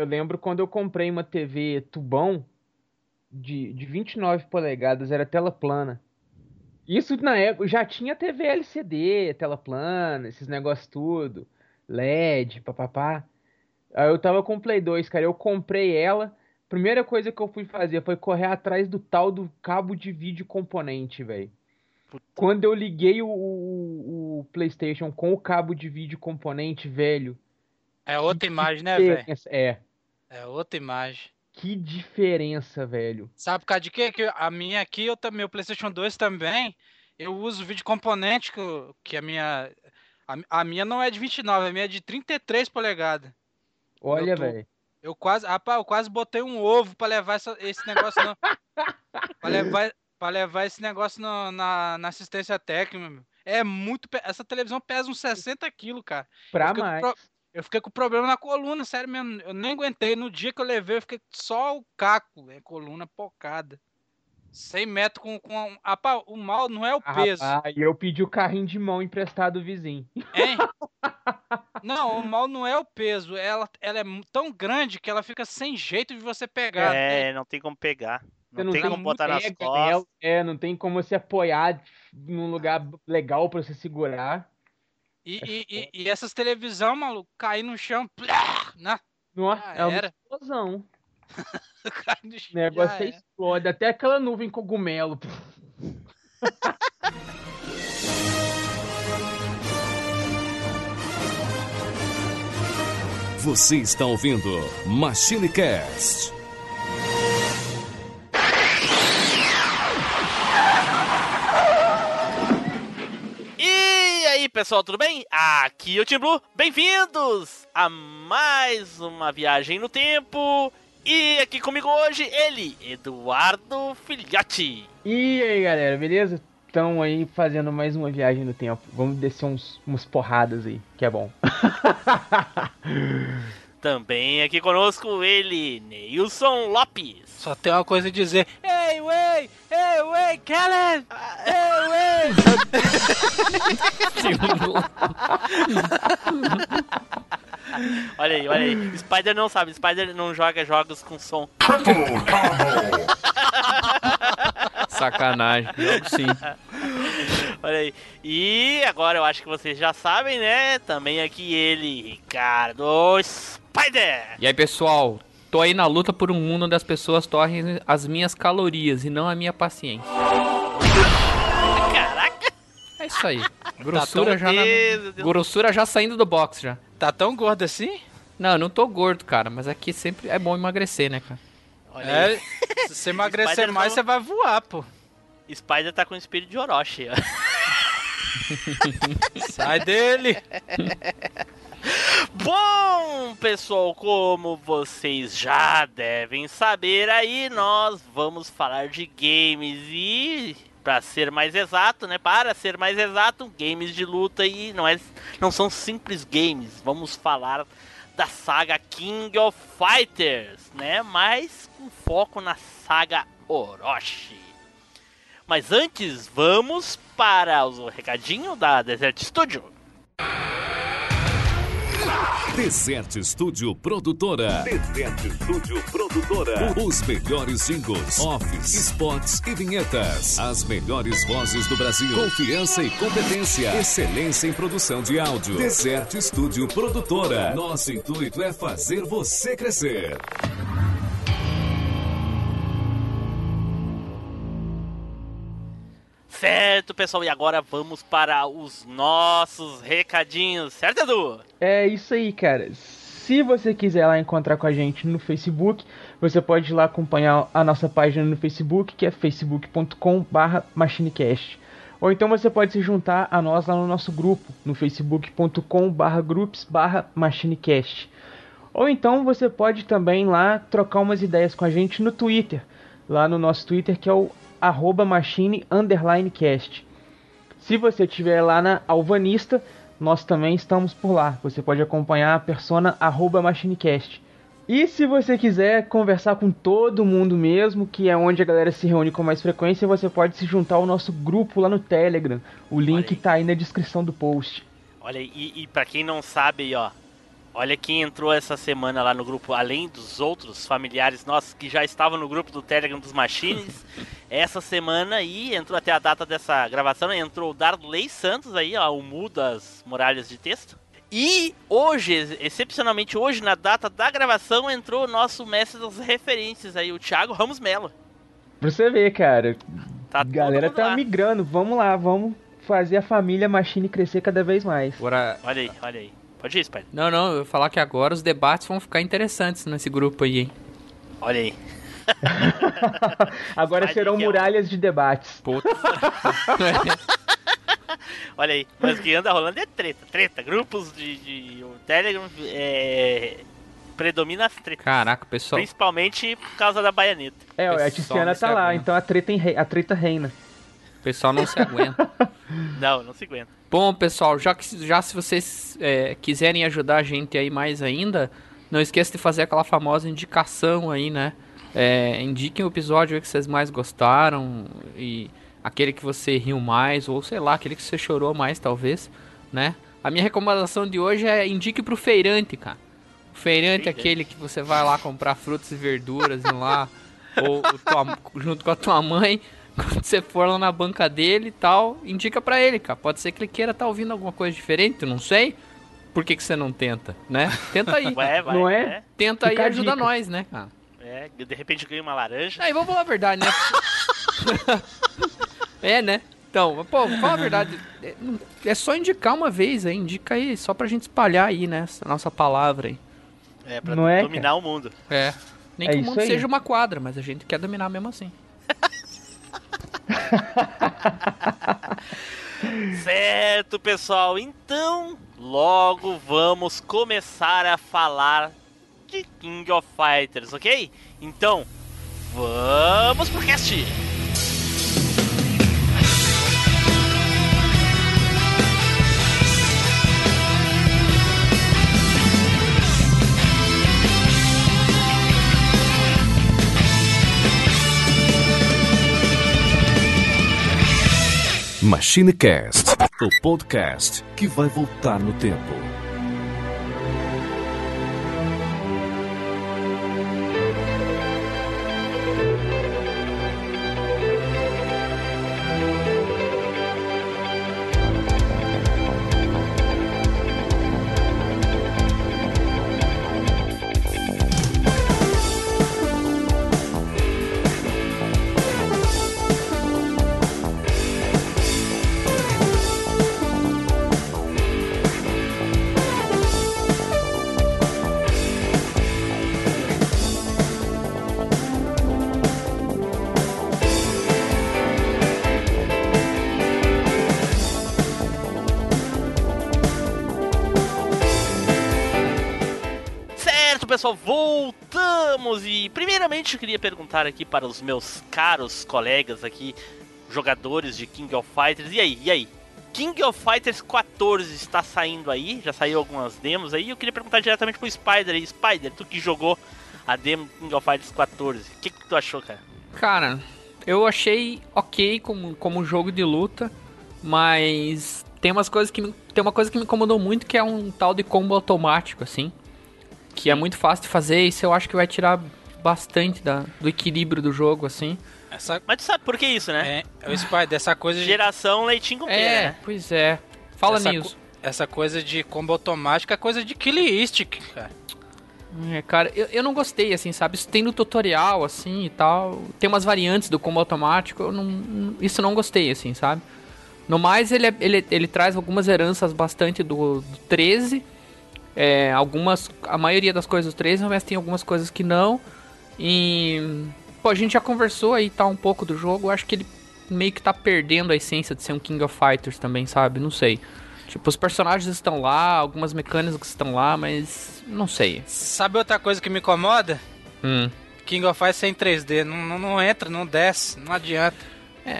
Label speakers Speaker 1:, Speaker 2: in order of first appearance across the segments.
Speaker 1: Eu lembro quando eu comprei uma TV tubão de, de 29 polegadas, era tela plana. Isso na época já tinha TV LCD, tela plana, esses negócios tudo, LED, papapá. Aí eu tava com o Play 2, cara. Eu comprei ela. Primeira coisa que eu fui fazer foi correr atrás do tal do cabo de vídeo componente, velho. Quando eu liguei o, o, o, PlayStation com o cabo de vídeo componente, velho.
Speaker 2: É outra imagem, né, velho?
Speaker 1: É.
Speaker 2: É outra imagem.
Speaker 1: Que diferença, velho.
Speaker 2: Sabe por causa de quê? Que a minha aqui, eu também, o PlayStation 2 também, eu uso vídeo componente que, que a minha. A, a, minha não é de 29, a minha é de 33 polegadas.
Speaker 1: Olha, velho.
Speaker 2: Eu quase, rapaz, eu quase botei um ovo para levar essa, esse negócio no, pra levar, pra levar esse negócio no, na, na assistência técnica, meu. É muito. Essa televisão pesa uns 60 quilos, cara.
Speaker 1: Pra eu mais.
Speaker 2: Pro, eu fiquei com problema na coluna, sério mesmo. Eu nem aguentei. No dia que eu levei, eu fiquei só o caco, é coluna pocada. 100 metros com. com rapaz, o mal não é o ah, peso.
Speaker 1: Ah, e eu pedi o carrinho de mão emprestado do vizinho.
Speaker 2: Hein? Não, o mal não é o peso. Ela, ela é tão grande que ela fica sem jeito de você pegar.
Speaker 3: É, né? não tem como pegar. Não, não tem como botar nas costas.
Speaker 1: Ela, é, não tem como você apoiar num lugar legal para você segurar.
Speaker 2: E, é e, e, e, essas televisão, maluco, cair no chão, plá, né?
Speaker 1: Nossa, é uma explosão. o negócio explode, até aquela nuvem cogumelo.
Speaker 4: Você está ouvindo Machine Cast.
Speaker 3: Pessoal, tudo bem? Aqui é o Tim Blue. Bem-vindos a mais uma viagem no tempo. E aqui comigo hoje ele, Eduardo Filhote.
Speaker 1: E aí, galera, beleza? estão aí fazendo mais uma viagem no tempo. Vamos descer uns, umas porradas aí, que é bom.
Speaker 3: Também aqui conosco ele, Neilson Lopes.
Speaker 2: Só tem uma coisa a dizer. Ei, wey! Ei, wey, Kellen! Ei, wey!
Speaker 3: olha aí, olha aí. Spider não sabe, Spider não joga jogos com som.
Speaker 1: Sacanagem. Jogo sim.
Speaker 3: Olha aí. E agora eu acho que vocês já sabem, né? Também aqui ele, Ricardo Spider.
Speaker 5: E aí, pessoal? Tô aí na luta por um mundo onde as pessoas torrem as minhas calorias e não a minha paciência.
Speaker 3: Caraca!
Speaker 5: É isso aí. Grossura tá já na... Grossura já saindo do box já.
Speaker 2: Tá tão gordo assim?
Speaker 5: Não, eu não tô gordo, cara, mas aqui sempre é bom emagrecer, né, cara?
Speaker 2: Olha é, se você emagrecer mais, você vai voar, pô.
Speaker 3: Spider tá com o espírito de Orochi, ó.
Speaker 2: Sai dele!
Speaker 3: Bom, pessoal, como vocês já devem saber aí, nós vamos falar de games e para ser mais exato, né? Para ser mais exato, games de luta e não é não são simples games. Vamos falar da saga King of Fighters, né? Mas com foco na saga Orochi. Mas antes, vamos para o recadinho da Desert Studio.
Speaker 4: Desert Studio Produtora. Desert Studio Produtora. Os melhores jingles, offs, spots e vinhetas. As melhores vozes do Brasil. Confiança e competência. Excelência em produção de áudio. Desert Studio Produtora. Nosso intuito é fazer você crescer.
Speaker 3: Certo, pessoal, e agora vamos para os nossos recadinhos, certo, Edu?
Speaker 1: É isso aí, cara. Se você quiser lá encontrar com a gente no Facebook, você pode ir lá acompanhar a nossa página no Facebook, que é facebook.com/machinecast. Ou então você pode se juntar a nós lá no nosso grupo, no facebook.com/groups/machinecast. Ou então você pode também lá trocar umas ideias com a gente no Twitter, lá no nosso Twitter que é o arroba machine underline cast. Se você estiver lá na Alvanista, nós também estamos por lá. Você pode acompanhar a persona arroba machinecast. E se você quiser conversar com todo mundo mesmo, que é onde a galera se reúne com mais frequência, você pode se juntar ao nosso grupo lá no Telegram. O link tá aí na descrição do post.
Speaker 3: Olha, e, e para quem não sabe, ó, Olha quem entrou essa semana lá no grupo, além dos outros familiares nossos que já estavam no grupo do Telegram dos Machines. essa semana aí, entrou até a data dessa gravação, entrou o Darley Santos aí, ó, o Mu das muralhas de texto. E hoje, excepcionalmente hoje, na data da gravação, entrou o nosso mestre das referências aí, o Thiago Ramos Mello.
Speaker 1: Pra você ver, cara.
Speaker 3: Tá
Speaker 1: A galera tá
Speaker 3: lá.
Speaker 1: migrando. Vamos lá, vamos fazer a família Machine crescer cada vez mais.
Speaker 5: Agora,
Speaker 3: Olha aí, olha aí. Pode ir, Spider.
Speaker 5: não, não, eu vou falar que agora os debates vão ficar interessantes nesse grupo aí, hein?
Speaker 3: Olha aí.
Speaker 1: Agora
Speaker 3: Vai,
Speaker 1: serão muralhas de debates.
Speaker 5: Puta.
Speaker 3: Olha aí. Mas o que anda rolando é treta. Treta. Grupos de, de o Telegram é, predomina as tretas.
Speaker 5: Caraca, pessoal.
Speaker 3: Principalmente por causa da baianeta.
Speaker 1: É, a Tiziana tá lá,
Speaker 5: aguenta.
Speaker 1: então a treta, em- a treta reina.
Speaker 5: O pessoal não se aguenta.
Speaker 3: Não, não se aguenta.
Speaker 5: Bom, pessoal, já, que, já se vocês é, quiserem ajudar a gente aí mais ainda, não esqueça de fazer aquela famosa indicação aí, né? É, indiquem o episódio aí que vocês mais gostaram e aquele que você riu mais, ou sei lá, aquele que você chorou mais, talvez, né? A minha recomendação de hoje é indique pro feirante, cara. O feirante é aquele que você vai lá comprar frutas e verduras e lá, ou, ou tua- junto com a tua mãe, quando você for lá na banca dele e tal, indica pra ele, cara. Pode ser que ele queira estar ouvindo alguma coisa diferente, não sei. Por que, que você não tenta, né? Tenta aí.
Speaker 3: Ué, vai,
Speaker 1: Não é?
Speaker 3: né?
Speaker 5: Tenta aí
Speaker 1: Fica
Speaker 5: e
Speaker 1: a
Speaker 5: ajuda
Speaker 1: dica.
Speaker 5: nós, né, cara?
Speaker 3: É, de repente ganha uma laranja.
Speaker 5: Aí, vamos falar a verdade, né? é, né? Então, pô, fala a verdade. É, É só indicar uma vez aí, indica aí, só pra gente espalhar aí, né? Essa nossa palavra aí.
Speaker 3: É, pra
Speaker 1: Não é,
Speaker 3: dominar o mundo.
Speaker 5: É. Nem
Speaker 1: É
Speaker 5: que o mundo
Speaker 1: aí.
Speaker 5: seja uma quadra, mas a gente quer dominar mesmo assim.
Speaker 3: Certo, pessoal. Então, logo vamos começar a falar de King of Fighters, ok? Então, vamos pro cast!
Speaker 4: MachineCast, o podcast que vai voltar no tempo.
Speaker 3: Eu queria perguntar aqui para os meus caros colegas aqui, jogadores de King of Fighters. E aí, e aí? King of Fighters 14 está saindo aí, já saiu algumas demos aí. Eu queria perguntar diretamente pro Spider aí, Spider, tu que jogou a demo King of Fighters 14, o que, que tu achou, cara?
Speaker 5: Cara, eu achei ok como, como jogo de luta, mas tem umas coisas que me, tem uma coisa que me incomodou muito que é um tal de combo automático assim, que é muito fácil de fazer e isso eu acho que vai tirar bastante da, do equilíbrio do jogo assim.
Speaker 2: Essa,
Speaker 3: Mas tu sabe por que isso, né?
Speaker 2: é, o Spider, dessa coisa de,
Speaker 3: Geração leitinho com pera,
Speaker 5: É,
Speaker 3: né?
Speaker 5: pois é. Fala
Speaker 2: essa,
Speaker 5: nisso.
Speaker 2: co- essa coisa de combo automático é coisa de killistic, cara.
Speaker 5: É, cara, eu, eu não gostei, assim, sabe? Isso tem no tutorial, assim, e tal. Tem umas variantes do combo automático, eu não, isso eu não gostei, assim, sabe? No mais, ele, é- ele, ele traz algumas heranças bastante do, do 13. É, algumas, a maioria das coisas do 13, mas tem algumas coisas que não. E, pô, a gente já conversou aí, tá, um pouco do jogo. Acho que ele meio que tá perdendo a essência de ser um King of Fighters também, sabe? Não sei. Tipo, os personagens estão lá, algumas mecânicas estão lá, mas não sei.
Speaker 2: Sabe outra coisa que me incomoda?
Speaker 5: Hum.
Speaker 2: King of Fighters sem 3D. Não, não, não entra, não desce, não adianta.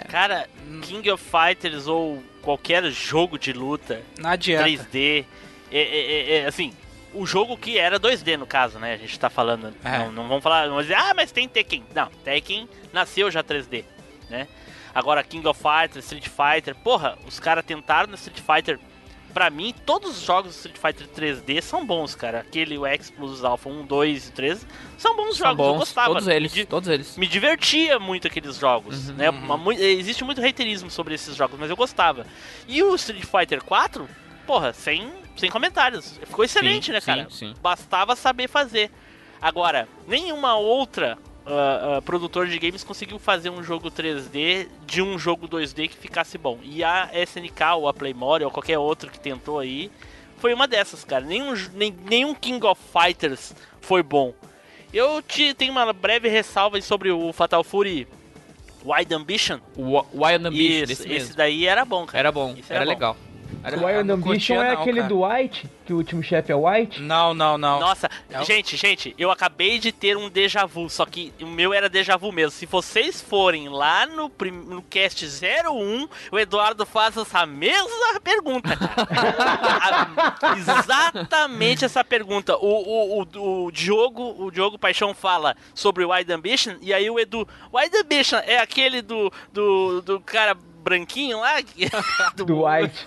Speaker 3: Cara, King of Fighters ou qualquer jogo de luta
Speaker 2: Não adianta.
Speaker 3: 3D. É, é, é, é, assim, o jogo que era 2D no caso, né? A gente tá falando.
Speaker 2: É.
Speaker 3: Não, não vamos falar, vamos dizer, ah, mas tem Tekken. Não, Tekken nasceu já 3D, né? Agora King of Fighters, Street Fighter, porra, os caras tentaram no Street Fighter pra mim, todos os jogos do Street Fighter 3D são bons, cara. Aquele o X Plus Alpha 1, 2 e 3 são bons
Speaker 5: São
Speaker 3: jogos, eu
Speaker 5: bons,
Speaker 3: gostava.
Speaker 5: todos
Speaker 3: Me
Speaker 5: eles,
Speaker 3: di-
Speaker 5: todos eles.
Speaker 3: me divertia muito aqueles jogos,
Speaker 5: Uhum,
Speaker 3: né?
Speaker 2: uhum.
Speaker 3: Existe muito reiterismo sobre esses jogos, mas eu gostava. E o Street Fighter 4, porra, sem, sem comentários. Ficou excelente,
Speaker 5: Sim,
Speaker 3: né,
Speaker 5: sim,
Speaker 3: cara?
Speaker 5: sim.
Speaker 3: Bastava saber fazer. Agora, nenhuma outra ah, ah, produtor de games conseguiu fazer um jogo 3D de um jogo 2D que ficasse bom. E a SNK ou a Playmore ou qualquer outro que tentou aí foi uma dessas, cara. Nenhum, nem, nenhum King of Fighters foi bom. Eu te, tenho uma breve ressalva aí sobre o Fatal Fury Wide Ambition.
Speaker 5: Wild Ambition,
Speaker 3: Isso,
Speaker 5: esse
Speaker 3: daí era bom, cara.
Speaker 5: Era bom,
Speaker 3: Esse
Speaker 5: era,
Speaker 3: era bom.
Speaker 5: legal. Era
Speaker 1: O Wild
Speaker 2: não
Speaker 1: Ambition é
Speaker 2: não,
Speaker 1: aquele
Speaker 2: cara.
Speaker 1: do White, que o último chefe é White.
Speaker 2: Não, não, não.
Speaker 3: Nossa,
Speaker 2: É o-
Speaker 3: gente, gente, eu acabei de ter um déjà vu, só que o meu era déjà vu mesmo. Se vocês forem lá no, prim- no cast 01, o Eduardo faz essa mesma pergunta, cara. A- Exatamente essa pergunta. O, o, o, o Diogo, o Diogo Paixão fala sobre o Wide Ambition, e aí o Edu, Wide Ambition é aquele do, do, do cara branquinho lá?
Speaker 1: Do White.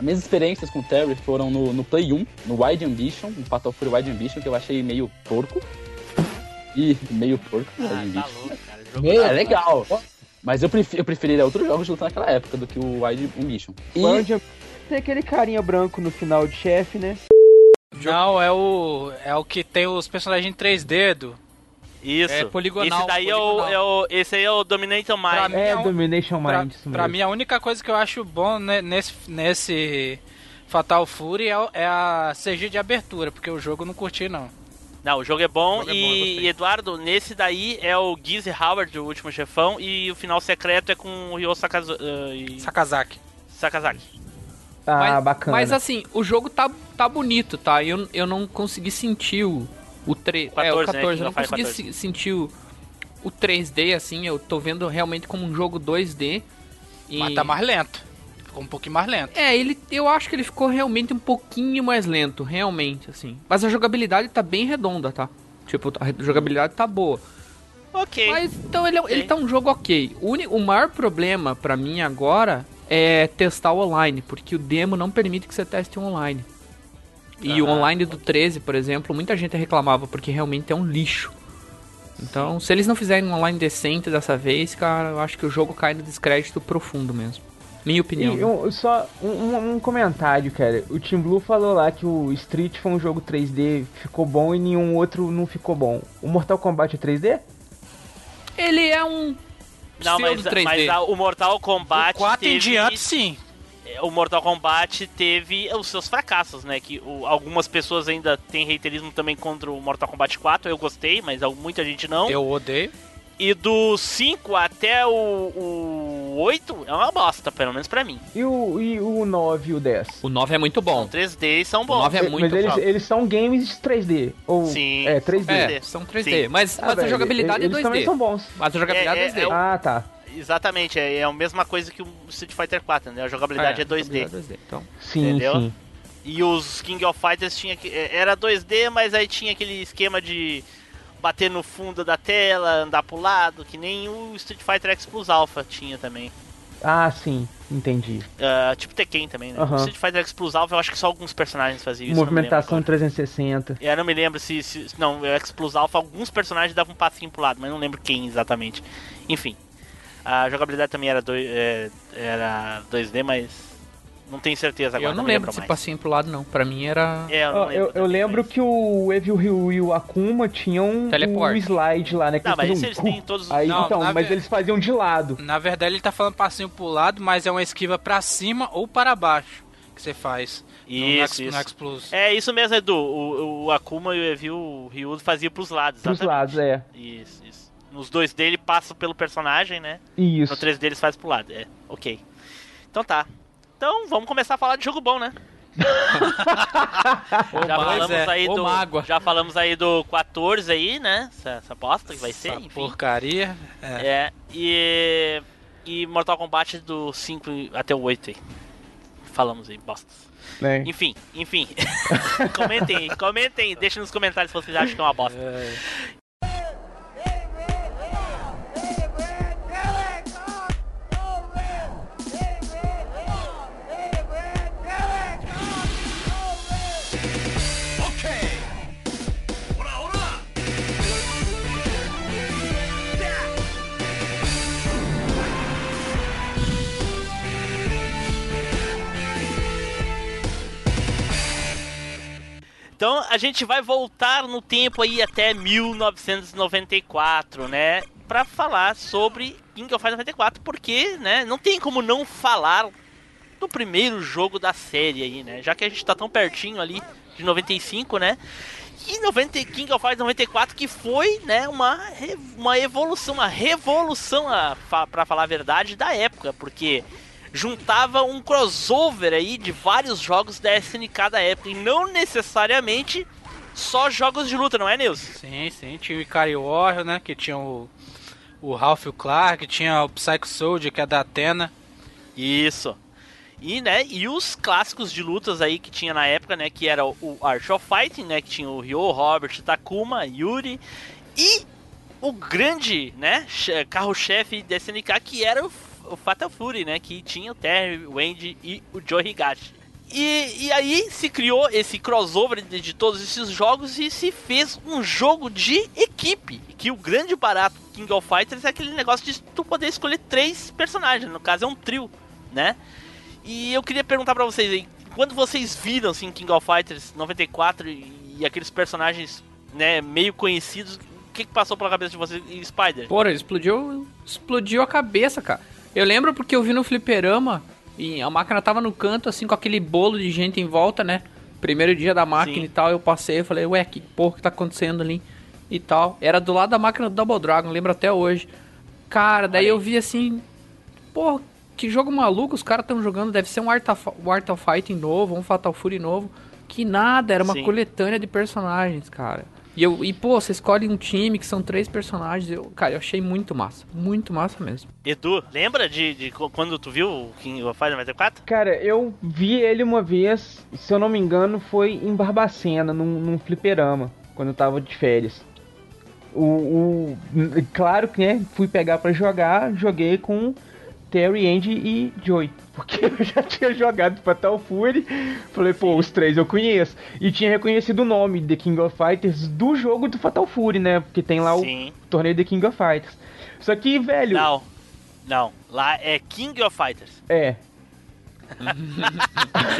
Speaker 6: Minhas experiências com o Terry foram no, no Play 1, no Wide Ambition, no Fatal Fury Wide Ambition, que eu achei meio porco. E meio porco.
Speaker 3: Ah, tá louco, cara. Jogo
Speaker 6: É
Speaker 3: tá-
Speaker 6: legal. Mas eu, prefiro, eu preferiria outros jogos de luta naquela época do que o Wide Ambition. E
Speaker 1: tem aquele carinha branco no final de chefe, né?
Speaker 2: Não, é o. É o que tem os personagens em 3D, Edu.
Speaker 3: Isso.
Speaker 5: É poligonal,
Speaker 3: Esse daí é o,
Speaker 5: poligonal.
Speaker 3: é o. Esse aí é o Dominator Mind.
Speaker 2: Pra
Speaker 1: É,
Speaker 2: é um-
Speaker 1: Domination
Speaker 2: Pra,
Speaker 1: Mind,
Speaker 2: pra
Speaker 1: mesmo.
Speaker 2: mim, a única coisa que eu acho bom ne- nesse, nesse Fatal Fury é, é a CG de abertura, porque o jogo eu não curti, não.
Speaker 3: Não, o jogo é bom,
Speaker 5: jogo é
Speaker 3: e,
Speaker 5: bom, eu gostei.
Speaker 3: e, Eduardo, nesse daí é o Gizzy Howard, o último chefão, e o final secreto é com o Ryo Sakazu, eh, e
Speaker 2: Sakazaki.
Speaker 3: Sakazaki.
Speaker 1: Ah,
Speaker 5: mas,
Speaker 1: bacana.
Speaker 5: Mas assim, o jogo tá, tá bonito, tá? Eu, eu não consegui sentir o, o 3. É, o
Speaker 3: 14, né?
Speaker 5: 14,
Speaker 3: King
Speaker 5: eu não consegui
Speaker 3: 14.
Speaker 5: se- sentir o, o 3D, assim. Eu tô vendo realmente como um jogo 2D. E...
Speaker 2: Mas tá mais lento. Ficou um pouquinho mais lento.
Speaker 5: É, ele, eu acho que ele ficou realmente um pouquinho mais lento, realmente, assim. Mas a jogabilidade tá bem redonda, tá? Tipo, a jogabilidade tá boa.
Speaker 3: Ok.
Speaker 5: Mas então ele, é-
Speaker 3: Ok.
Speaker 5: ele tá um jogo ok. O, o maior problema pra mim agora é testar o online, porque o demo não permite que você teste online. E o online do 13, por exemplo, muita gente reclamava porque realmente é um lixo. Então, se eles não fizerem um online decente dessa vez, cara, eu acho que o jogo cai no descrédito profundo mesmo. Minha opinião.
Speaker 1: E
Speaker 5: né?
Speaker 1: um- só um, um- comentário, cara. O Team Blue falou lá que o Street foi um jogo 3D, ficou bom e nenhum outro não ficou bom. O Mortal Kombat é 3D?
Speaker 5: Ele é um
Speaker 3: Não, mas,
Speaker 5: pseudo 3D.
Speaker 3: mas a- o Mortal Kombat.
Speaker 2: o 4 em diante, sim.
Speaker 3: O Mortal Kombat teve os seus fracassos, né? Que o- algumas pessoas ainda têm reiterismo também contra o Mortal Kombat 4. Eu gostei, mas muita gente não.
Speaker 2: Eu odeio.
Speaker 3: E do 5 até o, o 8 é uma bosta, pelo menos pra mim.
Speaker 1: E o, e o 9 e o 10?
Speaker 5: O 9 é muito bom.
Speaker 3: São 3D e são
Speaker 5: O
Speaker 3: bons.
Speaker 5: 9 é
Speaker 1: Mas
Speaker 5: muito
Speaker 1: eles,
Speaker 5: bom.
Speaker 1: eles são games 3D. Ou,
Speaker 3: Sim,
Speaker 1: É, 3D.
Speaker 5: É, são 3D.
Speaker 3: Sim.
Speaker 5: Mas,
Speaker 1: Ah,
Speaker 5: mas a
Speaker 1: velho,
Speaker 5: jogabilidade
Speaker 1: eles
Speaker 5: é 2D.
Speaker 1: também são bons.
Speaker 5: Mas a jogabilidade é,
Speaker 3: É, é,
Speaker 5: 2D.
Speaker 3: é o-
Speaker 1: Ah, tá.
Speaker 3: Exatamente, é, é a mesma coisa que o Street Fighter 4, né? A jogabilidade é, 2D.
Speaker 5: a jogabilidade é 2D. Então,
Speaker 1: Sim,
Speaker 3: Entendeu?
Speaker 1: sim.
Speaker 3: E os King of Fighters tinha que. é, Era 2D, mas aí tinha aquele esquema de bater no fundo da tela, andar pro lado, que nem o Street Fighter X Plus Alpha tinha também.
Speaker 1: Ah, sim. Entendi.
Speaker 3: Ah, tipo Tekken também, né? O Street Fighter X Plus Alpha eu acho que só alguns personagens faziam isso. eu não me lembro
Speaker 1: Movimentação
Speaker 3: agora.
Speaker 1: 360.
Speaker 3: Eu não me lembro se, se. Não, o X Plus Alpha, alguns personagens davam um passinho pro lado, mas não lembro quem exatamente. Enfim. A jogabilidade também era, doi- é, era 2D, mas. Não tenho certeza agora.
Speaker 5: eu não
Speaker 3: me
Speaker 5: lembro
Speaker 3: lembro
Speaker 5: desse
Speaker 3: mais.
Speaker 5: passinho pro lado, não. Pra mim era.
Speaker 3: É, eu, não lembro
Speaker 1: eu, eu lembro que o Evil Ryu e o Akuma tinham um, um slide lá, né? Que
Speaker 3: Não, mas
Speaker 1: eles
Speaker 3: isso eles
Speaker 1: faziam
Speaker 3: têm em todos os-
Speaker 1: Aí,
Speaker 2: Não,
Speaker 1: então, mas
Speaker 2: ve-
Speaker 1: eles faziam de lado.
Speaker 2: Na verdade, ele tá falando passinho pro lado, mas é uma esquiva pra cima ou para baixo que você faz. no
Speaker 3: Isso.
Speaker 2: No X Plus.
Speaker 3: É isso mesmo, Edu. O, o Akuma e o Evil, Ryu fazia pros lados.
Speaker 1: Pros
Speaker 3: exatamente.
Speaker 1: lados, é.
Speaker 3: Isso, isso. Nos dois dele passa pelo personagem, né?
Speaker 1: Isso.
Speaker 3: No três deles faz pro lado. É, ok. Então tá. Então vamos começar a falar de jogo bom, né? Já falamos
Speaker 5: é.
Speaker 3: aí do.
Speaker 5: mágoa.
Speaker 3: Já falamos aí do 14 aí, né? Essa, essa bosta que vai ser,
Speaker 2: Essa
Speaker 3: enfim.
Speaker 2: porcaria. É.
Speaker 3: É. E. E Mortal Kombat do 5 até o 8 aí. Falamos aí, bostas.
Speaker 1: né?
Speaker 3: Enfim, enfim. comentem, comentem, deixem nos comentários se vocês acham que é uma bosta. Então a gente vai voltar no tempo aí até 1994, né? Pra falar sobre King of Fighters 94, porque, né, não tem como não falar do primeiro jogo da série aí, né? Já que a gente tá tão pertinho ali de 95, né? E 90, King of Fighters 94 que foi, né, uma, uma evolução, uma revolução, a, pra falar a verdade, da época, porque juntava um crossover aí de vários jogos da SNK da época, e não necessariamente só jogos de luta, não é, Nilson?
Speaker 2: Sim, sim. Tinha o Ikari Warrior, né? Que tinha o, o Ralph o Clark, tinha o Psycho Soldier, que é da Atena.
Speaker 3: Isso. E, né, e os clássicos de lutas aí que tinha na época, né, que era o Art of Fighting, né, que tinha o Ryo, Robert, Takuma, Yuri e o grande, né, che- carro-chefe da SNK que era o, o Fatal Fury, né, que tinha o Terry, o Andy e o Joe Higashi. E, e aí se criou esse crossover de, de todos esses jogos e se fez um jogo de equipe. Que o grande barato do King of Fighters é aquele negócio de tu poder escolher três personagens, no caso é um trio, né? E eu queria perguntar pra vocês aí, quando vocês viram assim King of Fighters 94 e, e aqueles personagens, né, meio conhecidos, o que, que passou pela cabeça de vocês e Spider?
Speaker 5: Porra, explodiu, explodiu a cabeça, cara. Eu lembro porque eu vi no fliperama e a máquina tava no canto, assim, com aquele bolo de gente em volta, né? Primeiro dia da máquina
Speaker 3: Sim.
Speaker 5: e tal, eu passei e falei, ué, que porra que tá acontecendo ali e tal. Era do lado da máquina do Double Dragon, lembro até hoje. Cara, daí
Speaker 3: aí.
Speaker 5: eu vi assim, porra, que jogo maluco os caras estão jogando, deve ser um Art of, um Art of Fighting novo, um Fatal Fury novo. Que nada, era uma
Speaker 3: Sim.
Speaker 5: coletânea de personagens, cara. E, eu, e pô, você escolhe um time que são três personagens. Eu, cara, eu achei muito massa. Muito massa mesmo.
Speaker 3: Edu, lembra de, de quando tu viu o King of Fighters 94?
Speaker 1: Cara, eu vi ele uma vez, se eu não me engano, foi em Barbacena, num, num fliperama, quando eu tava de férias. O, o- claro que, né, fui pegar pra jogar, joguei com Terry, Andy e Joey. Porque eu já tinha jogado Fatal Fury, falei, pô, os três eu conheço. E tinha reconhecido o nome The King of Fighters do jogo do Fatal Fury, né? Porque tem lá
Speaker 3: Sim.
Speaker 1: o torneio The King of Fighters. Só que, velho,
Speaker 3: Não. Não, lá é King of Fighters.
Speaker 1: é,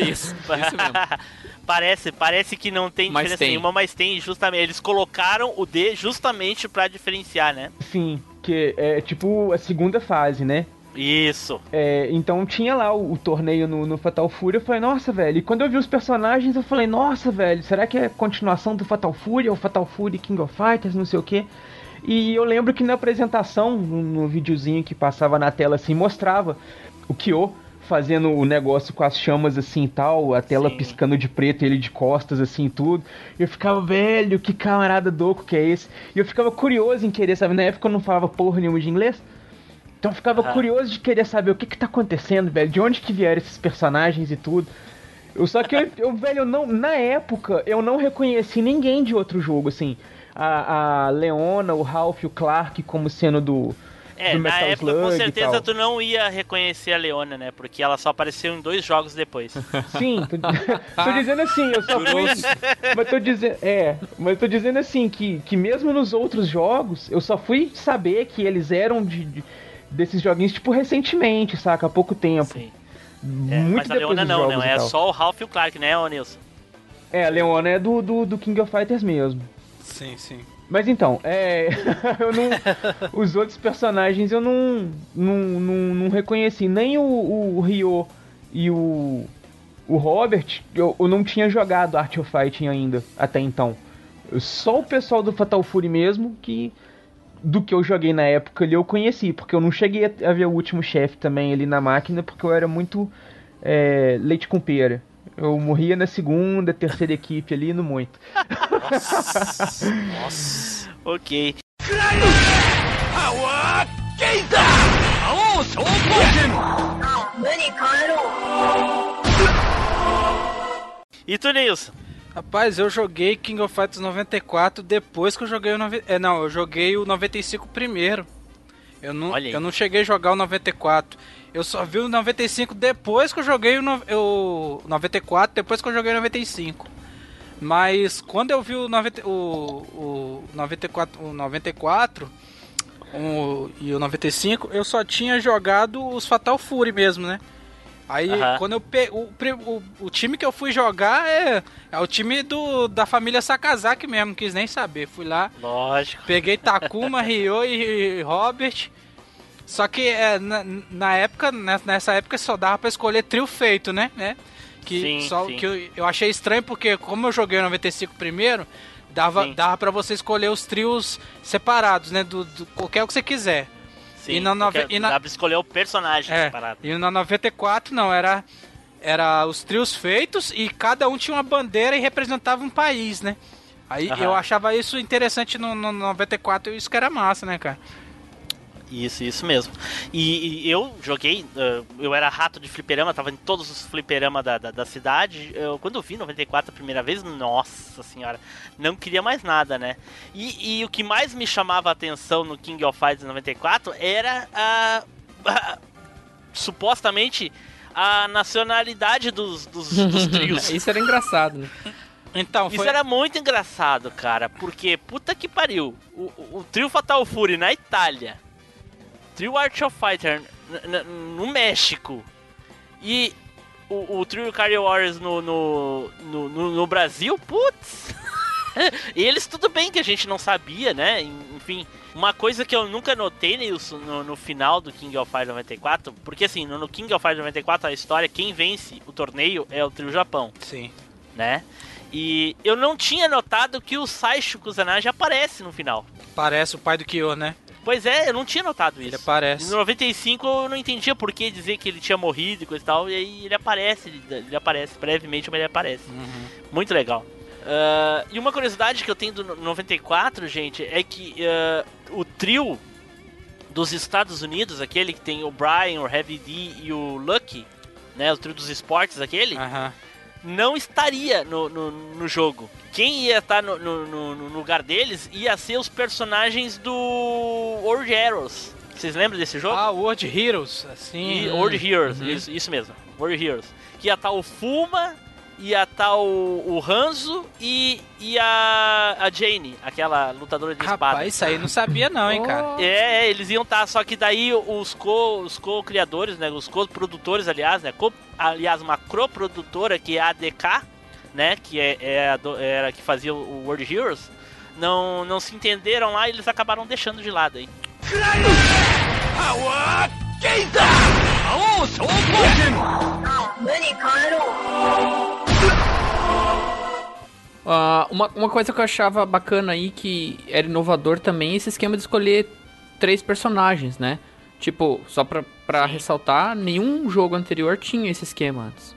Speaker 5: Isso, isso mesmo.
Speaker 3: parece, parece que não tem
Speaker 5: Mas
Speaker 3: diferença
Speaker 5: tem.
Speaker 3: nenhuma, mas tem justamente. Eles colocaram o D justamente pra diferenciar, né?
Speaker 1: sim, que é tipo a segunda fase, né?
Speaker 3: Isso.
Speaker 1: É, então tinha lá o, o torneio no, no Fatal Fury, eu falei, nossa, velho. E quando eu vi os personagens, eu falei, nossa, velho, será que é continuação do Fatal Fury ou Fatal Fury King of Fighters, não sei o que. E eu lembro que na apresentação, no, no videozinho que passava na tela assim, mostrava o Kyo fazendo o negócio com as chamas assim e tal, a tela
Speaker 3: Sim.
Speaker 1: piscando de preto, ele de costas assim e tudo. E eu ficava, velho, que camarada doco que é esse? E eu ficava curioso em querer, sabe? Na época eu não falava porra nenhuma de inglês. Então eu ficava curioso de querer saber o que que tá acontecendo, velho, de onde que vieram esses personagens e tudo. Eu, só que eu, eu, velho, eu não, na época eu não reconheci ninguém de outro jogo, assim. A, a Leona, o Ralph, o Clark como sendo do,
Speaker 3: É,
Speaker 1: do
Speaker 3: na época
Speaker 1: Slug
Speaker 3: com certeza tu não ia reconhecer a Leona, né? Porque ela só apareceu em dois jogos depois.
Speaker 1: Sim, tô, tô dizendo assim, eu só fui. mas tô dizendo. É, mas tô dizendo assim, que, que mesmo nos outros jogos, eu só fui saber que eles eram de, de- desses joguinhos, tipo, recentemente, saca? Há pouco tempo.
Speaker 3: Sim. É,
Speaker 1: Muito
Speaker 3: mas a
Speaker 1: depois
Speaker 3: Leona
Speaker 1: dos
Speaker 3: não,
Speaker 1: e
Speaker 3: É só o Ralph e o Clark, né, ô Nilson?
Speaker 1: É, a Leona é do, do, do King of Fighters mesmo.
Speaker 2: Sim, sim.
Speaker 1: Mas então, é. eu não. Os outros personagens eu não. Não, não, não reconheci. Nem o, o Ryo e o. O Robert, eu, eu não tinha jogado Art of Fighting ainda, até então. Só o pessoal do Fatal Fury mesmo que. Do que eu joguei na época ali eu conheci, porque eu não cheguei a ver o último chefe também ali na máquina, porque eu era muito é, leite com pera. Eu morria na segunda, terceira equipe ali, no muito.
Speaker 3: Ok. E tu, Nilson?
Speaker 2: Rapaz, eu joguei King of Fighters 94 depois que eu joguei o... Nove... É, não, eu joguei o 95 primeiro. Eu não, eu não cheguei a jogar o 94. Eu só vi o 95 depois que eu joguei o, no... o 94, depois que eu joguei o 95. Mas quando eu vi o, 90... o... o 94, o 94 o... e o 95, eu só tinha jogado os Fatal Fury mesmo, né? Aí, quando eu pe... o, o, o time que eu fui jogar é, é o time do, da família Sakazaki mesmo, não quis nem saber. Fui lá,
Speaker 3: Lógico.
Speaker 2: peguei Takuma, Ryo e Robert. Só que é, na, na época, né, nessa época só dava pra escolher trio feito, né? né? Que,
Speaker 3: Sim,
Speaker 2: só,
Speaker 3: sim.
Speaker 2: que eu, eu achei estranho porque, como eu joguei o 95 primeiro, dava,
Speaker 3: Sim.
Speaker 2: dava pra você escolher os trios separados, né? Do, do qualquer o que você quiser.
Speaker 3: Sim,
Speaker 2: E na nove- e na-
Speaker 3: Dá pra escolher o personagem
Speaker 2: É,
Speaker 3: separado.
Speaker 2: e na 94 não, era era os trios feitos e cada um tinha uma bandeira e representava um país, né? Aí
Speaker 3: Aham.
Speaker 2: eu achava isso interessante no, no 94 e isso que era massa, né, cara?
Speaker 3: Isso, isso mesmo. E, e eu joguei, eh, eu era rato de fliperama, tava em todos os fliperama da, da, da cidade. Eu, quando eu vi 94 a primeira vez, nossa senhora, não queria mais nada, né? E, e o que mais me chamava a atenção no King of Fighters 94 era a, a- supostamente a nacionalidade dos, dos, dos trios.
Speaker 5: Isso era engraçado, né?
Speaker 2: Então,
Speaker 3: Isso
Speaker 2: foi
Speaker 3: era muito engraçado, cara, porque puta que pariu. O, o, o trio Fatal Fury na Itália, trio Art of Fighter no México e o, o trio Cardio Warriors no, no, no, no- no Brasil, putz. Eles tudo bem que a gente não sabia, né? Enfim, uma coisa que eu nunca notei Nilson, no, no final do King of Fighters 94, porque assim, no, no King of Fighters 94 a história, quem vence o torneio é o trio Japão
Speaker 2: Sim.
Speaker 3: né? E eu não tinha notado que o Saisho Kusanagi aparece no final.
Speaker 2: Parece o pai do Kyo, né?
Speaker 3: Pois é, eu não tinha notado
Speaker 2: Ele
Speaker 3: isso.
Speaker 2: aparece.
Speaker 3: No 95 eu não entendia por que dizer que ele tinha morrido e coisa e tal, e aí ele aparece, ele, ele aparece brevemente, mas ele aparece.
Speaker 2: Uhum.
Speaker 3: Muito legal. Ah, e uma curiosidade que eu tenho do no- 94, gente, é que ah, o trio dos Estados Unidos, aquele que tem o Brian, o Heavy D e o Lucky, né, o trio dos esportes aquele,
Speaker 2: Aham.
Speaker 3: Não estaria no, no, no jogo. Quem ia estar no, no, no- lugar deles ia ser os personagens do World Heroes. Vocês lembram desse jogo?
Speaker 2: Ah, World Heroes, assim.
Speaker 3: E World Heroes,
Speaker 5: Uhum.
Speaker 3: isso, isso mesmo. World Heroes. Que ia estar o Fuma, ia estar o, o Hanzo e, e a, a Jane, aquela lutadora de espada.
Speaker 2: Rapaz, isso aí eu não sabia não, hein, cara.
Speaker 3: É, é, eles iam estar, só que daí os co, os co-criadores, né, os co-produtores, aliás, né, co, aliás, uma co-produtora que é a ADK, né, que é, é a do- era a que fazia o World Heroes, não, não se entenderam lá e eles acabaram deixando de lado aí.
Speaker 5: Ah, uma, uma coisa que eu achava bacana aí, que era inovador também, esse esquema de escolher três personagens, né? Tipo, só pra, pra ressaltar, nenhum jogo anterior tinha esse esquema antes.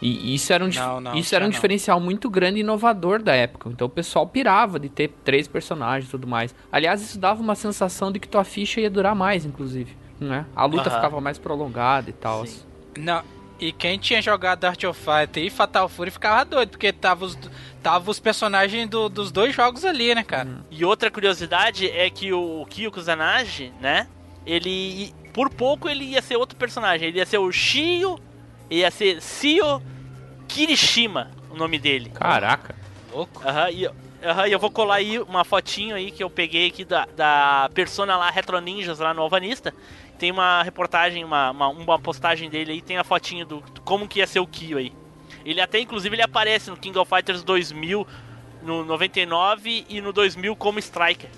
Speaker 5: E isso era um,
Speaker 2: Não, não,
Speaker 5: isso era um
Speaker 2: não.
Speaker 5: diferencial muito grande e inovador da época. Então o pessoal pirava de ter três personagens e tudo mais. Aliás, isso dava uma sensação de que tua ficha ia durar mais, inclusive. Né? A luta ficava mais prolongada e tal.
Speaker 2: Não. E quem tinha jogado Art of Fighter e Fatal Fury ficava doido, porque tava os, tava os personagens do- dos dois jogos ali, né, cara?
Speaker 3: E outra curiosidade é que o, o Kyo Kusanagi, né, ele, por pouco ele ia ser outro personagem, ele ia ser o Shio, ia ser Sio Kirishima, o nome dele.
Speaker 5: Caraca.
Speaker 2: Louco.
Speaker 3: Aham, e, aham, e eu vou colar aí uma fotinho aí que eu peguei aqui da, da persona lá, Retro Ninjas, lá no Alvanista. Tem uma reportagem, uma, uma, uma postagem dele aí, tem a fotinho do, do como que ia ser o Kyo aí. Ele até, inclusive, ele aparece no King of Fighters 2000, no 99 e no 2000 como Striker.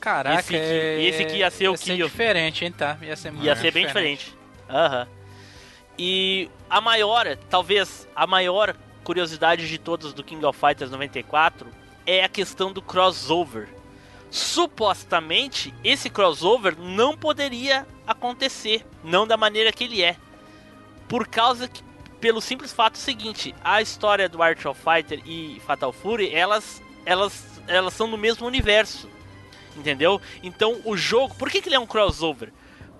Speaker 2: Caraca,
Speaker 3: Esse
Speaker 2: é-
Speaker 3: esse que ia ser o
Speaker 2: ser
Speaker 3: Kyo.
Speaker 2: diferente, hein, tá? Ia ser, muito
Speaker 3: Ia ser bem diferente. Aham. E a maior, talvez a maior curiosidade de todas do King of Fighters 94 é a questão do crossover. Supostamente, esse crossover não poderia acontecer, não da maneira que ele é. Por causa que, pelo simples fato seguinte, a história do Art of Fighter e Fatal Fury, elas, elas, elas são no mesmo universo. Entendeu? Então o jogo. Por que, que ele é um crossover?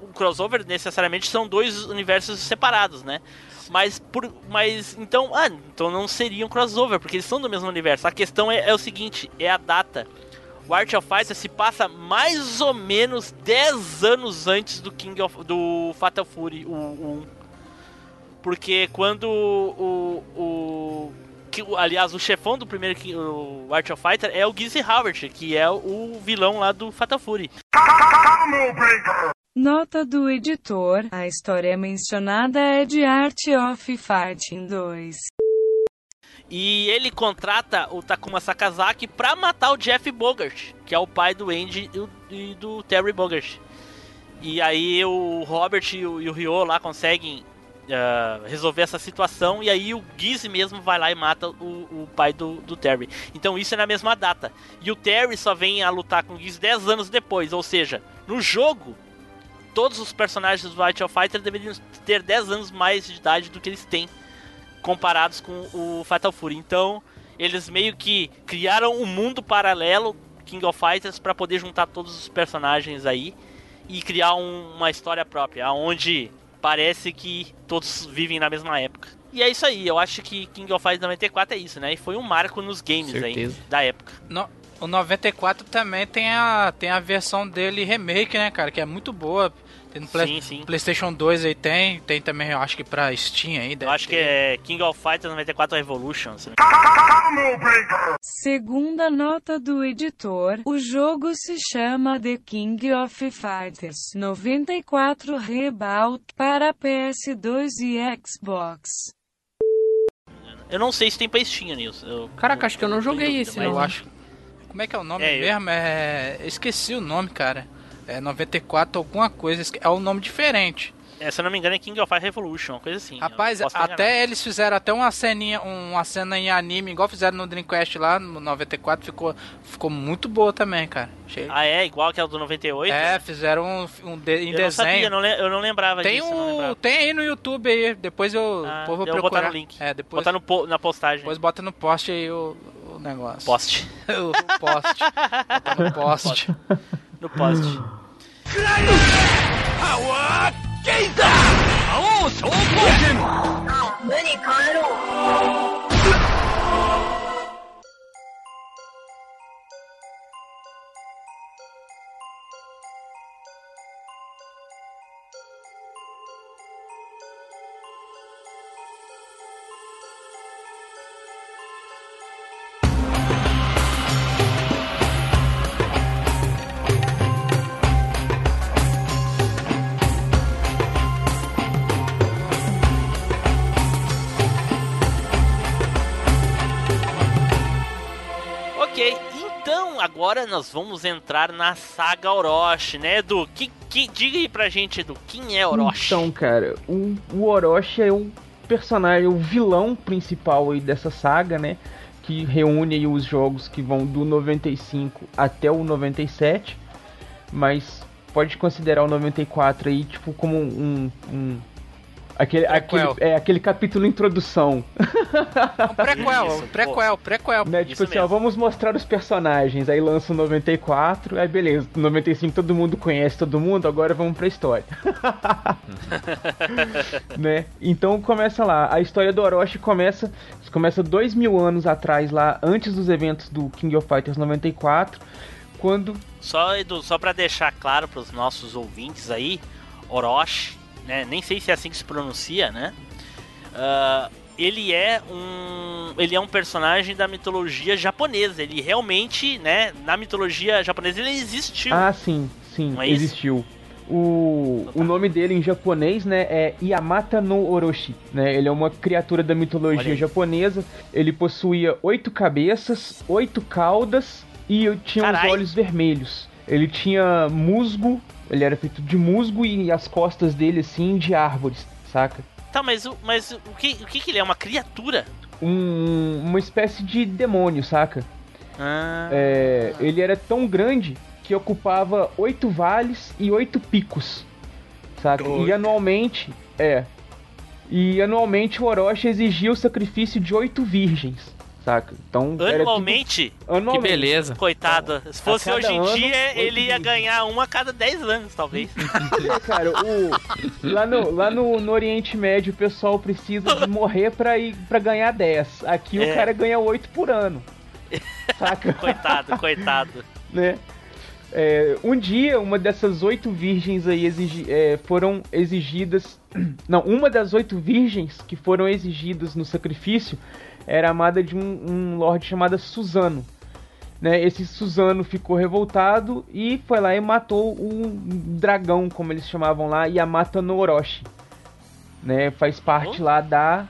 Speaker 3: Um crossover necessariamente são dois universos separados, né? Mas por. Mas. Então. Ah, então não seria um crossover, porque eles são do mesmo universo. A questão é, é o seguinte, é a data. O Art of Fighter se passa mais ou menos 10 anos antes do King of. do Fatal Fury, o, o 1. Porque quando o. o que, aliás, o chefão do primeiro o Art of Fighter é o Gizzy Howard, que é o vilão lá do Fatal Fury.
Speaker 7: Nota do editor: a história mencionada é de Art of Fighting 2.
Speaker 3: E ele contrata o Takuma Sakazaki pra matar o Jeff Bogart, que é o pai do Andy e, do Terry Bogart. E aí o Robert e o, e o Ryo lá conseguem ah, resolver essa situação. E aí o Gizzy mesmo vai lá e mata o, o pai do, do Terry. Então isso é na mesma data. E o Terry só vem a lutar com o Gizzy 10 anos depois. Ou seja, no jogo, todos os personagens do of Fighter deveriam ter 10 anos mais de idade do que eles têm comparados com o Fatal Fury. Então, eles meio que criaram um mundo paralelo King of Fighters para poder juntar todos os personagens aí e criar um- uma história própria, onde parece que todos vivem na mesma época. E é isso aí, eu acho que King of Fighters 94 é isso, né? E foi um marco nos games
Speaker 5: Certeza.
Speaker 3: aí da época.
Speaker 2: No- o 94 também tem a, tem a versão dele remake, né, cara? Que é muito boa. Tem no Play-
Speaker 3: Sim, sim.
Speaker 2: PlayStation 2 aí tem. Tem também, eu acho que pra Steam aí.
Speaker 3: Eu acho que
Speaker 2: ter.
Speaker 3: é King of Fighters 94 Revolution. não-
Speaker 7: Segunda nota do editor: o jogo se chama The King of Fighters 94 Reboot para PS2 e Xbox.
Speaker 3: Eu não sei se tem pra Steam, Nilson. Eu-
Speaker 5: Caraca, acho que eu não joguei
Speaker 3: dúvida,
Speaker 5: esse,
Speaker 2: Eu acho. Como é que é o nome
Speaker 3: É, eu-
Speaker 2: mesmo? É. Esqueci o nome, cara. É 94 alguma coisa. É um nome diferente.
Speaker 3: É, se eu não me engano é King of Fighters Revolution, uma coisa assim.
Speaker 2: Rapaz, até eles fizeram até uma ceninha, uma cena em anime, igual fizeram no Dreamcast lá no 94, ficou, ficou muito boa também, cara. Achei-
Speaker 3: Ah, é? Igual que o do 98?
Speaker 2: é, fizeram um, um de- em
Speaker 3: eu não sabia,
Speaker 2: desenho.
Speaker 3: não le- eu não lembrava
Speaker 2: Tem
Speaker 3: disso.
Speaker 2: um,
Speaker 3: lembrava.
Speaker 2: tem aí no YouTube aí, depois eu,
Speaker 3: Ah,
Speaker 2: depois vou
Speaker 3: eu vou
Speaker 2: procurar.
Speaker 3: botar no link.
Speaker 2: É, depois,
Speaker 3: Botar no po- na postagem.
Speaker 2: depois bota no post aí o, o negócio.
Speaker 3: Post.
Speaker 2: o post. Bota no post.
Speaker 3: No post. Ok, nós vamos entrar na saga Orochi, né, Edu? Que, que, diga aí pra gente, Edu, quem é Orochi?
Speaker 1: Então, cara, o, o Orochi é o personagem, o vilão principal aí dessa saga, né? Que reúne os jogos que vão do 95 até o 97. Mas pode considerar o 94 aí, tipo, como um. um aquele, aquele, é, aquele capítulo introdução.
Speaker 2: Um prequel,
Speaker 3: Isso,
Speaker 2: um prequel, prequel.
Speaker 1: Né? Tipo assim, ó, vamos mostrar os personagens. Aí lança o 94, aí beleza, 95 todo mundo conhece todo mundo, agora vamos pra história. né? Então começa lá. A história do Orochi começa, começa dois mil anos atrás, lá, antes dos eventos do King of Fighters 94, quando.
Speaker 3: Só, Edu, só pra deixar claro pros nossos ouvintes aí, Orochi, né, nem sei se é assim que se pronuncia, né? Ah, ele é um ele é um personagem da mitologia japonesa. Ele realmente, né, na mitologia japonesa ele existiu.
Speaker 1: Ah, sim, sim,
Speaker 3: é isso?
Speaker 1: existiu. O, o nome dele em japonês, né, é Yamata no Orochi, né? Ele é uma criatura da mitologia japonesa. Ele possuía oito cabeças, oito caudas e tinha
Speaker 3: Carai.
Speaker 1: os olhos vermelhos. Ele tinha musgo, ele era feito de musgo e as costas dele assim de árvores, saca?
Speaker 3: Tá, mas, o- mas o, que, o que que ele é? Uma criatura?
Speaker 1: Um- uma espécie de demônio, saca?
Speaker 3: Ah,
Speaker 1: É, ele era tão grande que ocupava oito vales e oito picos, saca? E anualmente, é. E anualmente o Orochi exigia o sacrifício de oito virgens, saca? Então era tudo-
Speaker 3: anualmente,
Speaker 5: Que
Speaker 1: anualmente.
Speaker 5: beleza.
Speaker 3: coitado. Se fosse
Speaker 1: cada
Speaker 3: hoje em
Speaker 1: ano,
Speaker 3: dia, ele ia ganhar uma a cada 10 anos, talvez.
Speaker 1: É, cara, o, lá, no, lá no, no Oriente Médio o pessoal precisa de morrer pra, ir, pra ganhar 10. Aqui
Speaker 3: É.
Speaker 1: o cara ganha 8 por ano. Saca?
Speaker 3: coitado, coitado.
Speaker 1: né? É, um dia, uma dessas oito virgens aí exigi- é, foram exigidas. Não, uma das oito virgens que foram exigidas no sacrifício era amada de um, um lord chamado Suzano. né, esse Suzano ficou revoltado e foi lá e matou um dragão, como eles chamavam lá, Yamata no Orochi. Né, faz parte
Speaker 3: Oh.
Speaker 1: lá da,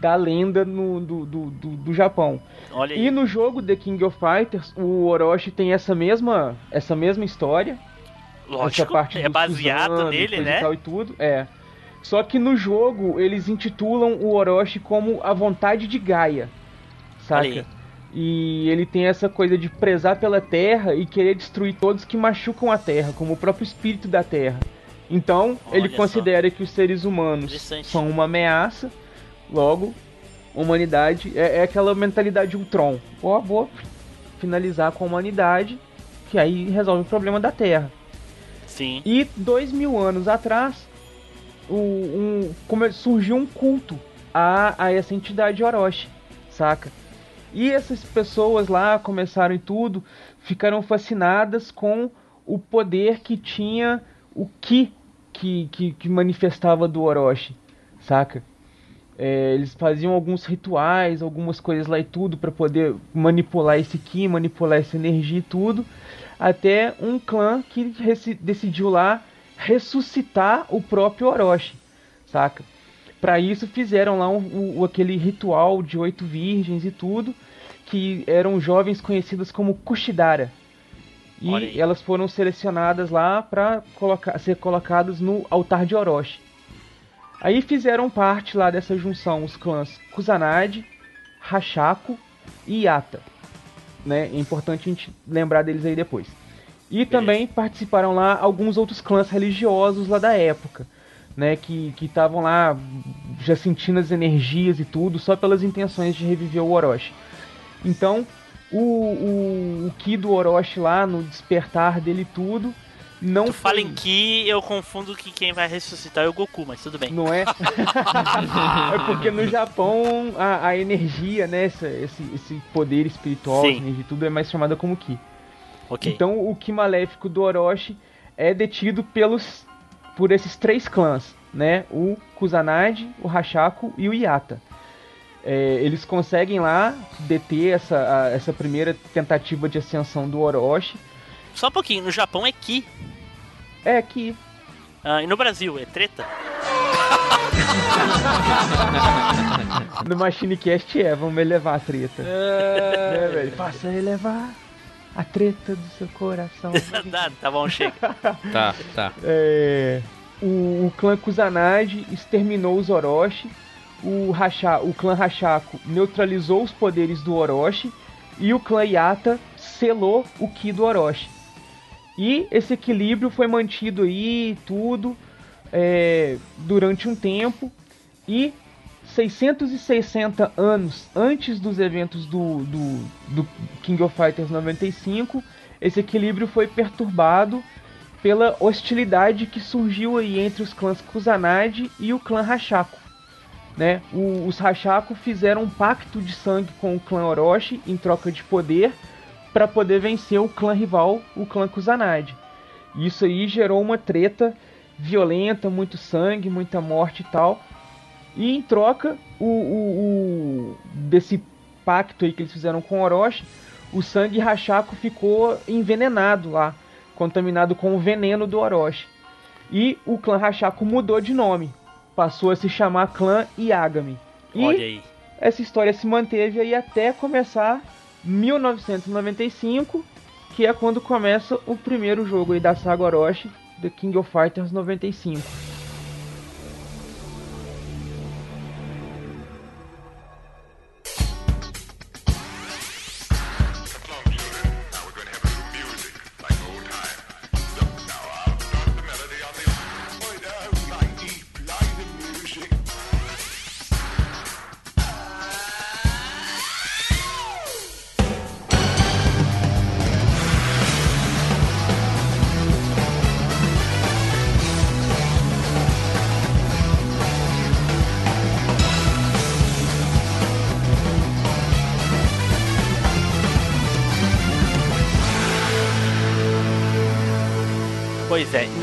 Speaker 1: da lenda no, do, do, do, do Japão.
Speaker 3: Olha aí.
Speaker 1: E no jogo The King of Fighters, o Orochi tem essa mesma, essa mesma história. essa
Speaker 3: Lógico,
Speaker 1: parte
Speaker 3: é
Speaker 1: do
Speaker 3: baseado
Speaker 1: Suzano,
Speaker 3: nele,
Speaker 1: e
Speaker 3: né?
Speaker 1: tal e tudo, é. Só que no jogo eles intitulam o Orochi como a vontade de Gaia, saca? E ele tem essa coisa de prezar pela Terra e querer destruir todos que machucam a Terra, como o próprio espírito da Terra. Então,
Speaker 3: Olha
Speaker 1: ele
Speaker 3: só.
Speaker 1: considera que os seres humanos são uma ameaça, logo, humanidade é, é aquela mentalidade Ultron. Ó, vou finalizar com a humanidade, que aí resolve o problema da Terra.
Speaker 3: Sim.
Speaker 1: E dois mil anos atrás, um, come- surgiu um culto a, a essa entidade Orochi, saca? E essas pessoas lá começaram e tudo, ficaram fascinadas com o poder que tinha o Ki que, que, que manifestava do Orochi, saca? É, eles faziam alguns rituais, algumas coisas lá e tudo para poder manipular esse Ki, manipular essa energia e tudo, até um clã que decidiu lá ressuscitar o próprio Orochi, saca? Para isso fizeram lá um- o- aquele ritual de oito virgens e tudo, que eram jovens conhecidas como Kushidara. E elas foram selecionadas lá para ser colocadas no altar de Orochi. Aí fizeram parte lá dessa junção os clãs Kusanagi, Hashako e Yata. Né? É importante a gente lembrar deles aí depois. E também participaram lá alguns outros clãs religiosos lá da época, né? Que que estavam lá já sentindo as energias e tudo, só pelas intenções de reviver o Orochi. Então, o, o, o Ki do Orochi lá, no despertar dele e tudo, não
Speaker 3: Tu fala
Speaker 1: foi-
Speaker 3: em Ki, eu confundo que quem vai ressuscitar é o Goku, mas tudo bem.
Speaker 1: Não é? é porque no Japão a, a energia, né? Esse, esse poder espiritual,
Speaker 3: Sim.
Speaker 1: energia, e tudo é mais chamada como Ki.
Speaker 3: Ok.
Speaker 1: Então o Ki maléfico do Orochi é detido pelos por esses três clãs, né? O Kusanagi, o Hashako e o Yata. É, eles conseguem lá deter essa, a- essa primeira tentativa de ascensão do Orochi.
Speaker 3: Só um pouquinho, no Japão é Ki.
Speaker 1: É que
Speaker 3: Ah, e no Brasil é treta?
Speaker 1: no Machine Cast é, vamos elevar a treta. né, velho? Passa a elevar a treta do seu coração.
Speaker 3: tá, tá bom, chega.
Speaker 5: Tá, tá.
Speaker 1: É, o, o clã Kusanagi exterminou os Orochi. O, Hacha, o clã Hashako neutralizou os poderes do Orochi. E o clã Yata selou o Ki do Orochi. E esse equilíbrio foi mantido aí, tudo, é, durante um tempo. E 660 anos antes dos eventos do, do, do King of Fighters 95, esse equilíbrio foi perturbado pela hostilidade que surgiu aí entre os clãs Kusanagi e o clã Hashako. Né? O- os Hashako fizeram um pacto de sangue com o clã Orochi em troca de poder para poder vencer o clã rival, o clã Kusanagi. Isso aí gerou uma treta violenta, muito sangue, muita morte e tal. E em troca, o, o- o- desse pacto aí que eles fizeram com Orochi, o sangue Hashako ficou envenenado lá, contaminado com o veneno do Orochi. E o clã Hashako mudou de nome, passou a se chamar clã Yagami. E
Speaker 3: Olha aí.
Speaker 1: essa história se manteve aí até começar 1995, que é quando começa o primeiro jogo aí da saga Orochi, The King of Fighters 95.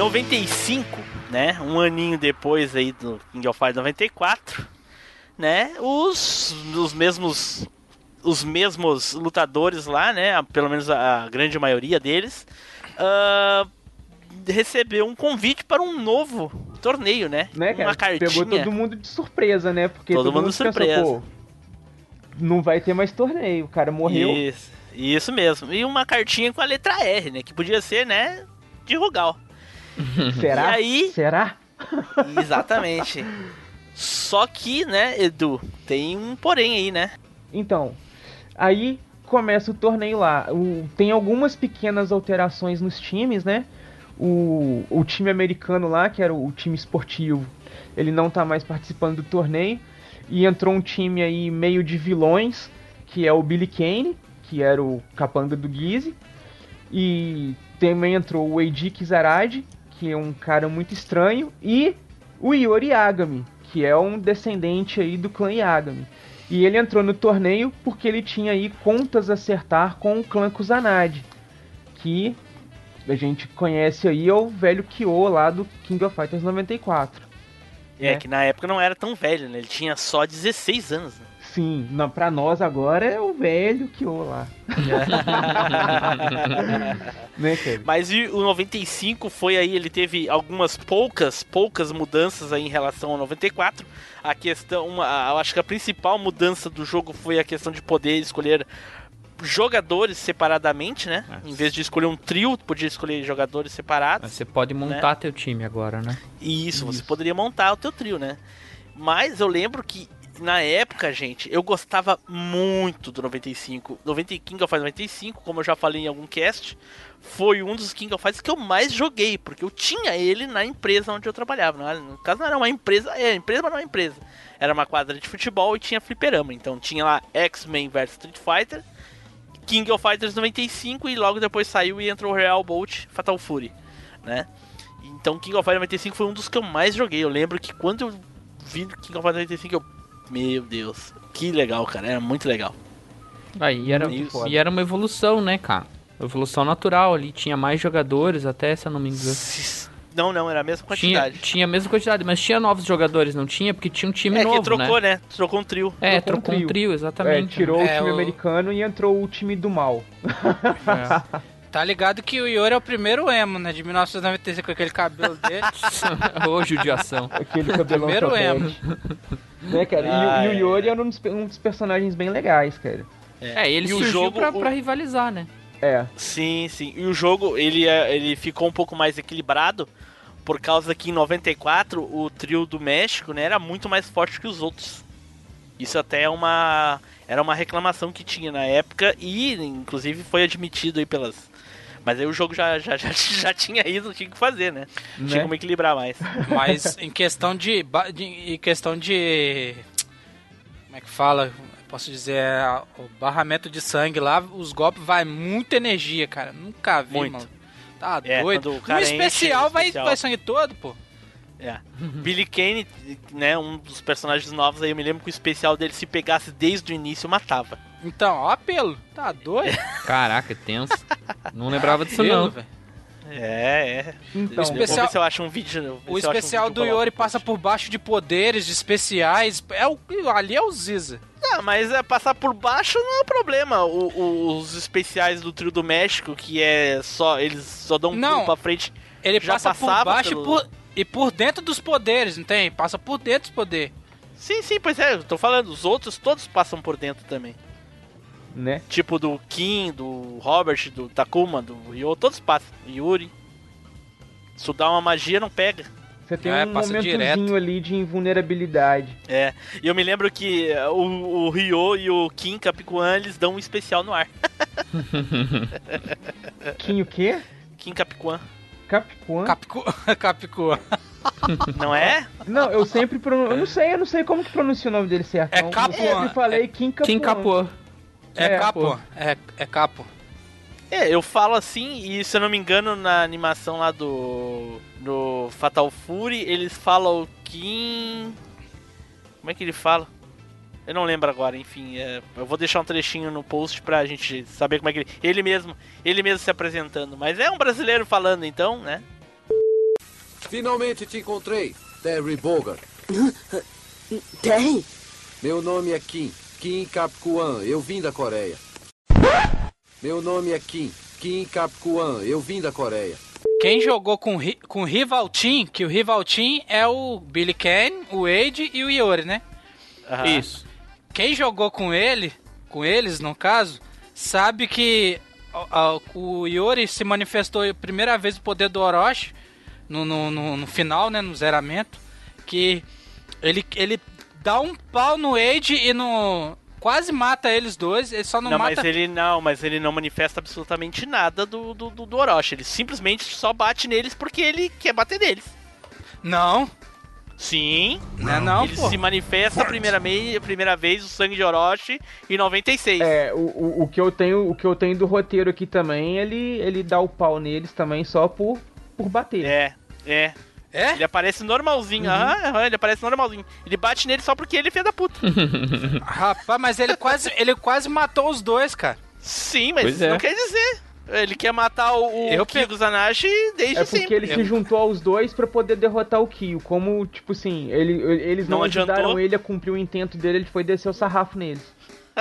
Speaker 3: 95, né? Um aninho depois aí do King of Fighters 94, né? Os, os mesmos os mesmos lutadores lá, né? Pelo menos a, a grande maioria deles. Uh, recebeu um convite para um novo torneio, né?
Speaker 1: Né, cara?
Speaker 3: Uma cartinha.
Speaker 1: Pegou todo mundo de surpresa, né? Porque
Speaker 3: Todo
Speaker 1: todo,
Speaker 3: mundo
Speaker 1: mundo, pensou,
Speaker 3: surpresa.
Speaker 1: pô, não vai ter mais torneio. O cara morreu.
Speaker 3: Isso, isso mesmo. E uma cartinha com a letra R, né? Que podia ser, né? De Rugal.
Speaker 1: Será?
Speaker 3: E aí-
Speaker 1: Será?
Speaker 3: Exatamente. Só que, né, Edu, tem um porém aí, né?
Speaker 1: Então, aí começa o torneio lá. O- tem algumas pequenas alterações nos times, né? O, o time americano lá, que era o, o time esportivo, ele não tá mais participando do torneio. E entrou um time aí meio de vilões, que é o Billy Kane, que era o capanga do Gizzy. E também entrou o Eiji Kizaragi, que é um cara muito estranho. E o Yori Yagami, que é um descendente aí do clã Yagami. E ele entrou no torneio porque ele tinha aí contas a acertar com o clã Kusanagi, que a gente conhece aí é o velho Kyo lá do King of Fighters 94.
Speaker 3: É,
Speaker 1: É.
Speaker 3: que na época não era tão velho, né? Ele tinha só 16 anos. Né?
Speaker 1: Sim, não, pra nós agora é o velho Kyo lá. né?
Speaker 3: Mas e o 95 foi aí, ele teve algumas poucas, poucas mudanças aí em relação ao 94. A questão, uma, a- eu acho que a principal mudança do jogo foi a questão de poder escolher jogadores separadamente, né?
Speaker 5: Ah,
Speaker 3: Em vez de escolher um trio, podia escolher jogadores separados.
Speaker 5: Mas Você pode montar teu time agora, né?
Speaker 3: E isso, você
Speaker 1: Isso.
Speaker 3: poderia montar o teu trio, né? Mas eu lembro que na época, gente, eu gostava muito do 95. 90 King of Fighters 95, como eu já falei em algum cast, foi um dos King of Fighters que eu mais joguei, porque eu tinha ele na empresa onde eu trabalhava. No caso não era uma empresa, é empresa, mas não é empresa. Era uma quadra de futebol e tinha fliperama. Então tinha lá X-Men vs Street Fighter, King of Fighters 95 e logo depois saiu e entrou o Real Bolt Fatal Fury, né? Então King of Fighters 95 foi um dos que eu mais joguei. Eu lembro que quando eu vi King of Fighters 95 eu meu Deus, que legal, cara, era muito legal.
Speaker 5: Aí, e, era, e era uma evolução, né, cara? Evolução natural ali. Tinha mais jogadores até, se eu não me engano.
Speaker 3: Não, não, era a mesma
Speaker 5: Tinha,
Speaker 3: quantidade.
Speaker 5: tinha a mesma quantidade, mas tinha novos jogadores, não tinha? Porque tinha um time
Speaker 3: é
Speaker 5: novo,
Speaker 3: que trocou,
Speaker 5: né?
Speaker 3: né? Trocou um trio.
Speaker 5: É,
Speaker 1: Trocou um
Speaker 5: trocou um
Speaker 1: trio.
Speaker 5: trio,
Speaker 1: É,
Speaker 5: exatamente.
Speaker 1: tirou
Speaker 2: É,
Speaker 1: o time
Speaker 2: o-
Speaker 1: americano e entrou o time do mal.
Speaker 5: É.
Speaker 2: Tá ligado que o Yori é o primeiro emo, né? De 1995 com aquele cabelo dele.
Speaker 5: Ô, judiação.
Speaker 1: Aquele cabelão
Speaker 2: Primeiro
Speaker 1: topete. Né, cara? E o-
Speaker 3: Ah,
Speaker 1: e, o
Speaker 3: é.
Speaker 1: Yori era um dos, um dos personagens bem legais, cara.
Speaker 5: É, ele
Speaker 3: E o
Speaker 5: surgiu
Speaker 3: jogo,
Speaker 5: pra,
Speaker 3: o-
Speaker 5: pra rivalizar, né?
Speaker 1: É,
Speaker 3: Sim, sim. E o jogo, ele, é- ele ficou um pouco mais equilibrado, por causa que em 94 o trio do México, né, era muito mais forte que os outros. Isso até é uma era uma reclamação que tinha na época e inclusive foi admitido aí pelas mas aí o jogo já, já, já, já tinha isso, tinha que fazer, né? Tinha
Speaker 1: né?
Speaker 3: como equilibrar mais.
Speaker 2: Mas em questão de, de. Em questão de. Como é que fala? Posso dizer, é, o barramento de sangue lá, os golpes vai muita energia, cara. Nunca vi,
Speaker 3: Muito.
Speaker 2: mano. Tá
Speaker 3: É,
Speaker 2: doido.
Speaker 3: o
Speaker 2: No
Speaker 3: cara enche,
Speaker 2: especial, vai,
Speaker 3: especial.
Speaker 2: vai sangue todo, pô.
Speaker 3: É. Billy Kane, né, um dos personagens novos aí, eu me lembro que o especial dele se pegasse desde o início matava.
Speaker 2: Então, ó, apelo. Tá doido?
Speaker 5: Caraca, tenso. Não lembrava disso, não.
Speaker 2: velho.
Speaker 3: É, é.
Speaker 1: então.
Speaker 2: O especial-
Speaker 3: Vou ver se eu acho um vídeo.
Speaker 2: O
Speaker 3: acho um
Speaker 2: especial
Speaker 3: vídeo
Speaker 2: do Yori passa por baixo de poderes, de especiais. É o, ali é o Ziza.
Speaker 3: Ah, mas é, passar por baixo não é problema. O- o- os especiais do trio do México, que é só. Eles só dão um
Speaker 2: Não.
Speaker 3: pulo pra frente.
Speaker 2: Ele
Speaker 3: Já
Speaker 2: passa por baixo
Speaker 3: pelo-
Speaker 2: por- e por dentro dos poderes, não tem? Passa por dentro dos poderes.
Speaker 3: Sim, sim, pois é, eu tô falando, os outros todos passam por dentro também.
Speaker 1: Né?
Speaker 3: Tipo do Kim, do Robert, do Takuma, do Ryo, todos passam. Yuri. Dá uma magia, não pega.
Speaker 1: Você tem
Speaker 2: É,
Speaker 1: um momentozinho
Speaker 2: direto.
Speaker 1: ali de invulnerabilidade.
Speaker 3: É. E eu me lembro que eh, o, o Ryo e o Kim Capicuan, eles dão um especial no ar.
Speaker 1: Kim o quê?
Speaker 3: Kim Capicuan.
Speaker 1: Capcom?
Speaker 2: Capicu... Capicu.
Speaker 3: Não é?
Speaker 1: Não, eu sempre pronuncio. Eu não sei, eu não sei como que pronuncia o nome dele certo.
Speaker 2: É. Capuan.
Speaker 1: Eu sempre falei Kim Capuan.
Speaker 5: Kim Capô.
Speaker 2: É,
Speaker 1: É,
Speaker 2: capo. É, é capo.
Speaker 3: É, eu falo assim, e se eu não me engano, na animação lá do. do Fatal Fury, eles falam Kim. Como é que ele fala? Eu não lembro agora, enfim. é, eu vou deixar um trechinho no post pra gente saber como é que ele. Ele mesmo, ele mesmo se apresentando. Mas é um brasileiro falando, então, né?
Speaker 8: Finalmente te encontrei, Terry Bogard.
Speaker 9: Terry?
Speaker 8: Meu nome é Kim, Kim Kapkuan, eu vim da Coreia. Meu nome é Kim, Kim Kapkuan, eu vim da Coreia.
Speaker 2: Quem jogou com, com o Rival Team, que o Rival Team é o Billy Kane, o Wade e o Iori, né?
Speaker 3: Aham.
Speaker 5: Isso.
Speaker 2: Quem jogou com ele, com eles no caso, sabe que o Iori se manifestou a primeira vez o poder do Orochi no, no, no- no final, né, no zeramento, que ele, ele dá um pau no Wade e no quase mata eles dois, ele só não,
Speaker 3: Não,
Speaker 2: mata
Speaker 3: mas ele não, mas ele não manifesta absolutamente nada do, do, do, do Orochi. Ele simplesmente só bate neles porque ele quer bater neles.
Speaker 2: Não,
Speaker 3: Sim,
Speaker 2: não é não,
Speaker 3: ele
Speaker 2: pô.
Speaker 3: se manifesta a primeira, mei- primeira vez o sangue de Orochi em 96.
Speaker 1: É, o, o, o que eu tenho, o que eu tenho do roteiro aqui também, ele, ele dá o pau neles também só por, por bater.
Speaker 3: É, é.
Speaker 2: É?
Speaker 3: Ele aparece normalzinho,
Speaker 2: Uhum.
Speaker 3: aham, aham, ele aparece normalzinho. Ele bate nele só porque ele é filho da puta.
Speaker 2: Rapaz, mas ele quase, ele quase matou os dois, cara.
Speaker 3: Sim, mas
Speaker 5: Pois
Speaker 3: isso
Speaker 5: é.
Speaker 3: não quer dizer. Ele quer matar o, o
Speaker 2: Eu
Speaker 3: Kyo Kusanagi desde
Speaker 1: É porque
Speaker 3: sempre.
Speaker 1: ele se juntou aos dois pra poder derrotar o Kyo. Como, tipo assim, ele, eles não,
Speaker 3: Não
Speaker 1: ajudaram
Speaker 3: adiantou.
Speaker 1: ele a cumprir o intento dele, ele foi descer o sarrafo neles.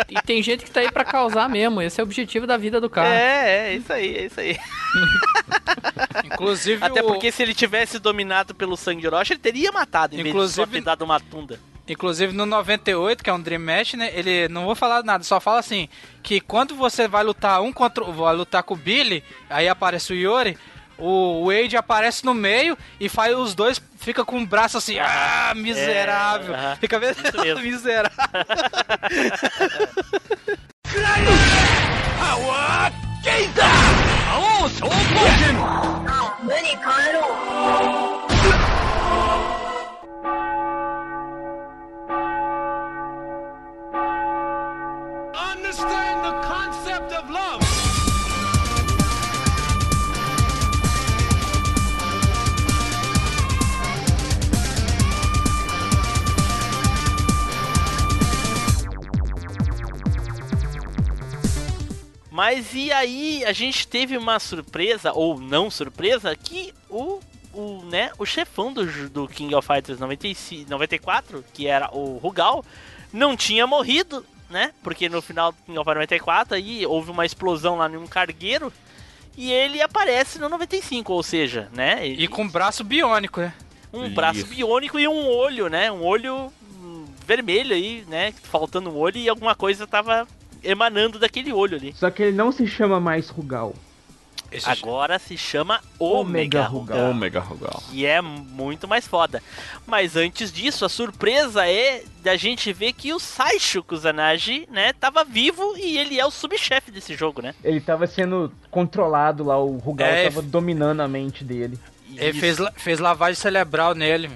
Speaker 5: E tem gente que tá aí pra causar mesmo. Esse é o objetivo da vida do cara.
Speaker 3: É, é, isso aí, é isso aí.
Speaker 2: Inclusive
Speaker 3: Até
Speaker 2: o-
Speaker 3: porque se ele tivesse dominado pelo sangue de Orochi, ele teria matado, em vez de só
Speaker 2: Inclusive-
Speaker 3: dado uma tunda.
Speaker 2: Inclusive no 98, que é um Dream Match, né? Ele não vou falar nada, só fala assim: que quando você vai lutar um contra. Vai lutar com o Billy, aí aparece o Yori, o Wade aparece no meio e faz os dois, fica com o braço assim, ah, miserável.
Speaker 3: É.
Speaker 2: Fica vendo?
Speaker 3: Mesmo.
Speaker 2: miserável.
Speaker 8: Understand the concept of love.
Speaker 3: Mas e aí a gente teve uma surpresa, ou não surpresa, que o, o, né, o chefão do, do King of Fighters 95, 94, que era o Rugal, não tinha morrido, né? Porque no final do King of Fighters 94 aí houve uma explosão lá num cargueiro e ele aparece no 95, ou seja, né? Ele,
Speaker 2: E com braço biônico, né?
Speaker 3: um braço biônico e um olho, né? Um olho hum, vermelho aí, né? Faltando um olho e alguma coisa tava emanando daquele olho ali.
Speaker 1: Só que ele não se chama mais Rugal.
Speaker 2: Esse
Speaker 3: Agora se chama Omega Rugal.
Speaker 5: Omega Rugal.
Speaker 3: E é muito mais foda. Mas antes disso, a surpresa é da gente ver que o Saisho Kusanagi, né, tava vivo e ele é o subchefe desse jogo, né?
Speaker 1: Ele tava sendo controlado lá, o Rugal
Speaker 2: É,
Speaker 1: tava dominando a mente dele.
Speaker 2: Ele
Speaker 3: Isso.
Speaker 2: fez, fez lavagem cerebral nele.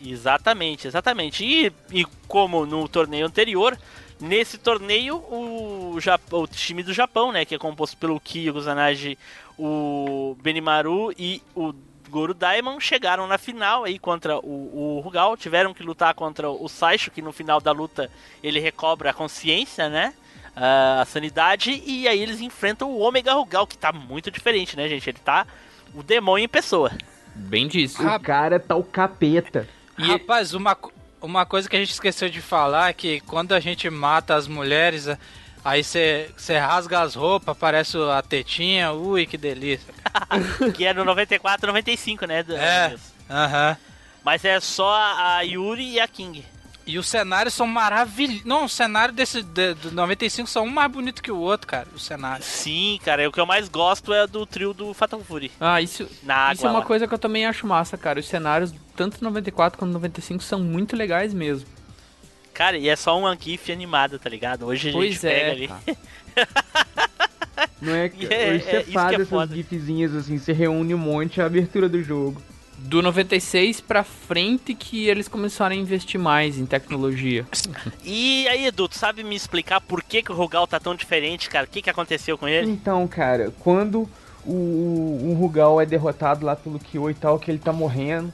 Speaker 3: Exatamente, exatamente. E, e como no torneio anterior, nesse torneio o, Jap- o time do Japão, né, que é composto pelo Kyo Kusanagi, o Benimaru e o Goro Daimon chegaram na final aí contra o, o Rugal, tiveram que lutar contra o Saisho, que no final da luta ele recobra a consciência, né? a sanidade, e aí eles enfrentam o Omega Rugal, que tá muito diferente, né, gente? Ele tá o demônio em pessoa.
Speaker 5: Bem disso.
Speaker 1: O cara tá o capeta.
Speaker 5: E-
Speaker 2: Rapaz, uma, uma coisa que a gente esqueceu de falar é que quando a gente mata as mulheres, aí você rasga as roupas, aparece a tetinha, ui, que delícia.
Speaker 3: que é no 94, 95, né?
Speaker 2: É. Aham.
Speaker 3: Mas é só a Yuri e a King.
Speaker 2: E os cenários são maravilhosos. Não, o cenário desse de- do 95 são um mais bonito que o outro, cara. O cenário.
Speaker 3: Sim, cara, o que eu mais gosto é do trio do Fatal Fury.
Speaker 5: Ah, isso,
Speaker 3: Na água.
Speaker 5: isso é uma
Speaker 3: lá.
Speaker 5: coisa que eu também acho massa, cara. Os cenários, tanto 94 quanto 95, são muito legais mesmo.
Speaker 3: Cara, e é só uma GIF animada, tá ligado? Hoje a
Speaker 5: Pois
Speaker 3: gente pega
Speaker 5: é,
Speaker 3: ali.
Speaker 5: cara.
Speaker 1: Não é,
Speaker 3: E é-
Speaker 1: hoje
Speaker 3: é
Speaker 1: você
Speaker 3: isso que
Speaker 1: faz
Speaker 3: é
Speaker 1: essas
Speaker 3: foda.
Speaker 1: gifzinhas assim, você reúne um monte a abertura do jogo.
Speaker 5: Do 96 pra frente que eles começaram a investir mais em tecnologia.
Speaker 3: E aí, Edu, tu sabe me explicar por que, que o Rugal tá tão diferente, cara? O que, que aconteceu com ele?
Speaker 1: Então, cara, quando o, o Rugal é derrotado lá pelo Kyo e tal, que ele tá morrendo,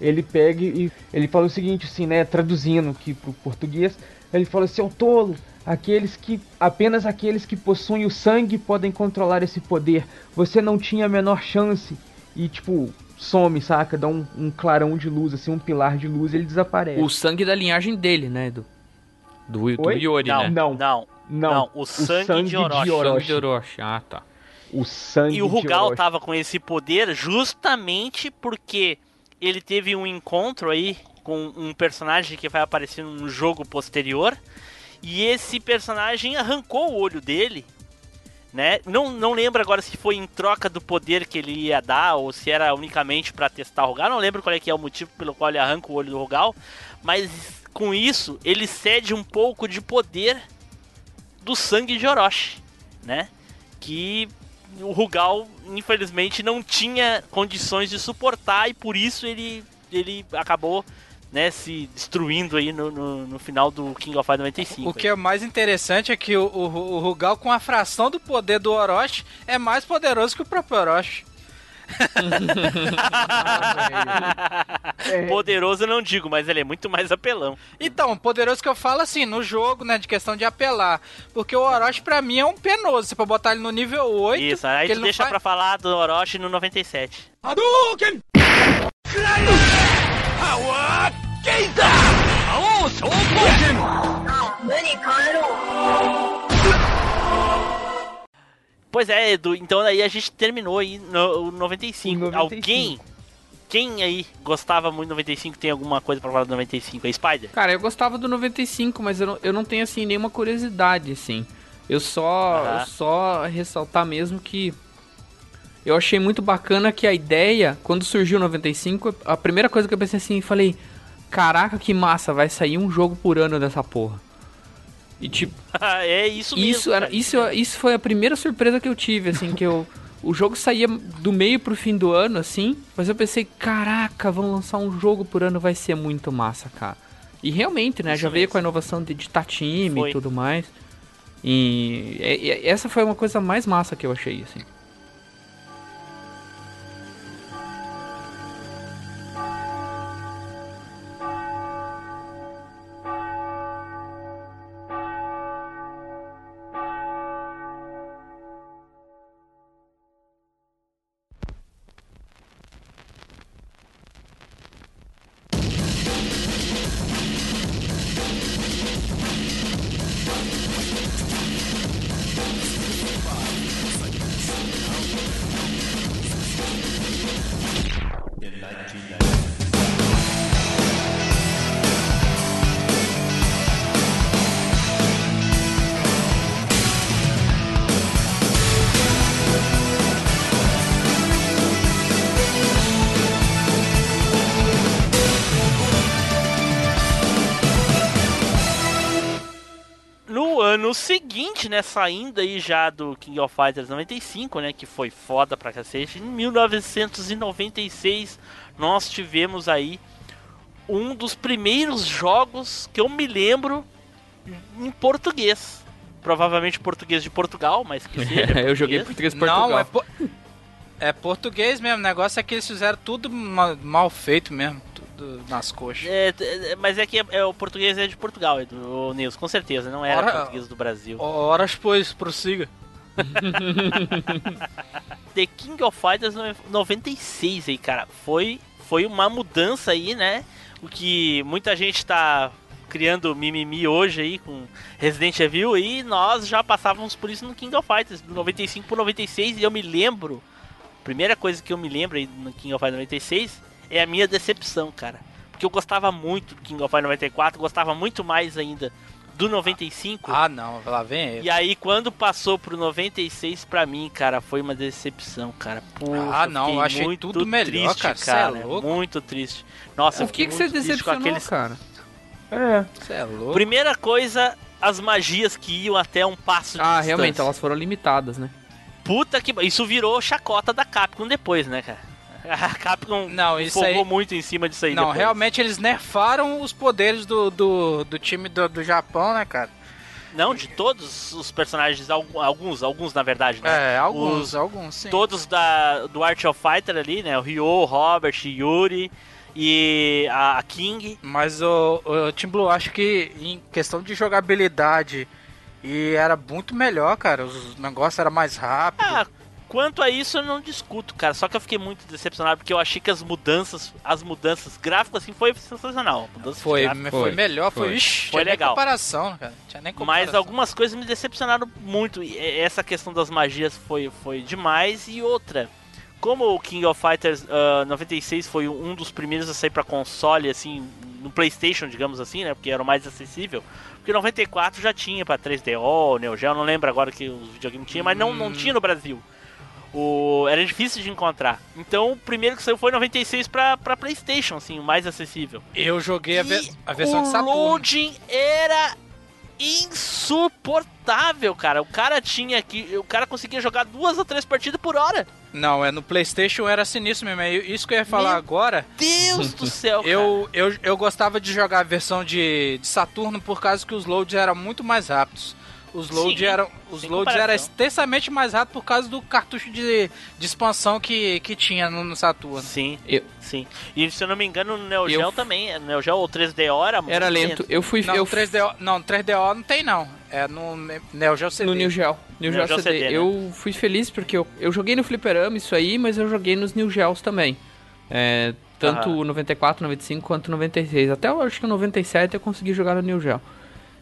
Speaker 1: ele pega e ele fala o seguinte, assim, né, traduzindo aqui pro português, ele fala, seu tolo, aqueles que, apenas aqueles que possuem o sangue podem controlar esse poder, você não tinha a menor chance, e tipo, some, saca, dá um, um clarão de luz, assim, um pilar de luz, e ele desaparece.
Speaker 5: O sangue da linhagem dele, né, Edu? Do, do
Speaker 1: Oi?
Speaker 5: Yori,
Speaker 3: Não,
Speaker 5: né?
Speaker 1: Não.
Speaker 3: não,
Speaker 1: Não,
Speaker 3: não, o sangue, de Orochi.
Speaker 5: Sangue de Orochi. Ah, tá.
Speaker 1: O sangue
Speaker 3: E o
Speaker 1: de
Speaker 3: Rugal
Speaker 1: Orochi.
Speaker 3: tava com esse poder justamente porque ele teve um encontro aí com um personagem que vai aparecer num jogo posterior. E esse personagem arrancou o olho dele, né? Não, não lembro agora se foi em troca do poder que ele ia dar ou se era unicamente pra testar o Rugal. Não lembro qual é que é o motivo pelo qual ele arranca o olho do Rugal. Mas com isso, ele cede um pouco de poder do sangue de Orochi, né? Que o Rugal, infelizmente, não tinha condições de suportar e por isso ele, ele acabou né, se destruindo aí no, no, no final do King of Fighters 95.
Speaker 2: O que é mais interessante é que o, o, o Rugal, com a fração do poder do Orochi, é mais poderoso que o próprio Orochi.
Speaker 3: Poderoso eu não digo, mas ele é muito mais apelão.
Speaker 2: Então, poderoso que eu falo assim, no jogo, né, de questão de apelar. Porque o Orochi, pra mim, é um penoso. Você pode botar ele no nível 8.
Speaker 3: Isso, aí
Speaker 2: ele não
Speaker 3: deixa
Speaker 2: faz-
Speaker 3: pra falar do Orochi no 97. Pois é, Edu, então aí a gente terminou aí no 95.
Speaker 1: O 95.
Speaker 3: Alguém, quem aí gostava muito do 95, tem alguma coisa pra falar do 95 aí? Spider?
Speaker 5: Cara, eu gostava do 95, mas eu não, eu não tenho, assim, nenhuma curiosidade, assim. Eu só, eu só ressaltar mesmo que eu achei muito bacana que a ideia, quando surgiu o 95, a primeira coisa que eu pensei assim, falei, caraca, que massa, vai sair um jogo por ano dessa porra. E tipo,
Speaker 3: é isso mesmo.
Speaker 5: isso, era,
Speaker 3: cara.
Speaker 5: isso, isso foi a primeira surpresa que eu tive, assim, que eu. O jogo saía do meio pro fim do ano, assim, mas eu pensei, caraca, vão lançar um jogo por ano, vai ser muito massa, cara. E realmente, né,
Speaker 3: Isso
Speaker 5: já veio
Speaker 3: mesmo.
Speaker 5: com a inovação de editar time
Speaker 3: Foi.
Speaker 5: e tudo mais. E, e- e essa foi uma coisa mais massa que eu achei, assim.
Speaker 3: Seguinte, né, saindo aí já do King of Fighters 95, né, que foi foda pra cacete, em 1996 nós tivemos aí um dos primeiros jogos que eu me lembro em português. Provavelmente português de Portugal, mas que seja.
Speaker 5: eu joguei
Speaker 3: português.
Speaker 5: português Portugal.
Speaker 2: Não, é, po- é português mesmo. O negócio é que eles fizeram tudo ma- mal feito mesmo. Tudo nas coxas.
Speaker 3: É, é, mas é que é, é, o português é de Portugal, o Nils, com certeza, não era
Speaker 2: Ora-
Speaker 3: português do Brasil.
Speaker 2: Horas, pois, prossiga.
Speaker 3: The King of Fighters no- 96 aí, cara. Foi, foi uma mudança aí, né? O que muita gente tá criando mimimi hoje aí com Resident Evil e nós já passávamos por isso no King of Fighters, do 95 por 96 e eu me lembro, primeira coisa que eu me lembro aí no King of Fighters 96 é a minha decepção, cara. Porque eu gostava muito do King of Fighters 94, gostava muito mais ainda do 95.
Speaker 2: Ah, não. Lá vem ele.
Speaker 3: E aí, quando passou pro 96, pra mim, cara, foi uma decepção, cara. Puxa,
Speaker 2: Ah, não, eu achei
Speaker 3: muito
Speaker 2: tudo melhor,
Speaker 3: triste,
Speaker 2: cara. Cê é louco.
Speaker 3: Muito triste. Nossa, eu
Speaker 5: Por que,
Speaker 3: fiquei
Speaker 5: que você
Speaker 3: muito triste com
Speaker 5: decepcionou,
Speaker 3: aqueles...
Speaker 5: cara?
Speaker 1: É.
Speaker 2: Você é louco.
Speaker 3: Primeira coisa, as magias que iam até um passo de
Speaker 5: Ah,
Speaker 3: distância.
Speaker 5: realmente, elas foram limitadas, né?
Speaker 3: Puta que... Isso virou chacota da Capcom depois, né, cara? A Capcom
Speaker 2: Não, isso aí.
Speaker 3: muito em cima disso aí
Speaker 2: Não,
Speaker 3: depois.
Speaker 2: realmente eles nerfaram os poderes do, do, do time do, do Japão, né, cara?
Speaker 3: Não, de todos os personagens, algu- alguns, alguns na verdade, né?
Speaker 2: É, alguns,
Speaker 3: Os-
Speaker 2: alguns, sim.
Speaker 3: todos da, do Art of Fighter ali, né? O Ryo, o Robert, Yuri e a, a King.
Speaker 2: Mas o, o Team Blue, acho que em questão de jogabilidade e era muito melhor, cara. Os negócios eram mais rápidos.
Speaker 3: Ah, Quanto a isso, eu não discuto, cara. Só que eu fiquei muito decepcionado porque eu achei que as mudanças, as mudanças gráficas, assim, foi sensacional. Mudanças
Speaker 2: Foi,
Speaker 3: gráficas.
Speaker 2: foi,
Speaker 5: Foi,
Speaker 2: melhor, foi,
Speaker 5: foi.
Speaker 2: ixi,
Speaker 3: Foi
Speaker 2: tinha nem
Speaker 3: legal.
Speaker 2: comparação, cara. Tinha nem comparação.
Speaker 3: Mas algumas coisas me decepcionaram muito. E essa questão das magias foi, foi demais. E outra, como o King of Fighters ah, 96 foi um dos primeiros a sair pra console, assim, no PlayStation, digamos assim, né? Porque era o mais acessível. Porque 94 já tinha pra 3DO, Neo Geo, não lembro agora que os videogames tinham, mas não, não tinha no Brasil. O, era difícil de encontrar. Então o primeiro que saiu foi 96 pra, pra PlayStation, assim, o mais acessível.
Speaker 2: Eu joguei a, ve- a versão de
Speaker 3: o
Speaker 2: Saturno.
Speaker 3: loading era insuportável, cara. O cara tinha que. O cara conseguia jogar duas ou três partidas por hora.
Speaker 2: Não, é no PlayStation era sinistro mesmo. É isso que eu ia falar
Speaker 3: Meu
Speaker 2: agora.
Speaker 3: Deus do céu, cara.
Speaker 2: Eu, eu, eu gostava de jogar a versão de, de Saturno por causa que os loads eram muito mais rápidos. Os loads eram, os loads eram extensamente mais rápidos por causa do cartucho de, de expansão que, que tinha no, no Saturno.
Speaker 3: Sim,
Speaker 5: Eu-
Speaker 3: sim. E se eu não me engano, no Neo
Speaker 5: Eu-
Speaker 3: Geo também. No Neo Geo ou 3DO era muito
Speaker 5: Era lento. Eu fui.
Speaker 2: Não,
Speaker 5: eu
Speaker 2: 3DO, não, 3DO não tem não. É no Neo Geo CD.
Speaker 5: No New Geo. New
Speaker 3: Neo
Speaker 5: Geo
Speaker 3: Geo
Speaker 5: CD.
Speaker 3: CD, né?
Speaker 5: Eu fui feliz porque eu, eu joguei no Fliperama isso aí, mas eu joguei nos New Geos também. É, tanto
Speaker 3: Aham.
Speaker 5: o 94, 95 quanto o 96. Até eu acho que o 97 eu consegui jogar no New Geo.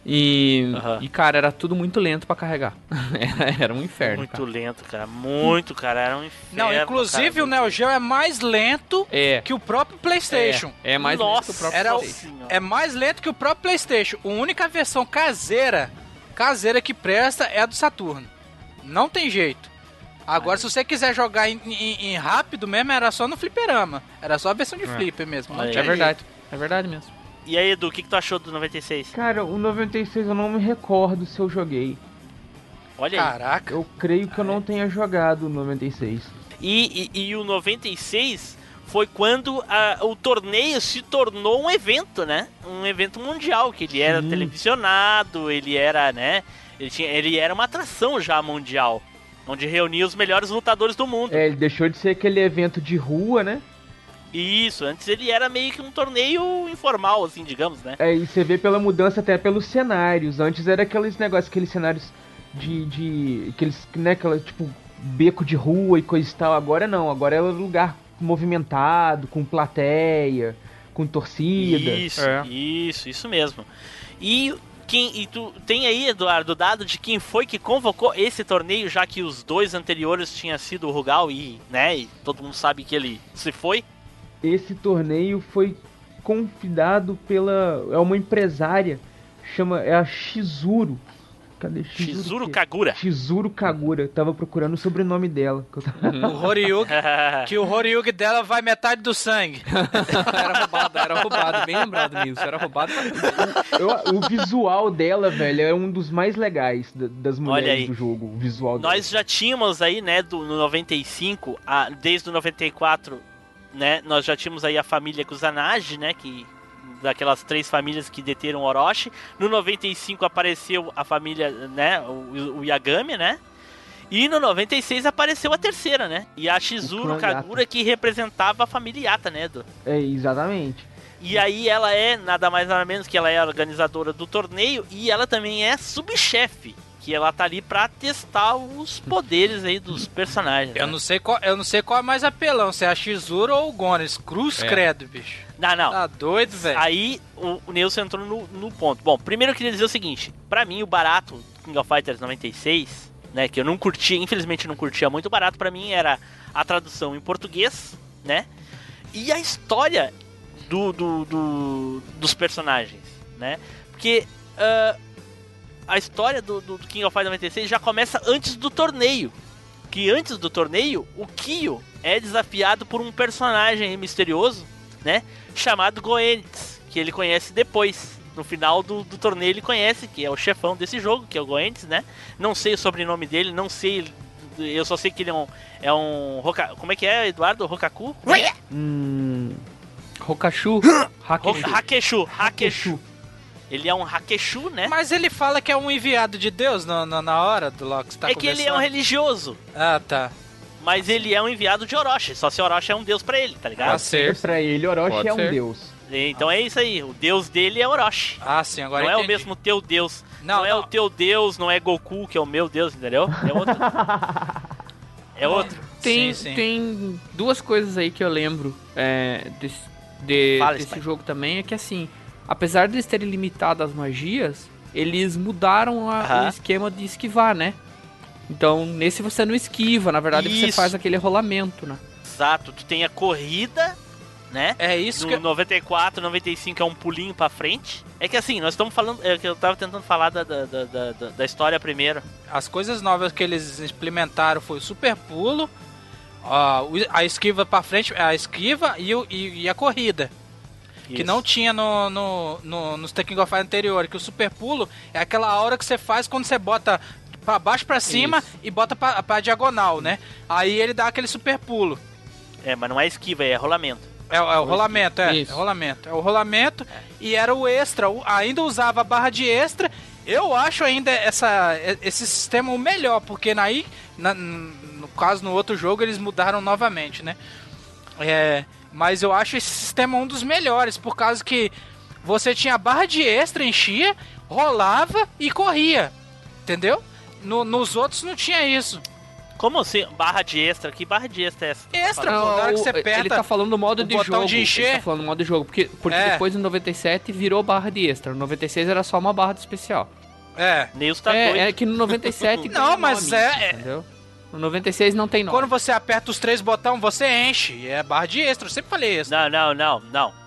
Speaker 5: E,
Speaker 3: Aham.
Speaker 5: e cara, era tudo muito lento pra carregar. era, um inferno.
Speaker 3: Muito
Speaker 5: cara.
Speaker 3: lento, cara. Muito, cara. Era um inferno.
Speaker 2: Não, inclusive
Speaker 3: cara.
Speaker 2: o Neo Geo é mais lento
Speaker 5: É.
Speaker 2: que o próprio PlayStation.
Speaker 5: É, é mais lento que o próprio
Speaker 2: era o-
Speaker 5: PlayStation.
Speaker 2: É mais lento que o próprio PlayStation. A única versão caseira, caseira que presta é a do Saturno. Não tem jeito. Agora, se você quiser jogar em, em- em rápido mesmo, era só no fliperama. Era só a versão de
Speaker 5: É.
Speaker 2: flipper mesmo.
Speaker 5: É verdade. É verdade mesmo.
Speaker 3: E aí, Edu, o que, que tu achou do 96?
Speaker 1: Cara, o 96 eu não me recordo se eu joguei.
Speaker 3: Olha aí.
Speaker 2: Caraca.
Speaker 1: Eu creio que eu não tenha jogado o 96.
Speaker 3: E, e, e o 96 foi quando a- o torneio se tornou um evento, né? Um evento mundial, que ele era
Speaker 1: Sim.
Speaker 3: televisionado, ele era, né? Ele, tinha, ele era uma atração já mundial. Onde reunia os melhores lutadores do mundo.
Speaker 1: É, ele deixou de ser aquele evento de rua, né?
Speaker 3: Isso, antes ele era meio que um torneio informal, assim, digamos, né?
Speaker 1: É, e você vê pela mudança até pelos cenários. Antes era aqueles negócios, aqueles cenários de. de aqueles, né, aquela, tipo, beco de rua e coisa e tal. Agora não, agora é um lugar movimentado, com plateia, com torcida.
Speaker 3: Isso,
Speaker 5: É.
Speaker 3: isso, isso mesmo. E quem e tu tem aí, Eduardo, o dado de quem foi que convocou esse torneio, já que os dois anteriores tinha sido o Rugal e, né, e todo mundo sabe que ele se foi.
Speaker 1: Esse torneio foi convidado pela. É uma empresária, chama. É a Shizuru. Cadê
Speaker 3: Shizuru
Speaker 1: quê?
Speaker 3: Kagura.
Speaker 1: Shizuru Kagura. Tava procurando o sobrenome dela. que eu tava-
Speaker 2: O Horyugi, que o Horyugi dela vai metade do sangue.
Speaker 5: era roubado, era roubado. Bem lembrado nisso. Era roubado.
Speaker 1: Eu- o visual dela, velho, é um dos mais legais da- das mulheres do jogo. O visual
Speaker 3: Nós já tínhamos aí, né, do, no 95, a, desde o 94, né, nós já tínhamos aí a família Kusanagi, né, que daquelas três famílias que deteram Orochi. No 95 apareceu a família, né, o, o Yagami, né? E no 96 apareceu a terceira, né? E a Shizuru Kagura
Speaker 1: Yata.
Speaker 3: que representava a família Yata, né, Edu?
Speaker 1: É, exatamente.
Speaker 3: E aí ela é nada mais nada menos que ela é a organizadora do torneio e ela também é subchefe, que ela tá ali pra testar os poderes aí dos personagens.
Speaker 2: Eu
Speaker 3: né?
Speaker 2: não sei qual, eu não sei qual é mais apelão, se é a Shizuru ou o Gones. Cruz
Speaker 5: É.
Speaker 2: credo, bicho.
Speaker 3: Não, não.
Speaker 2: Tá doido, velho.
Speaker 3: Aí o, o Nilson entrou no, no ponto. Bom, primeiro eu queria dizer o seguinte: pra mim, o barato do King of Fighters 96, né, que eu não curtia, infelizmente não curtia muito, barato pra mim era a tradução em português, né, e a história do, do- do- dos personagens, né, porque ah, a história do, do- do King of Fighters 96 já começa antes do torneio. Que antes do torneio, o Kyo é desafiado por um personagem misterioso, né? chamado Goenitz, que ele conhece depois. No final do, do torneio ele conhece, que é o chefão desse jogo, que é o Goenitz, né? Não sei o sobrenome dele, não sei. Eu só sei que ele é um. É um. Hoka- como é que é, Eduardo? Rokaku?
Speaker 1: Hum.
Speaker 5: Hokashu.
Speaker 3: Ho-
Speaker 5: Hakeshu.
Speaker 3: Hakeshu, Hakeshu. Ele é um Hakeshu, né?
Speaker 2: Mas ele fala que é um enviado de Deus na, na, na hora do Loki. Tá
Speaker 3: é que ele é um religioso.
Speaker 2: Ah, tá.
Speaker 3: Mas ele é um enviado de Orochi. Só se Orochi é um deus pra ele, tá ligado?
Speaker 2: Ah,
Speaker 1: É
Speaker 2: certo.
Speaker 1: pra ele, Orochi
Speaker 5: Pode
Speaker 1: é um
Speaker 5: ser.
Speaker 1: deus.
Speaker 3: Então é isso aí. O deus dele é Orochi.
Speaker 2: Ah, sim, agora
Speaker 3: não é o mesmo teu deus.
Speaker 2: Não,
Speaker 3: Não, é
Speaker 2: não.
Speaker 3: o teu deus, não é Goku, que é o meu deus, entendeu? É outro. É outro.
Speaker 5: Tem,
Speaker 2: Sim, sim.
Speaker 5: tem duas coisas aí que eu lembro é, desse, de-
Speaker 3: Fala,
Speaker 5: desse jogo também, é que assim, apesar de eles terem limitado as magias, eles mudaram a- o esquema de esquivar, né? Então, nesse você não esquiva, na verdade você
Speaker 3: Isso.
Speaker 5: faz aquele rolamento, né?
Speaker 3: Exato. Tu tem a corrida, né?
Speaker 2: É isso
Speaker 3: No
Speaker 2: que.
Speaker 3: 94, 95 é um pulinho pra frente. É que assim, nós estamos falando. É que eu tava tentando falar da, da, da, da- da história primeiro.
Speaker 2: As coisas novas que eles implementaram foi o super pulo, a, a esquiva pra frente, a esquiva e, o- e- e a corrida. Que
Speaker 3: Isso.
Speaker 2: não tinha no, no, no, nos Tekken of Fire anterior. Que o super pulo é aquela hora que você faz quando você bota pra baixo pra cima
Speaker 5: Isso.
Speaker 2: e bota pra, pra diagonal, né? Aí ele dá aquele super pulo.
Speaker 3: É, mas não é esquiva, é rolamento.
Speaker 2: É, o- é o rolamento, é.
Speaker 5: Isso.
Speaker 2: É o rolamento. É o rolamento e era o extra. o- ainda usava a barra de extra. Eu acho ainda essa, esse sistema o melhor, porque aí, na- no caso, no outro jogo, eles mudaram novamente, né? É, mas eu acho esse sistema um dos melhores, por causa que você tinha barra de extra, enchia, rolava e corria. Entendeu? No- nos outros não tinha isso.
Speaker 3: Como assim? Barra de extra? Que barra de extra é essa?
Speaker 2: Extra,
Speaker 5: Não,
Speaker 2: pô, na hora que você
Speaker 5: ele
Speaker 2: aperta.
Speaker 5: tá falando do modo de
Speaker 2: botão
Speaker 5: jogo.
Speaker 2: de encher.
Speaker 5: Ele tá falando do modo de jogo, porque, porque
Speaker 2: É.
Speaker 5: depois no 97 virou barra de extra. No 96 era só uma barra de especial.
Speaker 2: É.
Speaker 3: Nilson tá doido.
Speaker 5: é, é que no 97
Speaker 2: Não, mas
Speaker 5: nome,
Speaker 2: é- é-
Speaker 5: Entendeu? No 96 não tem nome.
Speaker 2: Quando você aperta os três botões, você enche. É barra de extra, eu sempre falei isso.
Speaker 3: Não, não, não, não.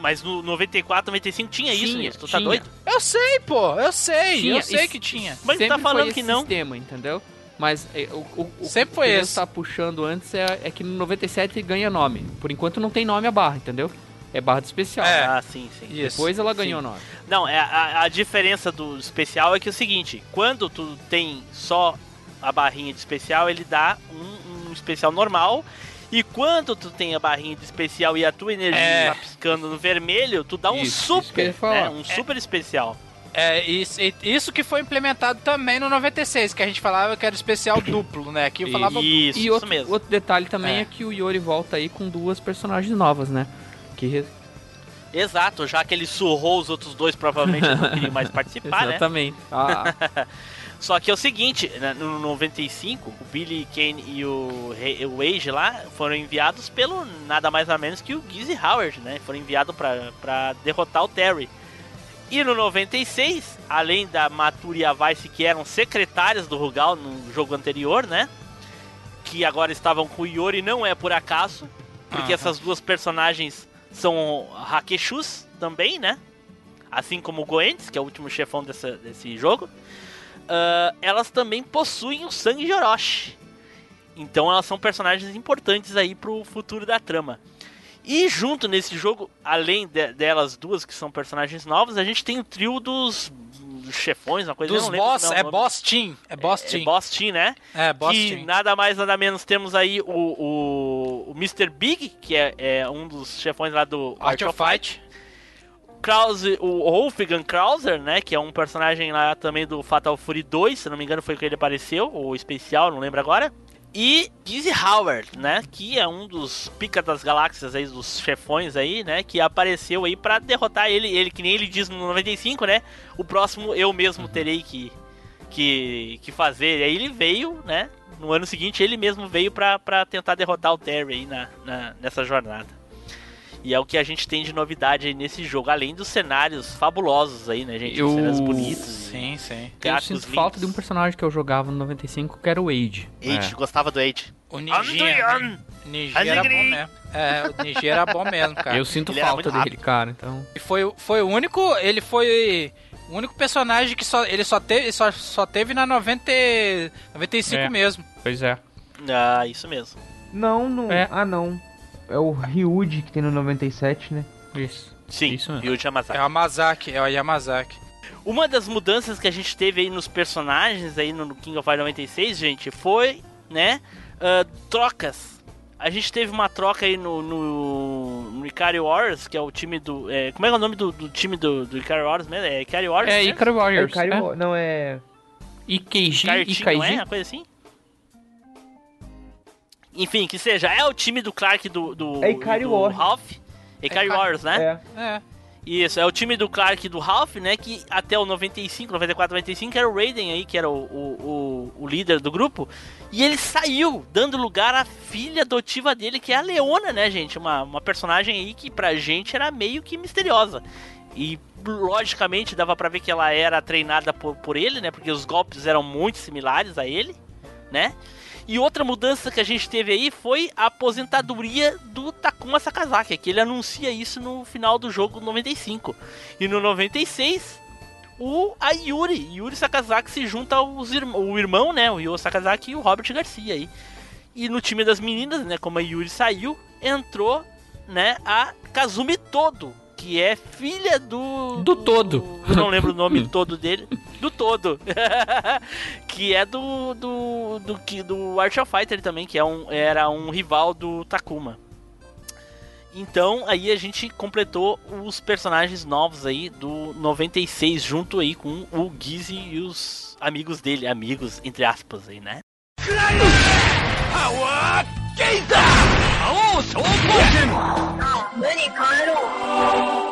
Speaker 3: Mas no 94, 95 tinha, isso,
Speaker 5: Tinha,
Speaker 3: Nilson. Tu tá
Speaker 5: tinha.
Speaker 3: doido?
Speaker 2: Eu sei, pô, eu sei,
Speaker 5: Tinha,
Speaker 2: eu sei que tinha.
Speaker 3: Mas tu
Speaker 5: Sempre
Speaker 3: tá falando que não.
Speaker 5: sistema, entendeu? Mas é, o, o, o
Speaker 2: Sempre
Speaker 5: o
Speaker 2: foi
Speaker 5: que
Speaker 2: esse.
Speaker 5: tá puxando antes é, é que no 97 ganha nome. Por enquanto não tem nome a barra, entendeu? É barra de especial.
Speaker 2: É.
Speaker 3: Ah, sim, sim.
Speaker 2: Isso.
Speaker 5: Depois ela
Speaker 3: Sim.
Speaker 5: ganhou nome.
Speaker 3: Não, é, a, a diferença do especial é que é o seguinte, quando tu tem só a barrinha de especial, ele dá um, um especial normal. E quando tu tem a barrinha de especial e a tua energia
Speaker 2: É.
Speaker 3: tá piscando no vermelho, tu dá um
Speaker 5: Isso, isso
Speaker 3: super,
Speaker 5: falar.
Speaker 3: né? Um super especial.
Speaker 2: É, isso, e- isso que foi implementado também no 96, que a gente falava que era especial duplo, né? Aqui eu falava.
Speaker 3: Isso,
Speaker 5: e
Speaker 3: isso
Speaker 5: outro,
Speaker 3: mesmo.
Speaker 5: outro detalhe também
Speaker 2: É.
Speaker 5: é. que o Yori volta aí com duas personagens novas, né? Que
Speaker 3: Exato, já que ele surrou os outros dois, provavelmente não queriam mais participar, né?
Speaker 5: Exatamente. Ah,
Speaker 3: Só que é o seguinte, né, no 95, o Billy Kane e o, o Age lá foram enviados pelo nada mais nada menos que o Gizzy Howard, né? Foram enviados pra derrotar o Terry. E no 96, além da Matur e a Vice, que eram secretárias do Rugal no jogo anterior, né? Que agora estavam com o Yori, não é por acaso, porque essas duas personagens são Hakeshus também, né? Assim como o Goendes, que é o último chefão dessa, desse jogo. Ah, elas também possuem o sangue de Orochi. Então elas são personagens importantes aí pro futuro da trama. E junto nesse jogo, além de- delas duas que são personagens novas, a gente tem o trio dos, dos chefões, uma coisa eu
Speaker 2: Dos
Speaker 3: não lembro
Speaker 2: boss,
Speaker 3: como
Speaker 2: é
Speaker 3: nome.
Speaker 2: boss team. É boss
Speaker 3: É
Speaker 2: team.
Speaker 3: Boss Team, né?
Speaker 2: É, boss
Speaker 3: que
Speaker 2: team.
Speaker 3: nada mais nada menos temos aí o, o, o Mr. Big, que é, é um dos chefões lá do
Speaker 2: Art of Fight.
Speaker 3: Krause, o Wolfgang Krauser, né? Que é um personagem lá também do Fatal Fury 2, se não me engano foi que ele apareceu, ou especial, não lembro agora. E Gizzy Howard, né? Que é um dos pica das galáxias aí, dos chefões aí, né? Que apareceu aí pra derrotar ele. Ele, que nem ele diz no 95, né? O próximo eu mesmo terei que, que, que fazer. E aí ele veio, né? No ano seguinte ele mesmo veio pra, pra tentar derrotar o Terry aí na, na- nessa jornada. E é o que a gente tem de novidade aí nesse jogo, além dos cenários fabulosos aí, né, gente?
Speaker 5: Eu-
Speaker 3: Cenários bonitos.
Speaker 2: Sim, sim.
Speaker 5: eu sinto
Speaker 3: lindos.
Speaker 5: falta de um personagem que eu jogava no 95, que era o Age.
Speaker 3: Age, gostava do Age.
Speaker 2: O Nijinha. Nijinha era bom mesmo. É, o Nijinha era bom mesmo, cara.
Speaker 5: Eu sinto
Speaker 3: Ele
Speaker 5: falta dele, cara. Então,
Speaker 2: E foi, foi o único. Ele foi o único personagem que só, ele só teve, só, só teve na 90, 95
Speaker 5: É.
Speaker 2: mesmo.
Speaker 5: pois é.
Speaker 3: Ah, isso mesmo.
Speaker 1: Não, não.
Speaker 5: É.
Speaker 1: Ah, não. É o Ryuji que tem no 97, né?
Speaker 5: Isso.
Speaker 3: Sim,
Speaker 5: Isso mesmo.
Speaker 3: Yuji Yamazaki.
Speaker 2: É o Yamazaki, é o Yamazaki.
Speaker 3: Uma das mudanças que a gente teve aí nos personagens aí no King of Fighters 96, gente, foi, né, ah, trocas. A gente teve uma troca aí no, no, no Ikari Wars, que é o time do... é, como é que é o nome do, do time do, do Ikari Wars mesmo? É Ikari Wars?
Speaker 5: É,
Speaker 3: né?
Speaker 5: Icaro
Speaker 1: É
Speaker 5: Warriors.
Speaker 1: Ikari,
Speaker 5: é.
Speaker 1: Não, é.
Speaker 5: IKG,
Speaker 3: Ikari Team, não é? Uma coisa assim? Enfim, que seja, é o time do Clark do, do,
Speaker 1: É Ikari
Speaker 3: do
Speaker 1: Warriors.
Speaker 3: Ralph. Ikari
Speaker 2: É,
Speaker 3: Warriors, né?
Speaker 1: É.
Speaker 2: É.
Speaker 3: Isso, é o time do Clark e do Ralph, né? Que até o 95, 94, 95 era o Raiden aí, que era o, o, o, o líder do grupo, e ele saiu, dando lugar à filha adotiva dele, que é a Leona, né, gente? Uma, uma personagem aí que pra gente era meio que misteriosa. E logicamente dava pra ver que ela era treinada por, por ele, né? Porque os golpes eram muito similares a ele, né? E outra mudança que a gente teve aí foi a aposentadoria do Takuma Sakazaki, que ele anuncia isso no final do jogo 95. E no 96, o a Yuri, Yuri Sakazaki se junta aos irm o irmão, né, o Yo Sakazaki e o Robert Garcia aí. E no time das meninas, né, como a Yuri saiu, entrou, né, a Kazumi Todo, que é filha do
Speaker 5: Do Todo.
Speaker 3: eu não lembro o nome todo dele. Do todo. que é do do do que do Art of Fighter também, que é um, era um rival do Takuma. Então, aí a gente completou os personagens novos aí do 96 junto aí com o Gizzy e os amigos dele, amigos entre aspas aí, né? 王昇降無に帰ろう。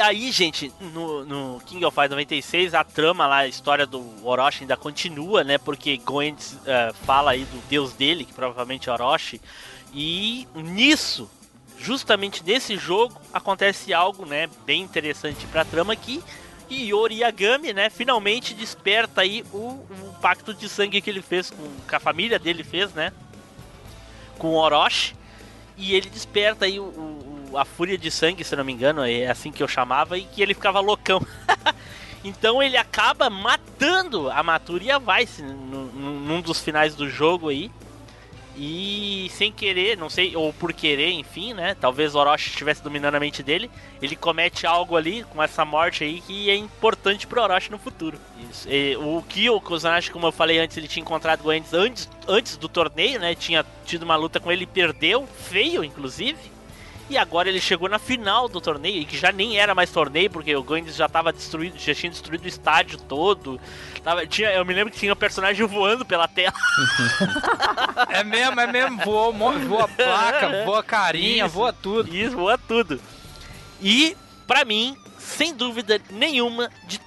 Speaker 3: E aí, gente, no, no King of Fighters 96, a trama lá, a história do Orochi ainda continua, né? Porque Goendes eh, fala aí do deus dele, que provavelmente é Orochi. E nisso, justamente nesse jogo, acontece algo, né? Bem interessante pra trama que Iori Yagami, né? Finalmente desperta aí o, o pacto de sangue que ele fez com a família dele fez, né? Com Orochi. E ele desperta aí o- a fúria de sangue, se não me engano, é assim que eu chamava, e que ele ficava loucão. então ele acaba matando a Matura e a Vice num dos finais do jogo aí. E sem querer, não sei, ou por querer, enfim, né? Talvez Orochi estivesse dominando a mente dele. Ele comete algo ali com essa morte aí que é importante pro Orochi no futuro. E o Kyo Kusanagi, como eu falei antes, ele tinha encontrado o antes, antes do torneio, né? Tinha tido uma luta com ele perdeu, feio, inclusive. E agora ele chegou na final do torneio, e que já nem era mais torneio, porque o Goendes já tava destruído, já tinha destruído o estádio todo. Tava, tinha, eu me lembro que tinha um personagem voando pela tela.
Speaker 2: É mesmo, é mesmo. Voa, mo- voa placa, voa carinha,
Speaker 3: Isso.
Speaker 2: voa tudo.
Speaker 3: Isso, voa tudo. E, pra mim, sem dúvida nenhuma, de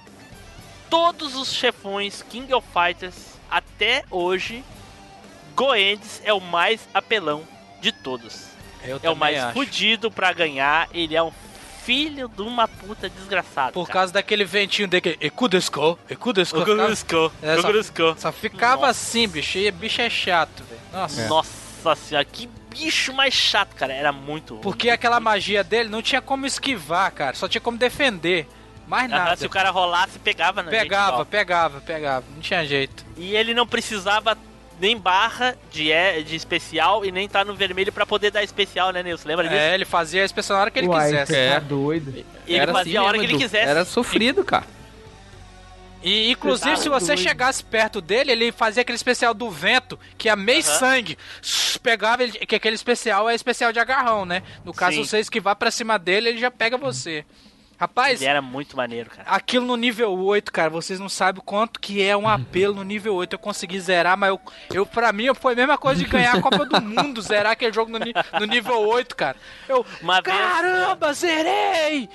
Speaker 3: todos os chefões King of Fighters até hoje, Goendes é o mais apelão de todos.
Speaker 2: Eu
Speaker 3: É o mais
Speaker 2: acho.
Speaker 3: fudido pra ganhar, ele é um filho de uma puta desgraçado.
Speaker 2: Por
Speaker 3: cara.
Speaker 2: causa daquele ventinho dele. Ekudesco, Ekudesco.
Speaker 3: O Gurusco,
Speaker 2: É, só- ficava
Speaker 3: Nossa.
Speaker 2: assim, bicho. E bicho é chato, velho. Nossa.
Speaker 3: Nossa senhora, que bicho mais chato, cara. Era muito.
Speaker 2: Porque aquela magia dele não tinha como esquivar, cara. Só tinha como defender. Mais nada.
Speaker 3: se o cara rolasse, pegava na gente
Speaker 2: Pegava,
Speaker 3: igual.
Speaker 2: pegava, pegava. Não tinha jeito.
Speaker 3: E ele não precisava nem barra de, é- de especial e nem tá no vermelho pra poder dar especial, né, Nilson? Lembra disso?
Speaker 2: É, ele fazia a inspeção na hora que ele
Speaker 1: Uai,
Speaker 2: quisesse.
Speaker 1: você
Speaker 5: É.
Speaker 1: tá doido.
Speaker 3: Ele
Speaker 5: Era
Speaker 3: fazia
Speaker 5: assim
Speaker 3: a hora
Speaker 5: mesmo,
Speaker 3: que ele quisesse.
Speaker 5: Era sofrido, cara.
Speaker 2: E inclusive,
Speaker 1: Você tá
Speaker 2: se você
Speaker 1: doido.
Speaker 2: chegasse perto dele, ele fazia aquele especial do vento, que é meio
Speaker 3: Aham.
Speaker 2: sangue. Pegava ele, que aquele especial é especial de agarrão, né? No caso,
Speaker 3: Sim.
Speaker 2: você esquivar pra cima dele, ele já pega você. Rapaz,
Speaker 3: Ele era muito maneiro, cara.
Speaker 2: aquilo no nível 8, cara, vocês não sabem o quanto que é um apelo no nível 8. Eu consegui zerar, mas eu, eu pra mim foi a mesma coisa de ganhar a Copa do Mundo, zerar aquele jogo no, no nível 8, cara. Eu,
Speaker 3: Uma vez-
Speaker 2: caramba, zerei!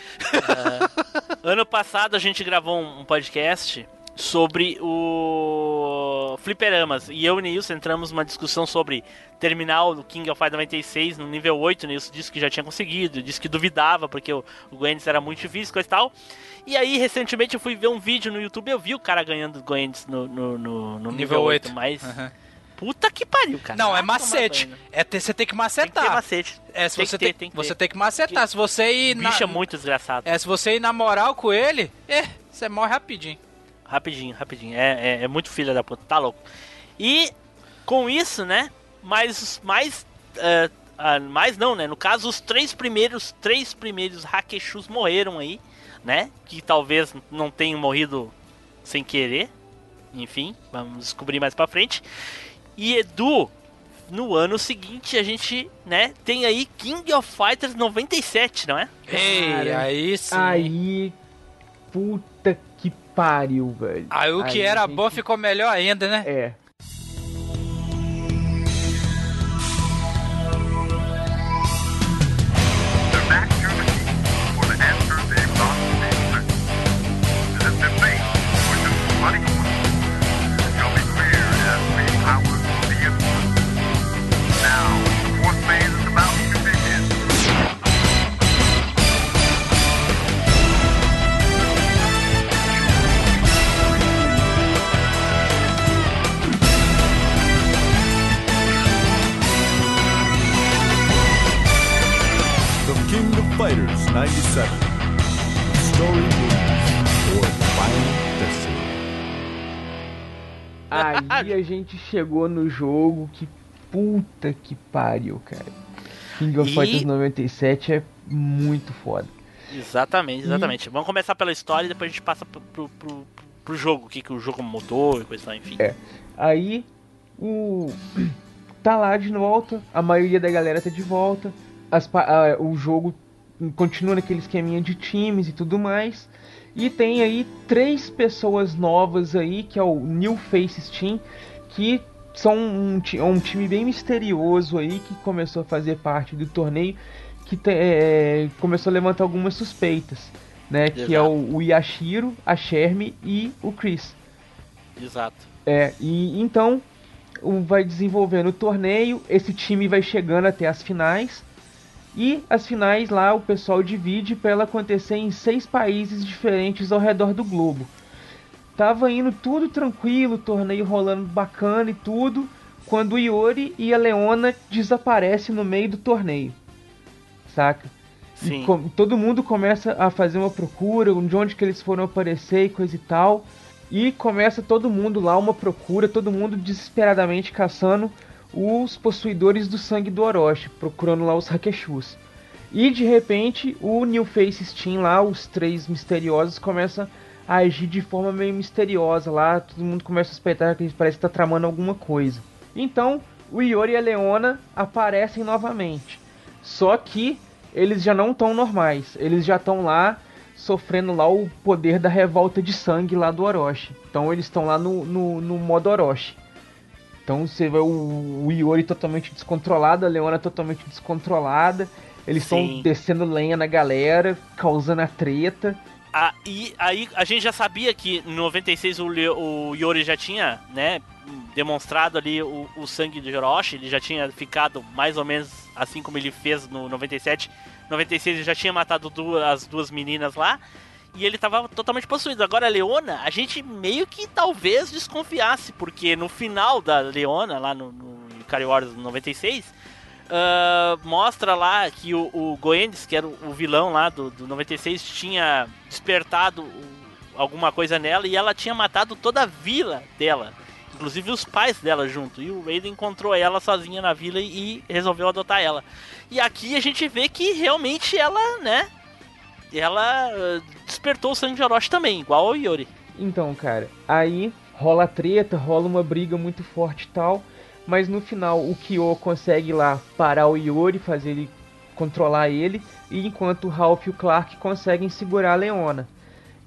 Speaker 3: Ano passado a gente gravou um um podcast sobre o Fliperamas. E eu e Nilson entramos numa discussão sobre terminar o King of Fighters 96 no nível 8. O Nilson disse que já tinha conseguido, disse que duvidava porque o, o era muito difícil, coisa e tal. E aí, recentemente, eu fui ver um vídeo no YouTube eu vi o cara ganhando Goendes no, no, no, no nível,
Speaker 2: Nível
Speaker 3: 8.
Speaker 2: 8.
Speaker 3: Mas,
Speaker 2: Aham.
Speaker 3: puta que pariu, cara.
Speaker 2: Não, é
Speaker 3: tomar
Speaker 2: macete. É ter, você tem que
Speaker 3: Tem que
Speaker 2: macetar.
Speaker 3: macete.
Speaker 2: É, se
Speaker 3: Tem
Speaker 2: você
Speaker 3: que ter,
Speaker 2: tem,
Speaker 3: que
Speaker 2: você tem que macetar. Se você ir na,
Speaker 3: bicho é muito desgraçado.
Speaker 2: é, se você ir na moral com ele, é, você morre rapidinho.
Speaker 3: Rapidinho, rapidinho. É, é, é muito filha da puta, tá louco. E com isso, né? Mais. Mais. é, ah, mais não, né? No caso, os três primeiros. Três primeiros Hakeshus morreram aí, né? Que talvez não tenham morrido sem querer. Enfim, vamos descobrir mais pra frente. E Edu, no ano seguinte, a gente, né, tem aí King of Fighters 97, não é?
Speaker 2: Ei, aí sim.
Speaker 1: Aí. Puta pariu, velho.
Speaker 2: Aí o que
Speaker 1: Aí,
Speaker 2: era
Speaker 1: gente,
Speaker 2: bom ficou melhor ainda, né?
Speaker 1: É. Aí a gente chegou no jogo que puta que pariu, cara. King of
Speaker 3: E-
Speaker 1: Fighters 97 é muito foda.
Speaker 3: Exatamente, exatamente. Vamos começar pela história e depois a gente passa pro, pro, pro, pro jogo, o que, que o jogo mudou e coisa e tal, enfim.
Speaker 1: É. Aí o tá lá de volta, a maioria da galera tá de volta. As pa- ah, o jogo continua naquele esqueminha de times e tudo mais. E tem aí três pessoas novas aí, que é o New Faces Team, que são um, é um time bem misterioso aí, que começou a fazer parte do torneio, que te- é, começou a levantar algumas suspeitas, né? Que é
Speaker 3: Exato.
Speaker 1: o, o Yashiro, a Shermie e o Chris.
Speaker 3: Exato.
Speaker 1: É, e então vai desenvolvendo o torneio, esse time vai chegando até as finais. E as finais lá o pessoal divide para ela acontecer em seis países diferentes ao redor do globo. Tava indo tudo tranquilo, torneio rolando bacana e tudo, quando o Iori e a Leona desaparecem no meio do torneio. Saca? E
Speaker 3: Sim.
Speaker 1: com- todo mundo começa a fazer uma procura, de onde que eles foram aparecer e coisa e tal. E começa todo mundo lá uma procura, todo mundo desesperadamente caçando os possuidores do sangue do Orochi, procurando lá os Hakeshus. E de repente o New Faces Team lá, os três misteriosos, começam a agir de forma meio misteriosa lá, todo mundo começa a suspeitar que eles parecem estar tramando alguma coisa. Então o Iori e a Leona aparecem novamente. Só que eles já não estão normais, eles já estão lá sofrendo lá o poder da revolta de sangue lá do Orochi. Então eles estão lá no, no, no modo Orochi. Então você vê o, o Iori totalmente descontrolado, a Leona totalmente descontrolada. Eles estão descendo lenha na galera, causando a treta.
Speaker 3: Ah, e aí a gente já sabia que no 96 o, Le- o Yori já tinha, né, demonstrado ali o, o sangue de Hiroshi, ele já tinha ficado mais ou menos assim como ele fez no 97. 96 ele já tinha matado duas, as duas meninas lá. E ele tava totalmente possuído. Agora a Leona, a gente meio que talvez desconfiasse, porque no final da Leona, lá no, no Ikari Wars 96, ah, mostra lá que o, o Goendes, que era o, vilão lá do, do 96, tinha despertado alguma coisa nela e ela tinha matado toda a vila dela. Inclusive os pais dela junto. E o Raiden encontrou ela sozinha na vila e resolveu adotar ela. E aqui a gente vê que realmente ela, né? Ela ah, despertou o sangue de Orochi também, igual ao Yori.
Speaker 1: Então, cara, aí rola treta, rola uma briga muito forte e tal. Mas no final o Kyo consegue lá parar o Yori, fazer ele controlar ele. E enquanto o Ralph e o Clark conseguem segurar a Leona.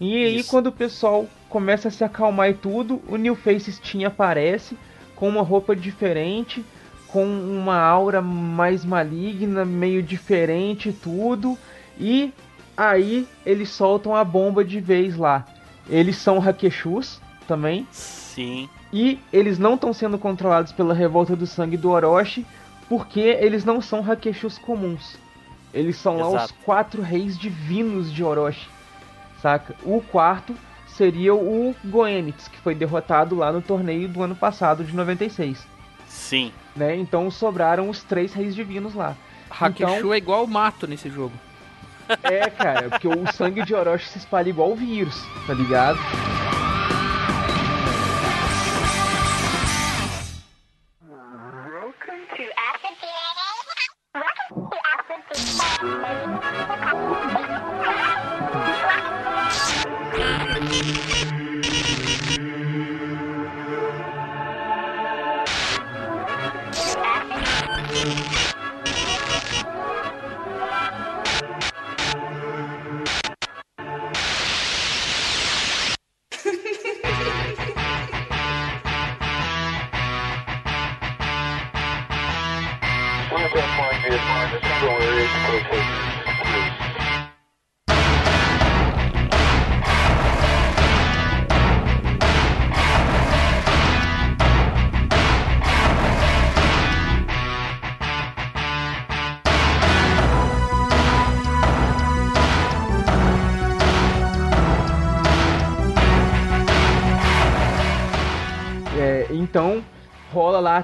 Speaker 1: E aí
Speaker 3: Isso.
Speaker 1: quando o pessoal começa a se acalmar e tudo, o New Faces Team aparece com uma roupa diferente, com uma aura mais maligna, meio diferente e tudo. E aí eles soltam a bomba de vez lá. Eles são Hakeshus também.
Speaker 3: Sim.
Speaker 1: E eles não estão sendo controlados pela revolta do sangue do Orochi, porque eles não são Hakeshus comuns. Eles são lá os
Speaker 3: Exato.
Speaker 1: quatro reis divinos de Orochi. Saca? O quarto seria o Goenitz, que foi derrotado lá no torneio do ano passado, de 96.
Speaker 3: Sim.
Speaker 1: Né? Então sobraram os três reis divinos lá.
Speaker 5: Hakeshu
Speaker 1: Então-
Speaker 5: é igual o mato nesse jogo.
Speaker 1: É, cara, porque o sangue de Orochi se espalha igual o vírus, tá ligado?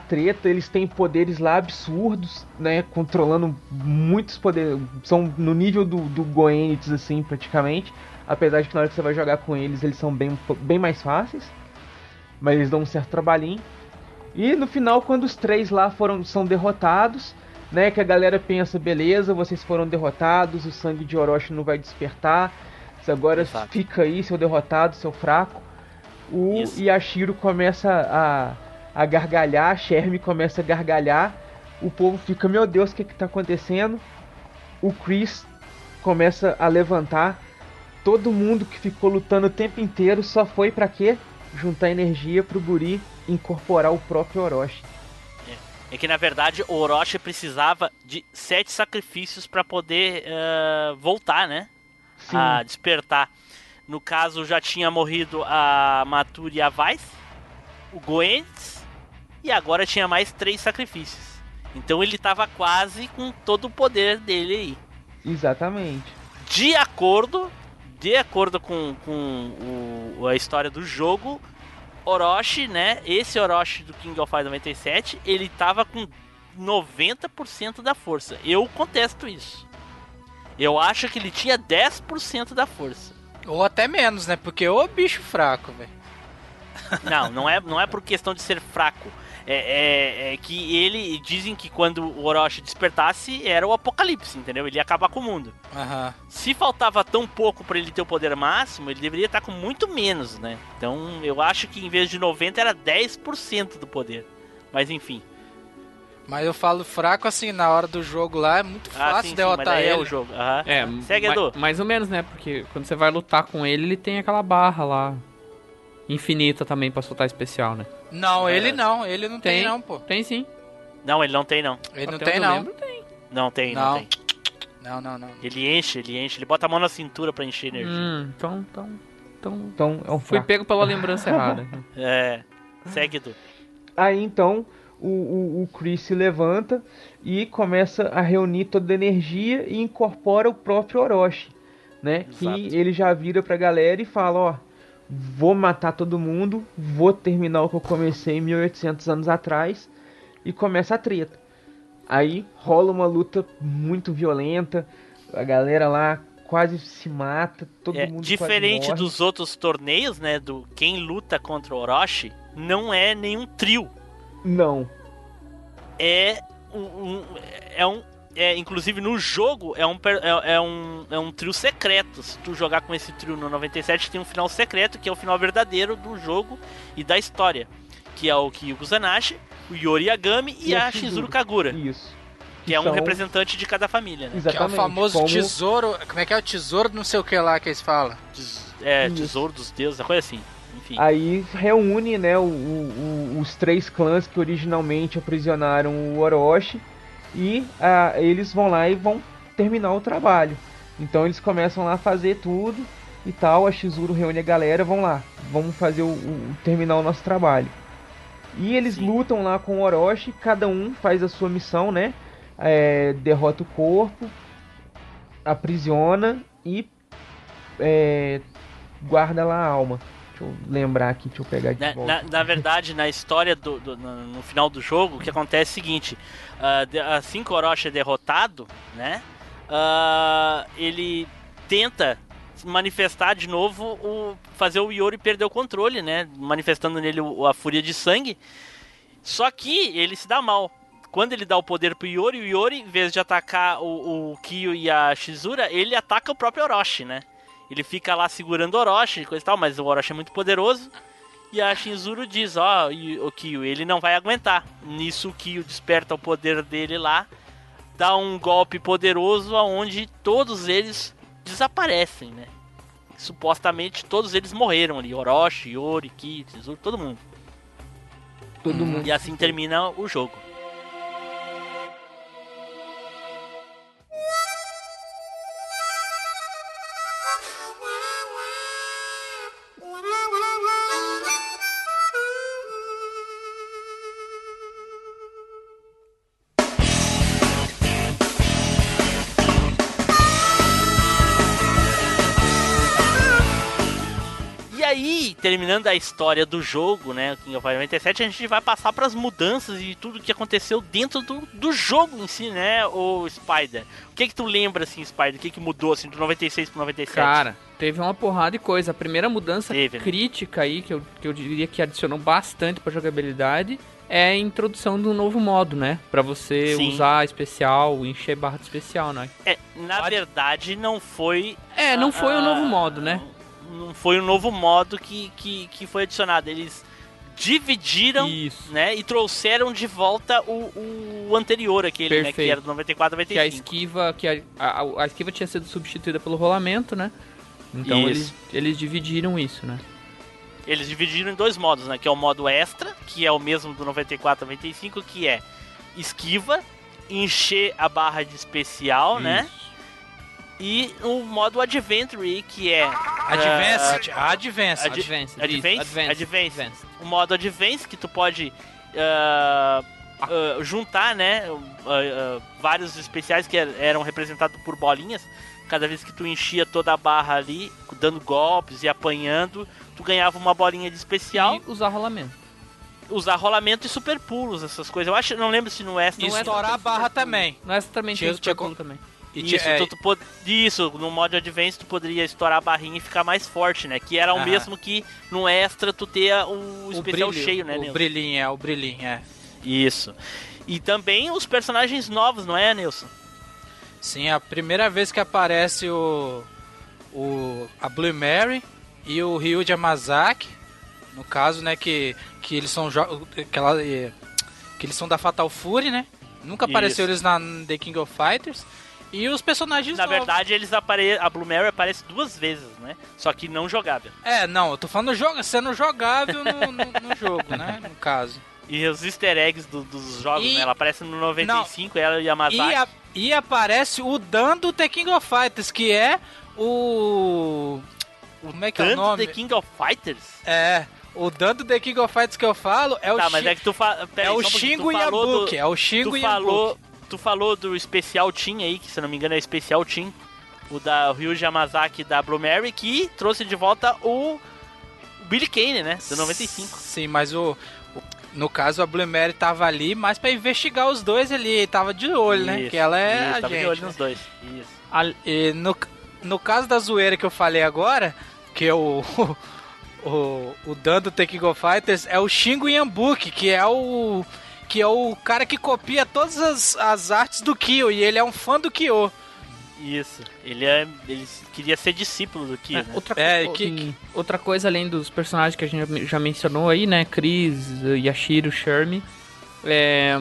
Speaker 1: Treta, eles têm poderes lá absurdos, né? Controlando muitos poderes. São no nível do, do Goenitz, assim, praticamente. Apesar de que na hora que você vai jogar com eles, eles são bem, bem mais fáceis. Mas eles dão um certo trabalhinho. E no final, quando os três lá foram, são derrotados, né? Que a galera pensa, beleza, vocês foram derrotados, o sangue de Orochi não vai despertar. Você agora
Speaker 3: Exato.
Speaker 1: fica aí, seu derrotado, seu fraco. O
Speaker 3: Isso.
Speaker 1: Yashiro começa a, a gargalhar, a Shermie começa a gargalhar. O povo fica, meu Deus, o que que tá acontecendo? O Chris começa a levantar. Todo mundo que ficou lutando o tempo inteiro só foi pra quê? Juntar energia pro Guri incorporar o próprio Orochi.
Speaker 3: É que na verdade o Orochi precisava de sete sacrifícios pra poder eh, voltar, né?
Speaker 1: Sim,
Speaker 3: A despertar. No caso já tinha morrido a Mature e a Vice, o Goenitz, e agora tinha mais três sacrifícios. Então ele tava quase com todo o poder dele aí.
Speaker 1: exatamente.
Speaker 3: De acordo, de acordo com, com o- a história do jogo, Orochi, né? Esse Orochi do King of Fighters 97, ele tava com 90% da força. Eu contesto isso. Eu acho que ele tinha 10% da força.
Speaker 2: Ou até menos, né? Porque ô bicho fraco, velho.
Speaker 3: Não, não é, não é por questão de ser fraco. É, é- é que ele dizem que quando o Orochi despertasse era o apocalipse, entendeu? Ele ia acabar com o mundo.
Speaker 2: Aham.
Speaker 3: Se faltava tão pouco pra ele ter o poder máximo, ele deveria estar com muito menos, né? Então eu acho que em vez de 90 era 10% do poder. Mas enfim.
Speaker 2: Mas eu falo fraco assim, na hora do jogo lá, é muito
Speaker 3: Ah,
Speaker 2: fácil
Speaker 3: sim, sim, mas
Speaker 2: derrotar
Speaker 3: daí
Speaker 2: ele.
Speaker 3: é o jogo. Aham.
Speaker 5: É,
Speaker 3: Segue,
Speaker 5: ma-
Speaker 3: Edu.
Speaker 5: mais ou menos, né? Porque quando você vai lutar com ele, ele tem aquela barra lá. Infinita também pra soltar especial, né?
Speaker 2: Não,
Speaker 3: É.
Speaker 2: ele não, ele não tem,
Speaker 5: Tem.
Speaker 2: não, pô.
Speaker 5: Tem sim.
Speaker 3: Não, ele não tem não.
Speaker 2: Ele não tem não.
Speaker 5: lembro, tem.
Speaker 3: Não tem, não,
Speaker 2: Não.
Speaker 3: tem.
Speaker 2: Não, não, não.
Speaker 3: Ele enche, ele enche, ele bota a mão na cintura pra encher energia.
Speaker 5: Hum, então, então, então...
Speaker 1: Então é um
Speaker 5: Fui pego pela lembrança errada.
Speaker 3: É. Segue Edu.
Speaker 1: Aí então o, o, o Chris se levanta e começa a reunir toda a energia e incorpora o próprio Orochi, né?
Speaker 3: Exato.
Speaker 1: Que ele já vira pra galera e fala, ó, vou matar todo mundo, vou terminar o que eu comecei 1800 anos atrás e começa a treta. Aí rola uma luta muito violenta, a galera lá quase se mata, todo
Speaker 3: É,
Speaker 1: mundo
Speaker 3: diferente dos outros torneios, né? Do quem luta contra o Orochi, não é nenhum trio.
Speaker 1: Não,
Speaker 3: é um, um- é um é, inclusive no jogo é um, é, é um é um trio secreto. Se tu jogar com esse trio no 97 tem um final secreto que é o final verdadeiro do jogo e da história, que é o Kyo Kusanagi, o Yori Yagami e,
Speaker 1: E a Shizuru.
Speaker 3: Kagura,
Speaker 1: isso.
Speaker 3: que é um
Speaker 1: são-
Speaker 3: representante de cada família, né?
Speaker 2: Que é o
Speaker 1: Exatamente.
Speaker 2: famoso
Speaker 1: como-
Speaker 2: tesouro. Como é que é o tesouro não sei o que lá que eles falam?
Speaker 3: É,
Speaker 1: Isso.
Speaker 3: tesouro dos deuses, uma coisa assim. Enfim.
Speaker 1: Aí reúne, né, o- o- o- os três clãs que originalmente aprisionaram o Orochi e ah, eles vão lá e vão terminar o trabalho. Então eles começam lá a fazer tudo e tal. A Shizuru reúne a galera, vão lá, vamos fazer o, o- terminar o nosso trabalho. E eles
Speaker 3: Sim.
Speaker 1: lutam lá com o Orochi, cada um faz a sua missão, né? É, derrota o corpo, aprisiona e é, guarda lá a alma. Deixa eu lembrar aqui, deixa eu pegar de
Speaker 3: Na, na- na verdade, na história do, do- no, no final do jogo, o que acontece é o seguinte: de- assim que o Orochi é derrotado, né? ah, ele tenta manifestar de novo, o, fazer o Yori perder o controle, né? Manifestando nele o- a fúria de sangue. Só que ele se dá mal. Quando ele dá o poder pro Yori, o Yori, em vez de atacar o, o Kyo e a Shizura, ele ataca o próprio Orochi, né? Ele fica lá segurando o Orochi, coisa e tal, mas o Orochi é muito poderoso. E a Shinzuru diz, ó, e o Kyo, ele não vai aguentar. Nisso o Kyo desperta o poder dele lá, dá um golpe poderoso aonde todos eles desaparecem, né? Supostamente todos eles morreram ali, Orochi, Yori, Kyo, Shizuru, todo mundo.
Speaker 1: Todo mundo.
Speaker 3: E assim termina o jogo. Terminando a história do jogo, né, King of Fighters 97, a gente vai passar para as mudanças e tudo que aconteceu dentro do, do jogo em si, né, o Spider. O que que tu lembra, assim, Spider? O que que mudou, assim, do 96 pro 97?
Speaker 5: Cara, teve uma porrada de coisa. A primeira mudança
Speaker 3: Teve, né?
Speaker 5: crítica aí, que eu, que eu diria que adicionou bastante pra jogabilidade, é a introdução de um novo modo, né? Pra você
Speaker 3: Sim.
Speaker 5: usar especial, encher barra de especial, né?
Speaker 3: É, na verdade, não foi...
Speaker 5: É, não foi o
Speaker 3: ah,
Speaker 5: novo modo, né?
Speaker 3: Não foi o novo modo que, que, que foi adicionado. Eles dividiram
Speaker 5: Isso.
Speaker 3: né? E trouxeram de volta o, o anterior, aquele, né? Que era do 94
Speaker 5: Que a
Speaker 3: 95.
Speaker 5: esquiva, que a, a, a esquiva tinha sido substituída pelo rolamento, né? Então
Speaker 3: Isso.
Speaker 5: eles, eles dividiram isso, né?
Speaker 3: Eles dividiram em dois modos, né? Que é o modo extra, que é o mesmo do 94 95, que é esquiva, encher a barra de especial, né? E o modo adventure, que é
Speaker 2: Advanced, Advanced.
Speaker 3: Ad-
Speaker 5: Advanced,
Speaker 3: Advance?
Speaker 5: isso, Advanced,
Speaker 3: Advance.
Speaker 5: Advanced.
Speaker 3: o modo advance, que tu pode ah, ah, juntar, né? ah, vários especiais que er- eram representados por bolinhas. Cada vez que tu enchia toda a barra ali, dando golpes e apanhando, tu ganhava uma bolinha de especial.
Speaker 5: E usar rolamento.
Speaker 3: usar rolamento e super pulos, essas coisas. Eu acho, não lembro se no extra
Speaker 2: E
Speaker 3: não é
Speaker 2: estourar a barra também.
Speaker 5: Não é também
Speaker 2: Tinha-
Speaker 5: tinha super pulo também.
Speaker 2: E
Speaker 3: Isso,
Speaker 2: é,
Speaker 3: tu, tu pod... Isso, no modo Advance tu poderia estourar a barrinha e ficar mais forte, né? Que era o
Speaker 2: Aham.
Speaker 3: mesmo que no extra tu ter o especial cheio, né,
Speaker 2: O
Speaker 3: Nilson?
Speaker 2: brilhinho, é, o brilhinho, é.
Speaker 3: Isso. E também os personagens novos, não é, Nilson?
Speaker 2: Sim, a primeira vez que aparece o, o a Blue Mary e o Ryu de Yamazaki, no caso, né, que, que eles são jo- aquela eh, que eles são da Fatal Fury, né? Nunca apareceu
Speaker 3: Isso.
Speaker 2: eles na The King of Fighters. E os personagens
Speaker 3: Na
Speaker 2: novos.
Speaker 3: verdade, eles apare... a Blue Mary aparece duas vezes, né? Só que não jogável.
Speaker 2: É, não, eu tô falando joga, sendo jogável no, no, no jogo, né? No caso.
Speaker 3: E os easter eggs do- dos jogos,
Speaker 2: E-
Speaker 3: né? Ela aparece no 95, ela e a Yamazaki.
Speaker 2: E, a- e aparece o Dan do The King of Fighters, que é o. Como é que é o nome?
Speaker 3: The King of Fighters?
Speaker 2: É, o Dan do The King of Fighters que eu falo é o,
Speaker 3: Tá, mas é que tu fala.
Speaker 2: é o Shingo Yabuki. É o Shingo
Speaker 3: tu falou,
Speaker 2: Yabuki.
Speaker 3: Tu falou do especial Team aí, que se não me engano é especial Team. O da Ryuji Yamazaki da Blue Mary, que trouxe de volta o, Billy Kane, né? Do 95.
Speaker 2: Sim, mas o. o- no caso, a Blue Mary tava ali mais pra investigar os dois ali. Tava de olho, né?
Speaker 3: Isso,
Speaker 2: Que ela é
Speaker 3: isso,
Speaker 2: a
Speaker 3: tava de
Speaker 2: gente.
Speaker 3: olho
Speaker 2: né?
Speaker 3: nos dois. Isso.
Speaker 5: A-
Speaker 2: E no, no caso da zoeira que eu falei agora, que é o. O, o Dan do The King of Fighters é o Shingo Yambuki, que é o. Que é o cara que copia todas as, as artes do Kyo, e ele é um fã do Kyo.
Speaker 3: Isso. Ele, é, ele queria ser discípulo do Kyo, né?
Speaker 5: Outra,
Speaker 2: É,
Speaker 5: co-
Speaker 2: que-
Speaker 5: sim. outra coisa além dos personagens que a gente já mencionou aí, né? Chris, Yashiro, Shermie. É,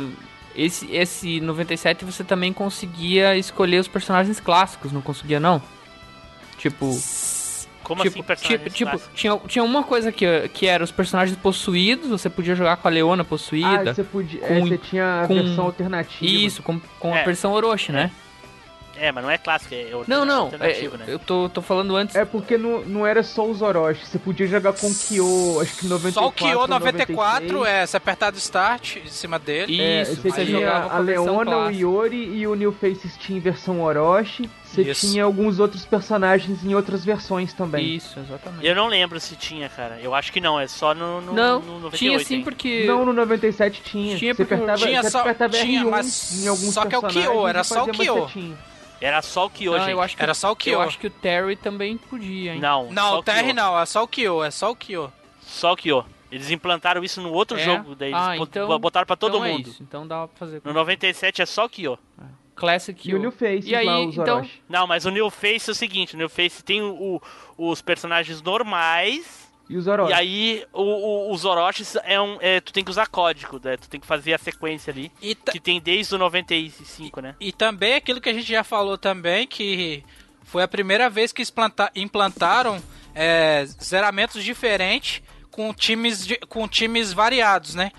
Speaker 5: esse, esse 97 você também conseguia escolher os personagens clássicos, não conseguia não? Tipo,
Speaker 3: Como
Speaker 5: tipo,
Speaker 3: assim, personagem
Speaker 5: tipo, tipo tinha, tinha uma coisa que, que era os personagens possuídos, você podia jogar com a Leona
Speaker 1: Ah,
Speaker 5: possuída.
Speaker 1: você podia.
Speaker 5: com-
Speaker 1: é, você tinha a
Speaker 5: com-
Speaker 1: versão alternativa.
Speaker 5: Isso, com, com a
Speaker 3: É.
Speaker 5: versão Orochi, né?
Speaker 3: É, mas não é clássico, é
Speaker 5: Não, não, é,
Speaker 3: né?
Speaker 5: eu tô, tô falando antes.
Speaker 1: É porque não, não era só os Orochi, você podia jogar com o Kyo, acho que 94.
Speaker 2: Só o Kyo 94
Speaker 1: 96.
Speaker 2: é, você apertar do start em cima dele.
Speaker 1: É,
Speaker 5: Isso,
Speaker 1: você
Speaker 5: você
Speaker 1: tinha
Speaker 5: jogava com
Speaker 1: a
Speaker 5: a
Speaker 1: Leona, o. Iori e o New Faces tinha em versão Orochi. Você
Speaker 2: Isso.
Speaker 1: tinha alguns outros personagens em outras versões também.
Speaker 5: Isso, exatamente.
Speaker 3: Eu não lembro se tinha, cara. Eu acho que não, é só no, no,
Speaker 5: não,
Speaker 3: no 98.
Speaker 5: tinha sim
Speaker 3: hein?
Speaker 5: porque...
Speaker 1: Não, no 97 tinha.
Speaker 5: Tinha
Speaker 1: você
Speaker 5: porque
Speaker 1: apertava,
Speaker 2: tinha
Speaker 1: você
Speaker 2: só-
Speaker 1: apertava
Speaker 2: tinha,
Speaker 1: R1
Speaker 2: mas
Speaker 1: em alguns
Speaker 2: só que é o Kyo, era só o Kyo.
Speaker 3: Era só o Kyo,
Speaker 5: Não,
Speaker 3: gente.
Speaker 5: eu acho que,
Speaker 2: Era só o Kyo.
Speaker 5: Eu acho que o Terry também podia, hein?
Speaker 3: Não,
Speaker 2: Não, o Terry
Speaker 3: Kyo.
Speaker 2: não, é só o Kyo, é só o Kyo.
Speaker 3: Só o Kyo. Eles implantaram isso no outro
Speaker 5: É?
Speaker 3: jogo, daí eles
Speaker 5: Ah,
Speaker 3: bot-
Speaker 5: então-
Speaker 3: botaram pra todo
Speaker 5: então é
Speaker 3: mundo.
Speaker 5: isso, então dá pra fazer.
Speaker 3: No 97 é só o Kyo.
Speaker 5: Classic
Speaker 1: E o New Faces
Speaker 5: E aí,
Speaker 1: lá, os
Speaker 5: então-
Speaker 1: Orochi.
Speaker 3: Não, mas o New Face é o seguinte, o New Face tem o- o- os personagens normais,
Speaker 1: E os Orochi.
Speaker 3: e aí o, o- os Orochis é um. é, tu tem que usar código, né? Tu tem que fazer a sequência ali.
Speaker 2: E, ta-
Speaker 3: Que tem desde o 95, né?
Speaker 2: e também aquilo que a gente já falou também, que foi a primeira vez que implantaram é, zeramentos diferentes com times, de- com times variados, né?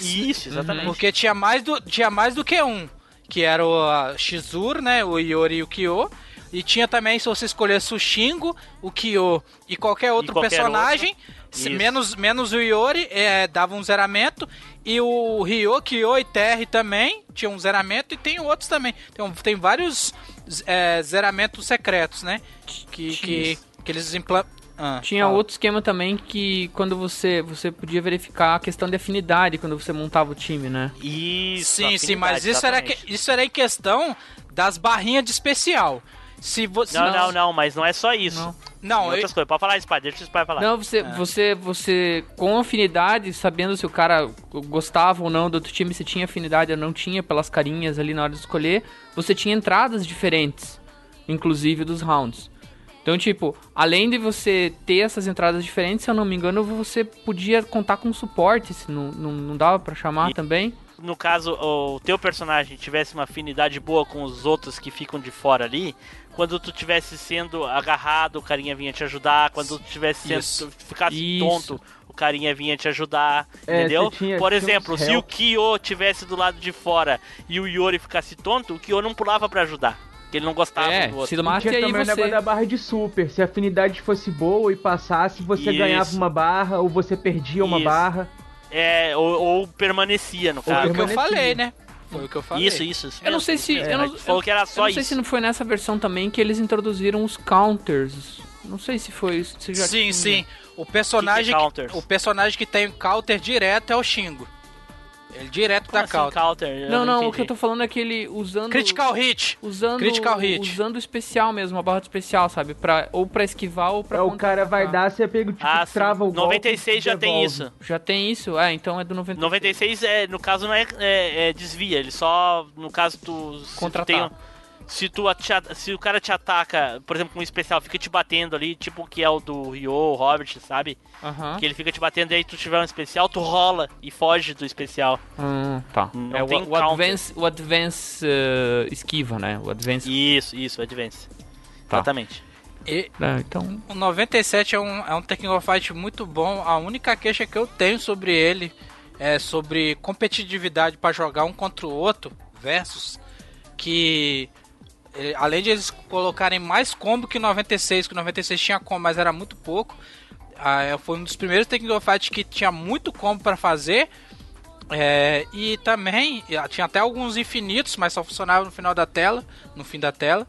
Speaker 3: Isso, exatamente.
Speaker 2: Porque tinha mais do, tinha mais do que um. Que era o a Shizuru, né? O Iori e o Kyo. E tinha também, se você escolhesse o Shingo, o Kyo e qualquer outro
Speaker 3: qualquer
Speaker 2: personagem, se-
Speaker 3: Isso.
Speaker 2: menos, menos o Iori, é, dava um zeramento. E o Ryo, Kyo e Terry também tinham um zeramento. E tem outros também. Tem, tem vários é, zeramentos secretos, né? Que, que, que eles impla- Ah,
Speaker 5: Tinha
Speaker 2: fala.
Speaker 5: outro esquema também que quando você você podia verificar a questão de afinidade quando você montava o time, né?
Speaker 3: Isso.
Speaker 2: Sim, sim, mas isso era,
Speaker 3: exatamente.
Speaker 2: isso era em questão das barrinhas de especial. Se você.
Speaker 3: Não, não, não, mas não é só isso.
Speaker 5: Não.
Speaker 2: Não,
Speaker 3: Tem
Speaker 2: eu-
Speaker 3: outras coisas. Pode falar, Spider, deixa o Spider falar.
Speaker 5: Não, você, você, você, com afinidade, sabendo se o cara gostava ou não do outro time, se tinha afinidade ou não tinha pelas carinhas ali na hora de escolher, você tinha entradas diferentes, inclusive dos rounds. Então, tipo, além de você ter essas entradas diferentes, se eu não me engano, você podia contar com suporte, se não, não, não dava pra chamar
Speaker 3: E-
Speaker 5: também.
Speaker 3: no caso o teu personagem tivesse uma afinidade boa com os outros que ficam de fora ali, quando tu tivesse sendo agarrado, o carinha vinha te ajudar, quando tu tivesse sendo
Speaker 2: Isso.
Speaker 3: tu ficasse
Speaker 5: Isso.
Speaker 3: tonto, o carinha vinha te ajudar,
Speaker 1: É,
Speaker 3: entendeu?
Speaker 1: tinha-
Speaker 3: Por exemplo, se o. Kyo tivesse do lado de fora e o Yori ficasse tonto, o Kyo não pulava pra ajudar, porque ele não gostava
Speaker 5: É,
Speaker 3: do outro.
Speaker 5: se
Speaker 1: E
Speaker 5: mate
Speaker 1: tinha
Speaker 5: aí
Speaker 1: também o
Speaker 5: você...
Speaker 1: negócio da barra de super. Se a afinidade fosse boa e passasse, você
Speaker 3: Isso.
Speaker 1: ganhava uma barra ou você perdia uma
Speaker 3: Isso.
Speaker 1: barra.
Speaker 3: É, ou, ou permanecia no
Speaker 2: Foi
Speaker 3: caso.
Speaker 2: o que eu falei, né? Foi o que eu falei.
Speaker 3: Isso, isso, isso.
Speaker 5: Eu não sei
Speaker 3: isso
Speaker 5: se...
Speaker 3: mesmo.
Speaker 5: Eu não,
Speaker 3: falou que era
Speaker 5: eu
Speaker 3: só
Speaker 5: não sei
Speaker 3: isso.
Speaker 5: se não foi nessa versão também que eles introduziram os counters. Não sei se foi... Se já
Speaker 2: Sim,
Speaker 5: tinha.
Speaker 2: sim. O personagem,
Speaker 3: Que que é
Speaker 2: que, o personagem que tem counter direto é o Shingo. Ele direto
Speaker 3: Como
Speaker 2: da
Speaker 3: assim,
Speaker 2: counter.
Speaker 3: counter? Eu
Speaker 5: Não, não, o que eu tô falando é que ele usando...
Speaker 2: Critical hit.
Speaker 5: Usando,
Speaker 2: Critical hit.
Speaker 5: usando o especial mesmo, a barra de especial, sabe? Pra, ou pra esquivar ou pra
Speaker 1: É, o cara vai dar, você pega, tipo,
Speaker 3: Ah,
Speaker 1: trava o golpe
Speaker 3: 96 já
Speaker 1: e
Speaker 3: tem
Speaker 1: devolve.
Speaker 3: isso.
Speaker 5: Já tem isso? É, então é do 96.
Speaker 3: 96 é, no caso não é, é- é desvia, ele só, no caso tu tem um- se tu se o cara te ataca, por exemplo, com um especial, fica te batendo ali, tipo o que é o do Ryo, o Robert, sabe?
Speaker 5: Aham.
Speaker 3: Que ele fica te batendo e aí tu tiver um especial, tu rola e foge do especial.
Speaker 5: Hum, tá.
Speaker 3: Não
Speaker 5: é o,
Speaker 3: tem
Speaker 5: o. Advance, o advance eh, esquiva, né? O Advance.
Speaker 3: Isso, isso, Advance.
Speaker 5: Tá.
Speaker 3: Exatamente.
Speaker 2: E
Speaker 5: É, então,
Speaker 2: o 97 é um, é um Tekken of Fight muito bom. A única queixa que eu tenho sobre ele é sobre competitividade pra jogar um contra o outro, versus que além de eles colocarem mais combo que o 96, que o 96 tinha combo, mas era muito pouco. ah, é, foi um dos primeiros Tekken Fight que tinha muito combo pra fazer. É, e também ah, tinha até alguns infinitos, mas só funcionava no final da tela, no fim da tela.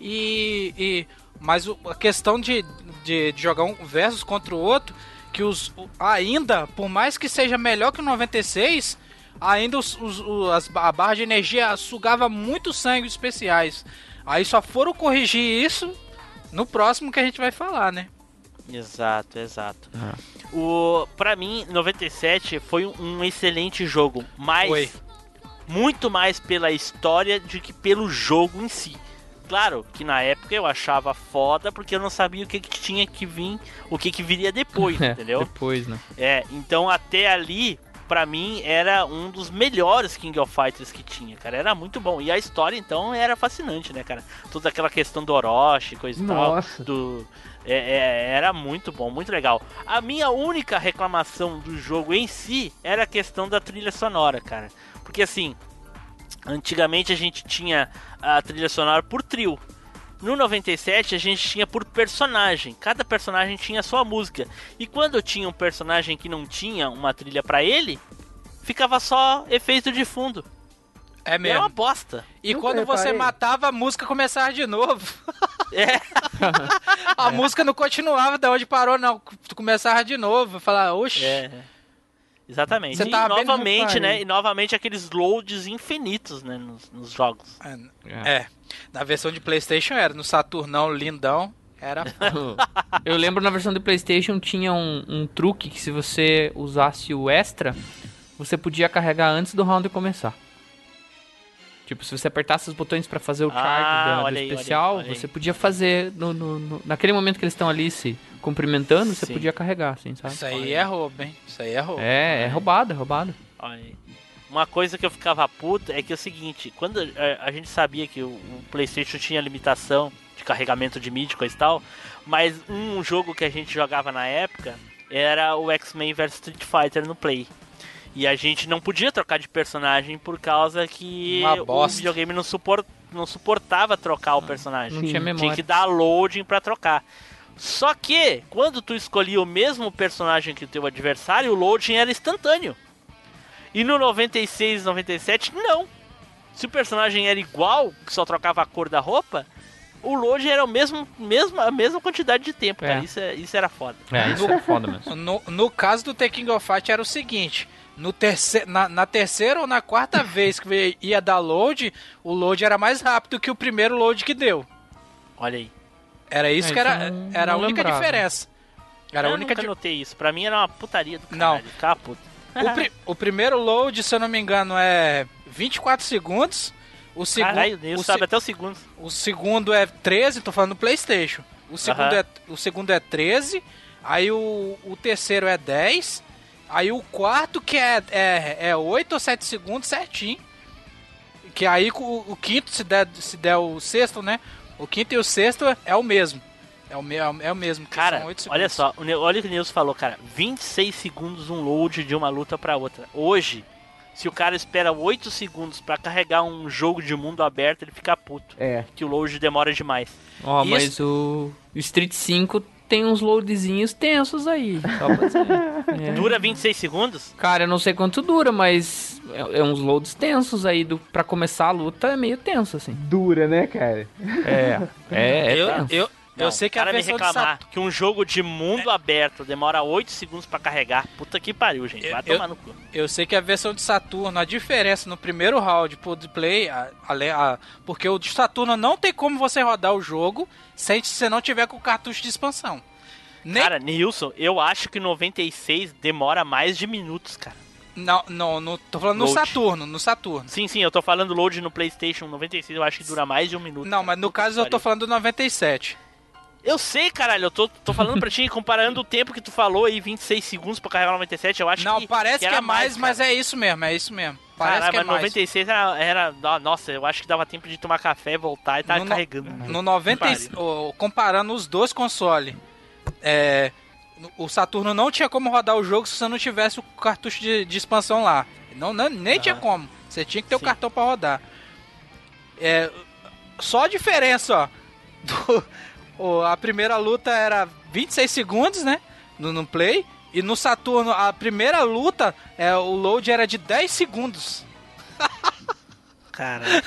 Speaker 2: E, e- mas a questão de, de, de jogar um versus contra o outro, que os ainda, por mais que seja melhor que o 96, ainda os, os- o- as, a barra de energia sugava muito sangue especiais. Aí só foram corrigir isso no próximo que a gente vai falar, né?
Speaker 3: Exato, exato.
Speaker 5: Ah.
Speaker 3: O, pra mim, 97 foi um, um excelente jogo, mas
Speaker 2: Foi.
Speaker 3: muito mais pela história do que pelo jogo em si. Claro que na época eu achava foda porque eu não sabia o que, que tinha que vir, o que, que viria depois,
Speaker 5: é,
Speaker 3: entendeu?
Speaker 5: depois, né?
Speaker 3: É, então até ali, pra mim, era um dos melhores King of Fighters que tinha, cara. Era muito bom. E a história, então, era fascinante, né, cara? Toda aquela questão do Orochi, coisa e tal. Do, é, é, era muito bom, muito legal. A minha única reclamação do jogo em si era a questão da trilha sonora, cara. Porque assim, antigamente a gente tinha a trilha sonora por trio. No 97 a gente tinha por personagem. Cada personagem tinha sua música. E quando tinha um personagem que não tinha uma trilha pra ele, ficava só efeito de fundo.
Speaker 2: É
Speaker 3: E Era uma
Speaker 2: mesmo.
Speaker 3: bosta.
Speaker 2: E
Speaker 1: Nunca
Speaker 2: quando você matava, a música começava de novo.
Speaker 3: É.
Speaker 2: A música não continuava da onde parou, não. Tu começava de novo. Falar, oxe.
Speaker 3: É. Exatamente.
Speaker 2: Você
Speaker 3: e
Speaker 2: bem
Speaker 3: novamente, né? E novamente aqueles loads infinitos, né? Nos, nos jogos.
Speaker 2: É. Na versão de Playstation era. No Saturnão, lindão. Era.
Speaker 5: Eu lembro na versão do PlayStation tinha um, um truque que se você usasse o extra, você podia carregar antes do round começar. Tipo, se você apertasse os botões pra fazer o
Speaker 3: Ah,
Speaker 5: da- do
Speaker 3: aí, olha aí,
Speaker 5: especial,
Speaker 3: olha aí.
Speaker 5: você podia fazer no, no- no- naquele momento que eles estão ali se cumprimentando, você
Speaker 3: Sim.
Speaker 5: podia carregar, assim, sabe?
Speaker 2: Isso aí é roubo, hein? Isso aí é roubo.
Speaker 5: É, é roubado, é roubado.
Speaker 3: Olha aí. Uma coisa que eu ficava puto é que é o seguinte, quando é, a gente sabia que o, o PlayStation tinha limitação de carregamento de mídia e coisa e tal, mas um jogo que a gente jogava na época era o X-Men vs Street Fighter no Play. E a gente não podia trocar de personagem por causa que o videogame não, supor, não suportava trocar o personagem.
Speaker 5: Não tinha
Speaker 3: Tinha
Speaker 5: memória.
Speaker 3: que dar loading pra trocar. Só que, quando tu escolhia o mesmo personagem que o teu adversário, o loading era instantâneo. E no 96, 97, não. Se o personagem era igual, que só trocava a cor da roupa, o load era o mesmo, mesmo, a mesma quantidade de tempo,
Speaker 5: É.
Speaker 3: cara. Isso, é- isso era foda.
Speaker 5: É, isso é foda mesmo.
Speaker 2: No, no caso do The King of Fight era o seguinte: no terce, na, na terceira ou na quarta vez que ia dar load, o load era mais rápido que o primeiro load que deu.
Speaker 3: Olha aí.
Speaker 2: Era isso
Speaker 5: É,
Speaker 2: que era,
Speaker 5: não-
Speaker 2: era a
Speaker 5: não
Speaker 2: única
Speaker 5: lembrava.
Speaker 2: diferença. Era a
Speaker 3: eu
Speaker 2: única
Speaker 3: nunca
Speaker 2: di-
Speaker 3: notei isso. Pra mim era uma putaria do
Speaker 2: Não.
Speaker 3: caralho. Puto.
Speaker 2: o, pri- o primeiro load, se eu não me engano, é 24 segundos. O segundo,
Speaker 3: Caralho,
Speaker 2: o,
Speaker 3: sabe
Speaker 2: se-
Speaker 3: até os segundos.
Speaker 2: o segundo é 13, tô falando do PlayStation. O segundo,
Speaker 3: Aham.
Speaker 2: é, o segundo é 13. Aí o, o terceiro é 10. Aí o quarto que é, é, é 8 ou 7 segundos certinho. Que aí o, o quinto, se der, se der o sexto, né? O quinto e o sexto é o mesmo. É o, me, é o mesmo. que
Speaker 3: Cara, olha só, olha o que o Nilson falou, cara. 26 segundos um load de uma luta pra outra. Hoje, se o cara espera 8 segundos pra carregar um jogo de mundo aberto, ele fica puto.
Speaker 1: É.
Speaker 3: Que o load demora demais.
Speaker 5: Ó,
Speaker 2: Isso-
Speaker 5: mas o o Street 5 tem uns loadzinhos tensos aí. Só pra dizer. É.
Speaker 3: Dura 26 segundos?
Speaker 5: Cara, eu não sei quanto dura, mas é, é uns loads tensos aí. Do, pra começar a luta é meio tenso, assim.
Speaker 1: Dura, né, cara?
Speaker 5: É, é, é
Speaker 2: Eu,
Speaker 5: tenso.
Speaker 2: eu, eu
Speaker 3: Não,
Speaker 2: sei que
Speaker 3: o
Speaker 2: a
Speaker 3: cara me
Speaker 2: versão de
Speaker 3: reclamar
Speaker 2: Saturno.
Speaker 3: que um jogo de mundo aberto demora 8 segundos pra carregar. Puta que pariu, gente. Vai
Speaker 2: Eu-
Speaker 3: tomar no cu.
Speaker 2: Eu sei que a versão de Saturno, a diferença no primeiro round pro de play, a, a- a- porque o de Saturno não tem como você rodar o jogo sem se você não tiver com o cartucho de expansão. Nem,
Speaker 3: Cara, Nilson, eu acho que 96 demora mais de minutos, cara.
Speaker 2: não, não, não, tô falando no
Speaker 3: Load.
Speaker 2: Saturno, no Saturno.
Speaker 3: Sim, sim, eu tô falando load no PlayStation 96, eu acho que dura mais de um minuto.
Speaker 2: Não,
Speaker 3: cara.
Speaker 2: mas no
Speaker 3: Puta
Speaker 2: caso eu tô falando do 97.
Speaker 3: Eu sei, caralho, eu tô, tô falando pra ti, comparando o tempo que tu falou aí, 26 segundos pra carregar o 97, eu acho
Speaker 2: Não,
Speaker 3: que.
Speaker 2: parece que,
Speaker 3: era
Speaker 2: é mais, mas
Speaker 3: cara.
Speaker 2: é isso mesmo, é isso mesmo. Parece que é
Speaker 3: mas
Speaker 2: mais.
Speaker 3: 96 era, era. ah, Nossa, eu acho que dava tempo de tomar café, voltar e tá
Speaker 2: No no-
Speaker 3: carregando.
Speaker 2: No 90, e- o- comparando os dois consoles, é, no- o Saturno não tinha como rodar o jogo se você não tivesse o cartucho de, de expansão lá. Não, não- nem tinha como. Você tinha que ter o
Speaker 3: Sim.
Speaker 2: cartão pra rodar. É, só a diferença, ó. do- o- a primeira luta era 26 segundos, né? No, no Play. E no Saturno, a primeira luta, é, o load era de 10 segundos.
Speaker 3: Caralho.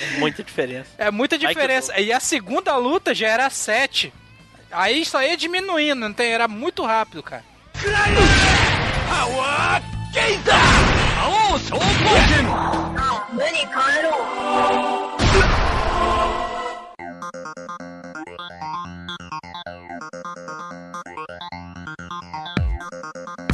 Speaker 3: É muita diferença.
Speaker 2: É muita diferença. E a segunda luta já era 7. Aí só ia diminuindo, não tem, era muito rápido, cara.
Speaker 9: It
Speaker 3: Uh-uh.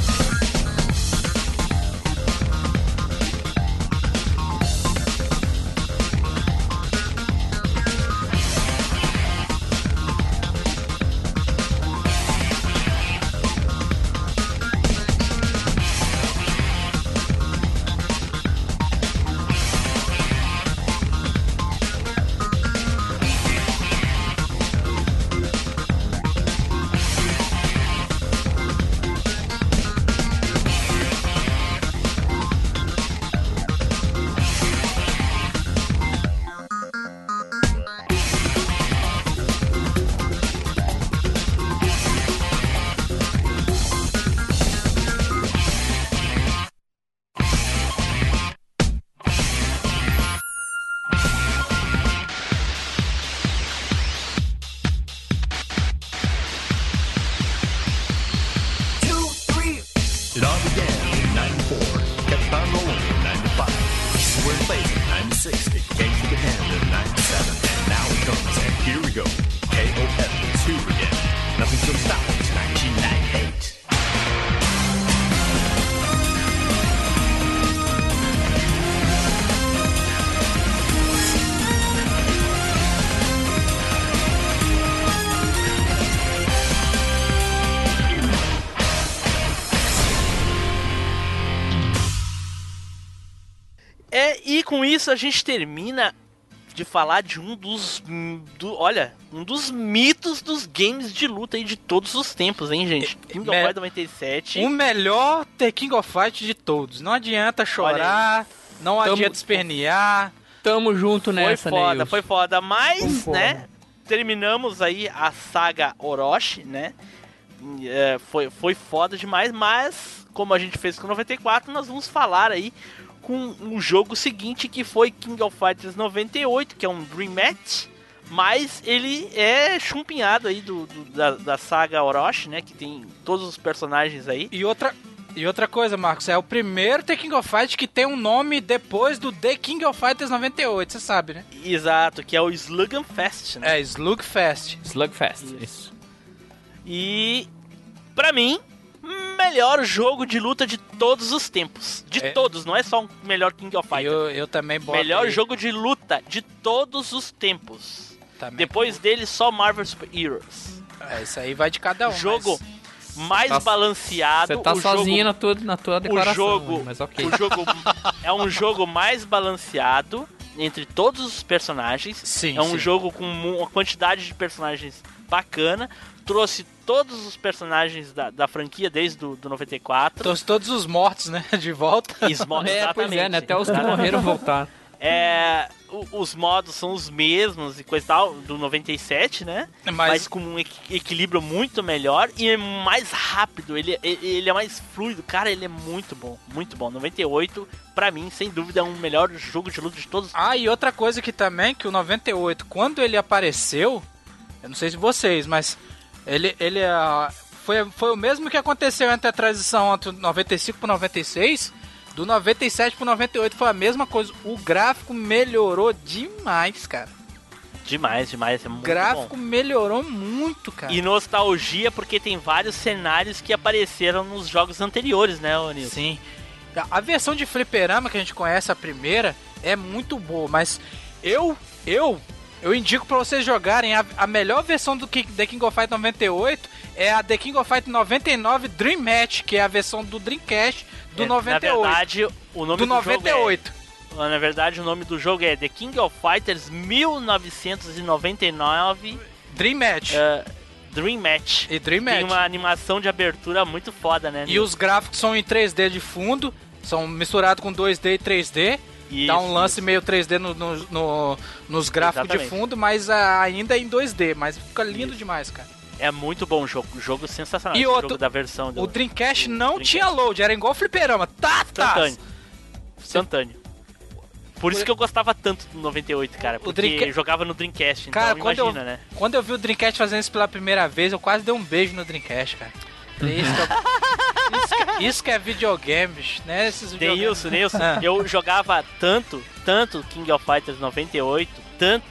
Speaker 3: Isso a gente termina de falar de um dos. Do, olha, um dos mitos dos games de luta aí de todos os tempos, hein, gente? King of Fighters 97.
Speaker 2: O melhor The King of Fight de todos. Não adianta chorar, não
Speaker 5: Tamo-
Speaker 2: adianta espernear.
Speaker 5: Tamo junto
Speaker 3: Foi
Speaker 5: nessa, né,
Speaker 3: foda,
Speaker 5: Wilson?
Speaker 3: foi foda. Mas,
Speaker 1: Concordo.
Speaker 3: né? Terminamos aí a saga Orochi, né? É, foi, foi foda demais, mas como a gente fez com o 94, nós vamos falar aí com um jogo seguinte que foi King of Fighters 98, que é um Dream Match, Mas ele é chumpinhado aí do, do- da, da saga Orochi, né? Que tem todos os personagens aí.
Speaker 2: E outra, e outra coisa, Marcos, é o primeiro The King of Fighters que tem um nome depois do The King of Fighters 98, você sabe, né?
Speaker 3: Exato, que é o Slugfest, né?
Speaker 2: É, Slugfest.
Speaker 5: Slugfest,
Speaker 3: Isso.
Speaker 5: isso.
Speaker 3: E pra mim, melhor jogo de luta de todos os tempos. De
Speaker 2: É.
Speaker 3: todos, não é só um melhor King of Fighters.
Speaker 2: Eu, eu também boto
Speaker 3: melhor
Speaker 2: aí,
Speaker 3: jogo de luta de todos os tempos.
Speaker 2: também.
Speaker 3: Depois dele, só Marvel Super Heroes.
Speaker 2: É, isso aí vai de cada um.
Speaker 3: jogo
Speaker 2: mas-
Speaker 3: mais
Speaker 5: Tá-
Speaker 3: balanceado.
Speaker 5: Você tá
Speaker 3: o
Speaker 5: sozinho
Speaker 3: jogo,
Speaker 5: na, tua, na tua declaração,
Speaker 3: jogo-
Speaker 5: mas ok.
Speaker 3: o jogo é um jogo mais balanceado entre todos os personagens.
Speaker 2: Sim,
Speaker 3: É um
Speaker 2: sim.
Speaker 3: jogo com uma quantidade de personagens bacana. Trouxe todos os personagens da, da franquia desde do, do 94.
Speaker 2: Trouxe todos os mortos, né? De volta.
Speaker 3: Esmo-
Speaker 5: É, pois é,
Speaker 3: exatamente.
Speaker 5: né? Até os que
Speaker 3: Exatamente.
Speaker 5: morreram voltaram.
Speaker 3: É, os modos são os mesmos e coisa e tal, do 97, né? Mas,
Speaker 2: Mas,
Speaker 3: com um equi- equilíbrio muito melhor e é mais rápido, ele, ele é mais fluido. Cara, ele é muito bom, muito bom. 98, pra mim, sem dúvida, é um melhor jogo de luta de todos.
Speaker 2: Ah, e outra coisa que também, que o 98, quando ele apareceu, eu não sei se vocês, mas ele, ele ah, foi, foi o mesmo que aconteceu entre a transição entre o 95 pro 96, do 97 pro 98 foi a mesma coisa. O gráfico melhorou demais, cara.
Speaker 3: Demais, demais, é
Speaker 2: O
Speaker 3: muito
Speaker 2: gráfico
Speaker 3: bom.
Speaker 2: melhorou muito, cara.
Speaker 3: E nostalgia, porque tem vários cenários que apareceram nos jogos anteriores, né, Nilson?
Speaker 2: Sim. A- A versão de fliperama que a gente conhece, a primeira, é muito boa, mas eu, eu, eu indico pra vocês jogarem a, a melhor versão do Ki- The King of Fight 98 é a The King of Fight 99 Dream Match, que é a versão do Dreamcast do
Speaker 3: É,
Speaker 2: 98.
Speaker 3: Na verdade, o nome
Speaker 2: do
Speaker 3: do, jogo é
Speaker 2: 98.
Speaker 3: Na verdade, o nome do jogo é The King of Fighters 1999
Speaker 2: Dream Match.
Speaker 3: eh, Dream Match.
Speaker 2: E Dream
Speaker 3: Tem
Speaker 2: Match.
Speaker 3: uma animação de abertura muito foda, né?
Speaker 2: E os gráficos são em 3D de fundo, são misturados com 2D e 3D. Dá um
Speaker 3: Isso,
Speaker 2: lance
Speaker 3: isso.
Speaker 2: meio 3D no, no- no- nos gráficos de
Speaker 3: Exatamente.
Speaker 2: fundo, mas ah, ainda é em 2D. Mas fica lindo demais, cara.
Speaker 3: É muito bom o jogo, jogo sensacional.
Speaker 2: E outro,
Speaker 3: da versão do
Speaker 2: O Dreamcast
Speaker 3: do
Speaker 2: não
Speaker 3: Dreamcast.
Speaker 2: tinha load, era igual fliperama. Tá, tá.
Speaker 3: instantâneo. Instantâneo. Por isso que eu gostava tanto do 98, cara. Porque
Speaker 2: Dreamca-
Speaker 3: eu jogava no Dreamcast, então
Speaker 2: Cara, quando
Speaker 3: imagina,
Speaker 2: eu,
Speaker 3: né?
Speaker 2: quando eu vi o Dreamcast fazendo isso pela primeira vez, eu quase dei um beijo no Dreamcast, cara. Isso que, é, isso que- isso que é videogame, bicho, né? Esses videogames.
Speaker 3: Neilson, Neilson,
Speaker 2: Ah.
Speaker 3: eu jogava tanto, tanto King of Fighters 98, tanto,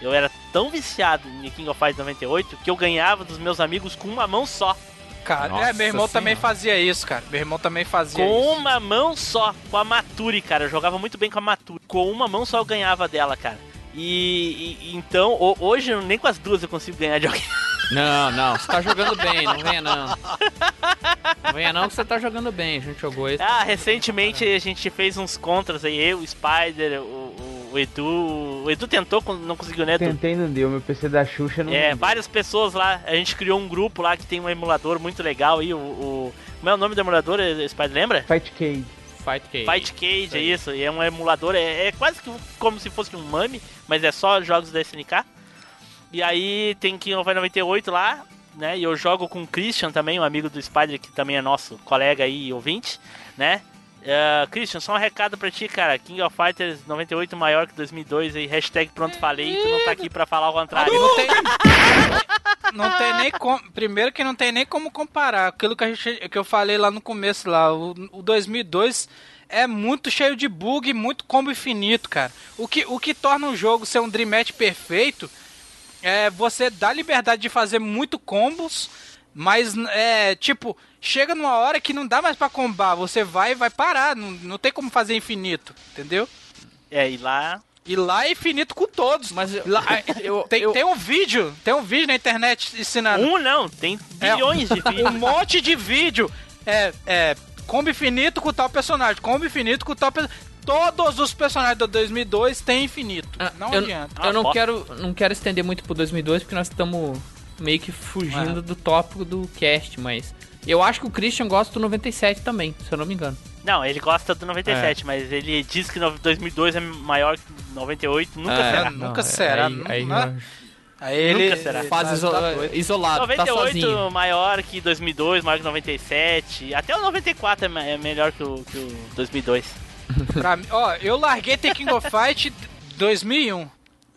Speaker 3: eu era tão viciado em King of Fighters 98 que eu ganhava dos meus amigos com uma mão só.
Speaker 2: Cara, é,
Speaker 5: Nossa
Speaker 2: meu irmão também
Speaker 5: Senhora.
Speaker 2: fazia isso, cara. Meu irmão também fazia
Speaker 3: Com
Speaker 2: isso.
Speaker 3: uma mão só, com a Maturi, cara. Eu jogava muito bem com a Maturi. Com uma mão só eu ganhava dela, cara. E, e- então, ho- hoje eu- nem com as duas eu consigo ganhar de alguém.
Speaker 5: Não, não, você tá jogando bem, não venha não. Não venha não que você tá jogando bem, a gente jogou isso.
Speaker 3: Ah, recentemente a gente fez uns contras aí, eu, o Spider, o, o- Edu. O Edu tentou, não conseguiu, né, Edu?
Speaker 1: Tentei, não deu. Meu PC da Xuxa não
Speaker 3: É,
Speaker 1: deu.
Speaker 3: várias pessoas lá, a gente criou um grupo lá que tem um emulador muito legal aí, o... o como é o nome do emulador, Spider, lembra?
Speaker 1: Fight Cage.
Speaker 5: Fight Cage.
Speaker 3: Fight Cage, é isso, e é um emulador, é, é quase que como se fosse um MAME, mas é só jogos da SNK. E aí tem King of Fighters 98 lá, né, e eu jogo com o Christian também, um amigo do Spider, que também é nosso colega aí e ouvinte, né. Eh, Christian, só um recado pra ti, cara. King of Fighters 98 maior que 2002 aí, hashtag pronto falei, tu não tá aqui pra falar o contrário.
Speaker 2: Não tem, não tem nem como. Primeiro que não tem nem como comparar. Aquilo que, a gente, que eu falei lá no começo lá. O, o 2002 é muito cheio de bug, muito combo infinito, cara. O que, o que torna um jogo ser um Dream Match perfeito é você dá liberdade de fazer muito combos, mas é tipo, chega numa hora que não dá mais pra combar. Você vai e vai parar. Não, não tem como fazer infinito, entendeu?
Speaker 3: É, e lá
Speaker 2: E lá é infinito com todos.
Speaker 5: Mas eu,
Speaker 2: Lá,
Speaker 5: eu,
Speaker 2: tem,
Speaker 5: eu-
Speaker 2: tem um vídeo, tem um vídeo na internet ensinando
Speaker 3: Um não, tem
Speaker 2: É,
Speaker 3: bilhões de
Speaker 2: um
Speaker 3: vídeos.
Speaker 2: monte de vídeo. É, é, combo infinito com tal personagem, combo infinito com tal personagem. Todos os personagens do 2002 têm infinito.
Speaker 5: Ah,
Speaker 2: não
Speaker 5: eu,
Speaker 2: adianta.
Speaker 5: eu
Speaker 3: Ah,
Speaker 5: não quero, não quero estender muito pro 2002 porque nós estamos meio que fugindo do tópico do cast, mas eu acho que o Christian gosta do 97 também, se eu não me engano.
Speaker 3: Não, ele gosta do 97,
Speaker 2: É.
Speaker 3: mas ele diz que no 2002 é maior que 98, nunca
Speaker 5: É,
Speaker 3: será.
Speaker 2: nunca será,
Speaker 5: Aí, aí,
Speaker 2: não- Aí ele,
Speaker 3: Nunca será.
Speaker 2: ele
Speaker 5: faz
Speaker 2: tá-
Speaker 5: iso-
Speaker 2: tá
Speaker 5: isolado, tá
Speaker 3: 98
Speaker 5: sozinho.
Speaker 3: maior que 2002, maior que 97. Até o 94 é é melhor que o, que o 2002.
Speaker 2: Pra ó, eu larguei The King of Fight 2001.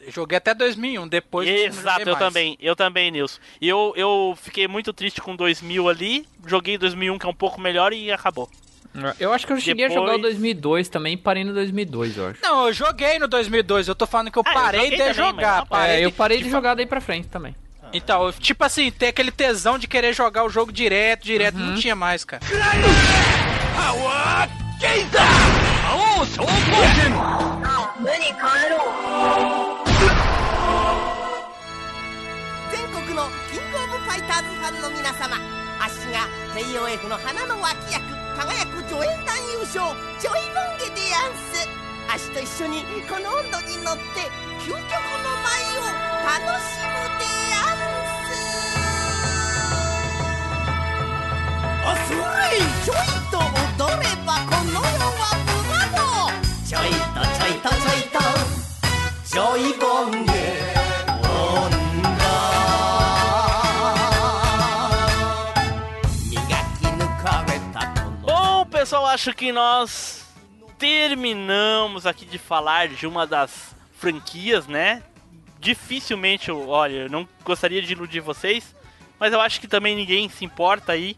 Speaker 2: Eu joguei até 2001, depois
Speaker 3: Exato, eu
Speaker 2: mais.
Speaker 3: também, eu também, Nilson. E eu, eu fiquei muito triste com 2000 ali, joguei 2001 que é um pouco melhor e acabou.
Speaker 5: Eu acho que eu cheguei a jogar o
Speaker 3: Depois-
Speaker 5: 2002 também parei no 2002, eu acho.
Speaker 2: Não, eu joguei no 2002, eu tô falando que eu
Speaker 3: Ah, eu
Speaker 2: parei
Speaker 3: joguei
Speaker 2: de
Speaker 3: também,
Speaker 2: jogar. parei
Speaker 5: É, eu
Speaker 2: de-
Speaker 5: parei de jogar daí pra frente também.
Speaker 2: Então, eu- tipo assim, ter aquele tesão de querer jogar o jogo direto, direto, não tinha mais, cara.
Speaker 10: 王召喚剣無に帰ろう全国のキングオブファイターズファンの皆様あっしが KOF の花の脇役輝く助演団優勝ジョイボンゲでやんすあっしと一緒にこの温度に乗って究極の舞を楽しむでやんすあそれちょいと踊ればこの世は ちょいとちょいとちょいとジョイボンゲ音頭磨き抜かれたこの
Speaker 3: Bom, pessoal, acho que nós terminamos aqui de falar de uma das franquias, né? Dificilmente, eu- olha, eu não gostaria de iludir vocês, mas eu acho que também ninguém se importa aí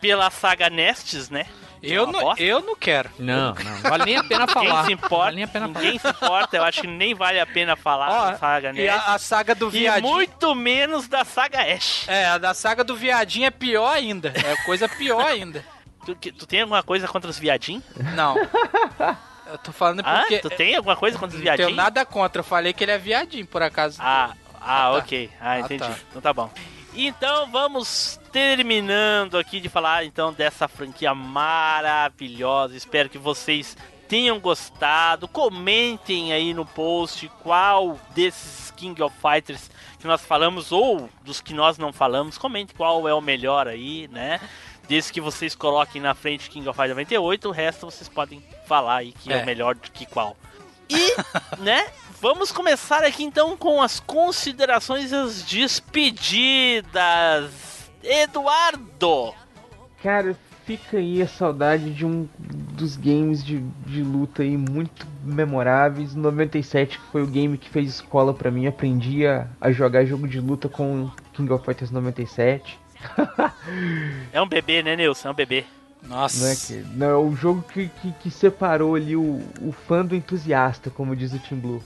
Speaker 3: pela saga Nestes, né?
Speaker 2: Eu
Speaker 3: Uma
Speaker 2: não,
Speaker 3: bosta.
Speaker 2: eu não quero.
Speaker 5: Não, não. Vale nem a pena
Speaker 3: Ninguém
Speaker 5: falar.
Speaker 3: se importa,
Speaker 5: Vale nem a pena
Speaker 3: ninguém se importa, eu acho que nem vale a pena falar
Speaker 2: Ó,
Speaker 3: da saga
Speaker 2: E
Speaker 3: Nestes.
Speaker 2: a, a saga do
Speaker 3: E
Speaker 2: viadinho.
Speaker 3: muito menos da saga Ash.
Speaker 2: É, a da saga do viadinho é pior ainda. É coisa pior ainda.
Speaker 3: Tu, que- tu tem alguma coisa contra os viadinhos?
Speaker 2: Não. Eu tô falando
Speaker 3: Ah,
Speaker 2: porque.
Speaker 3: tu tem alguma coisa contra os
Speaker 2: Não tenho
Speaker 3: viadinhos?
Speaker 2: nada contra, eu falei que ele é viadinho, por acaso.
Speaker 3: Ah, ah,
Speaker 2: Ah, tá.
Speaker 3: ok. Ah, entendi.
Speaker 2: tá.
Speaker 3: Então tá bom. Então vamos terminando aqui de falar então dessa franquia maravilhosa. Espero que vocês tenham gostado. Comentem aí no post qual desses King of Fighters que nós falamos ou dos que nós não falamos. Comente qual é o melhor aí, né? Desde que vocês coloquem na frente King of Fighters 98, o resto vocês podem falar aí que é,
Speaker 2: É.
Speaker 3: o melhor do que qual. E, né, vamos começar aqui então com as considerações e as despedidas. Eduardo!
Speaker 1: Cara, fica aí a saudade de um dos games de, de luta aí muito memoráveis. 97 que foi o game que fez escola pra mim. Aprendi a, a jogar jogo de luta com King of Fighters 97.
Speaker 3: É um bebê, né, Nilson? É um bebê.
Speaker 2: Nossa.
Speaker 1: Não é, que, não, é o jogo que, que, que separou ali o, o fã do entusiasta, como diz o Team Blue.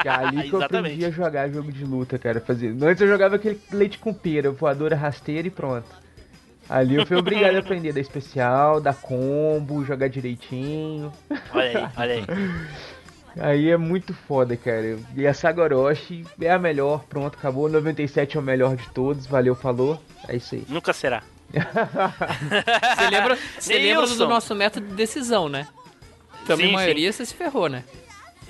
Speaker 1: Que é ali que eu aprendi a jogar jogo de luta, cara. Fazer... Antes eu jogava aquele leite com pera, voadora rasteira e pronto. Ali eu fui obrigado a aprender da especial, da combo, jogar direitinho.
Speaker 3: Olha aí, olha aí.
Speaker 1: Aí é muito foda, cara. E a Saga Orochi é a melhor, pronto, acabou. 97 é o melhor de todos, valeu, falou. É isso aí.
Speaker 3: Nunca será.
Speaker 5: Você lembra, você lembra do nosso método de decisão, né? Também
Speaker 3: Sim,
Speaker 5: a maioria você se ferrou, né?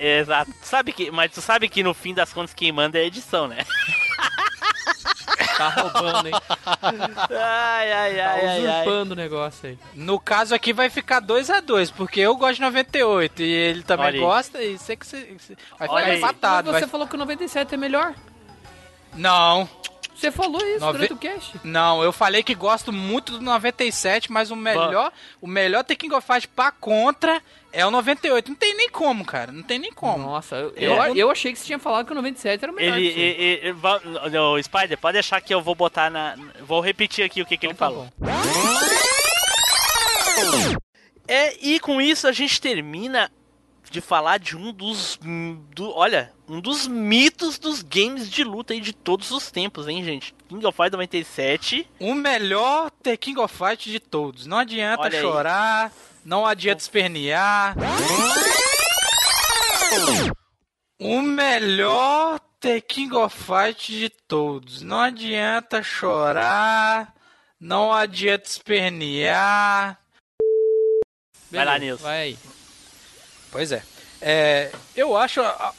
Speaker 3: Exato. Sabe que, mas tu sabe que no fim das contas quem manda é a edição, né?
Speaker 5: Tá roubando, hein?
Speaker 3: Ai, ai,
Speaker 5: Tá
Speaker 3: ai, ai, ai.
Speaker 5: usurpando o negócio aí.
Speaker 2: No caso aqui vai ficar 2 a 2 porque eu gosto de 98 e ele também
Speaker 3: Olha aí.
Speaker 2: gosta e sei que você, você- vai
Speaker 3: Olha
Speaker 2: ficar
Speaker 3: aí.
Speaker 2: empatado.
Speaker 5: Mas você
Speaker 2: vai-
Speaker 5: falou que o 97 é melhor.
Speaker 2: Não,
Speaker 5: Você falou isso
Speaker 2: Nove-
Speaker 5: durante o cast.
Speaker 2: não, eu falei que gosto muito do 97, mas o melhor, o melhor The King of Fighters pra contra é o 98. Não tem nem como, cara, não tem nem como.
Speaker 5: Nossa, eu,
Speaker 3: É.
Speaker 5: eu, eu achei que você tinha falado que o 97 era o melhor.
Speaker 3: Ele, ele, ele- o Spider, pode deixar que eu vou botar na. Vou repetir aqui o que, que ele
Speaker 5: Então tá
Speaker 3: falou.
Speaker 5: bom.
Speaker 3: É, e com isso a gente termina de falar de um dos. Do, olha, um dos mitos dos games de luta aí de todos os tempos, hein, gente? King of Fighters 97.
Speaker 2: O melhor The King of Fighters de todos. Não adianta
Speaker 3: Olha aí.
Speaker 2: chorar, não adianta espernear. O melhor The King of Fighters de todos. Não adianta chorar, não adianta espernear.
Speaker 3: Vai lá,
Speaker 5: Beleza,
Speaker 3: Nilson.
Speaker 5: Vai aí.
Speaker 2: Pois é. É, eu acho. a-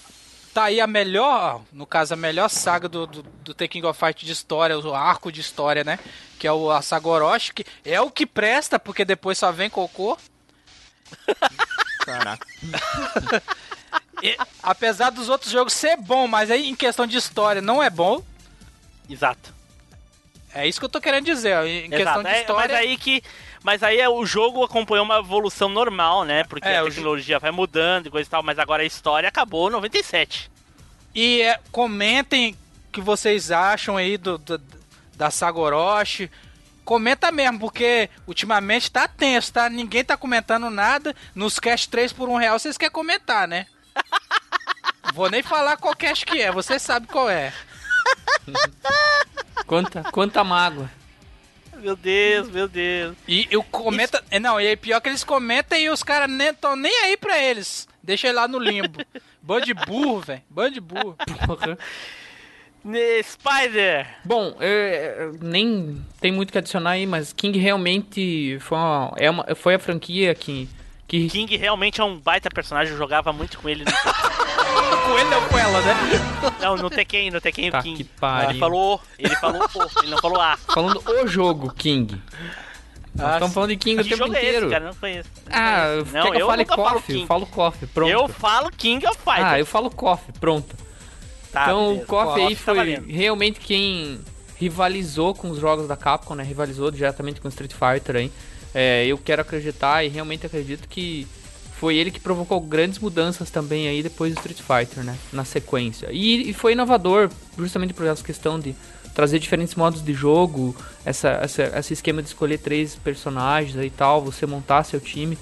Speaker 2: Tá aí a melhor, no caso, a melhor saga do, do, do The King of Fight de história, o arco de história, né? Que é o a saga Orochi, que é o que presta, porque depois só vem cocô.
Speaker 5: Caraca.
Speaker 2: E, apesar dos outros jogos ser bom, mas aí em questão de história não é bom.
Speaker 3: Exato.
Speaker 2: É isso que eu tô querendo dizer. ó, Em questão
Speaker 3: Exato.
Speaker 2: de
Speaker 3: É,
Speaker 2: história.
Speaker 3: mas aí que. Mas aí é, o jogo acompanhou uma evolução normal, né? Porque
Speaker 2: É,
Speaker 3: a
Speaker 2: o
Speaker 3: tecnologia vai mudando e coisa e tal, mas agora a história acabou em 97.
Speaker 2: E é, comentem o que vocês acham aí do, do- da saga Orochi. Comenta mesmo, porque ultimamente tá tenso, tá? Ninguém tá comentando nada. Nos cast 3 por 1 real, vocês querem comentar, né? Vou nem falar qual cast que é, você sabe qual é.
Speaker 5: Quanta, quanta mágoa.
Speaker 3: Meu Deus, meu Deus.
Speaker 2: E eu comenta. é, Não, e aí pior que eles comentam e os caras nem estão nem aí pra eles. Deixa ele lá no limbo. Bando de burro, velho. Bando de burro.
Speaker 5: Porra.
Speaker 3: Ne- Spider!
Speaker 5: Bom, é, nem tem muito o que adicionar aí, mas King realmente foi, uma, é uma- foi a franquia que, que
Speaker 3: King realmente é um baita personagem, eu jogava muito com ele no,
Speaker 2: com ele ou com ela, né?
Speaker 3: não, no Tekken, no Tekken
Speaker 5: Tá
Speaker 3: o King.
Speaker 5: que pariu.
Speaker 3: Ele falou, ele falou o, ele não falou A.
Speaker 5: falando o jogo King. Nós
Speaker 2: Ah,
Speaker 5: estamos falando de King o tempo
Speaker 3: é
Speaker 5: inteiro.
Speaker 3: esse, cara? Não conheço. Não
Speaker 5: Ah,
Speaker 3: conheço.
Speaker 5: quer que eu, fale coffee? Eu falo coffee, pronto.
Speaker 3: Eu falo King of Fighters.
Speaker 5: Ah, eu falo coffee, pronto.
Speaker 3: Tá,
Speaker 5: então
Speaker 3: beleza.
Speaker 5: o coffee aí
Speaker 3: Tá
Speaker 5: foi
Speaker 3: valendo.
Speaker 5: realmente quem rivalizou com os jogos da Capcom, né? Rivalizou diretamente com o Street Fighter aí. É, eu quero acreditar e realmente acredito que foi ele que provocou grandes mudanças também aí depois do Street Fighter, né? Na sequência. E, e foi inovador, justamente por essa questão de trazer diferentes modos de jogo, essa, essa, esse esquema de escolher três personagens e tal, você montar seu time.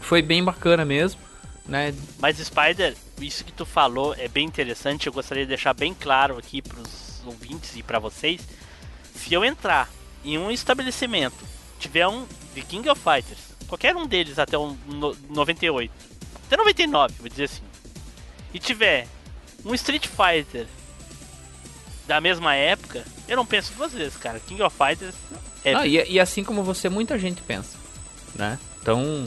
Speaker 5: Foi bem bacana mesmo, né?
Speaker 3: Mas Spider, isso que tu falou é bem interessante. Eu gostaria de deixar bem claro aqui pros ouvintes e pra vocês. Se eu entrar em um estabelecimento, tiver um de King of Fighters, qualquer um deles até o no- 98, até 99, vou dizer assim, e tiver um Street Fighter da mesma época, eu não penso duas vezes, cara. King of Fighters é
Speaker 5: Não, e, e assim como você, muita gente pensa, né? Então,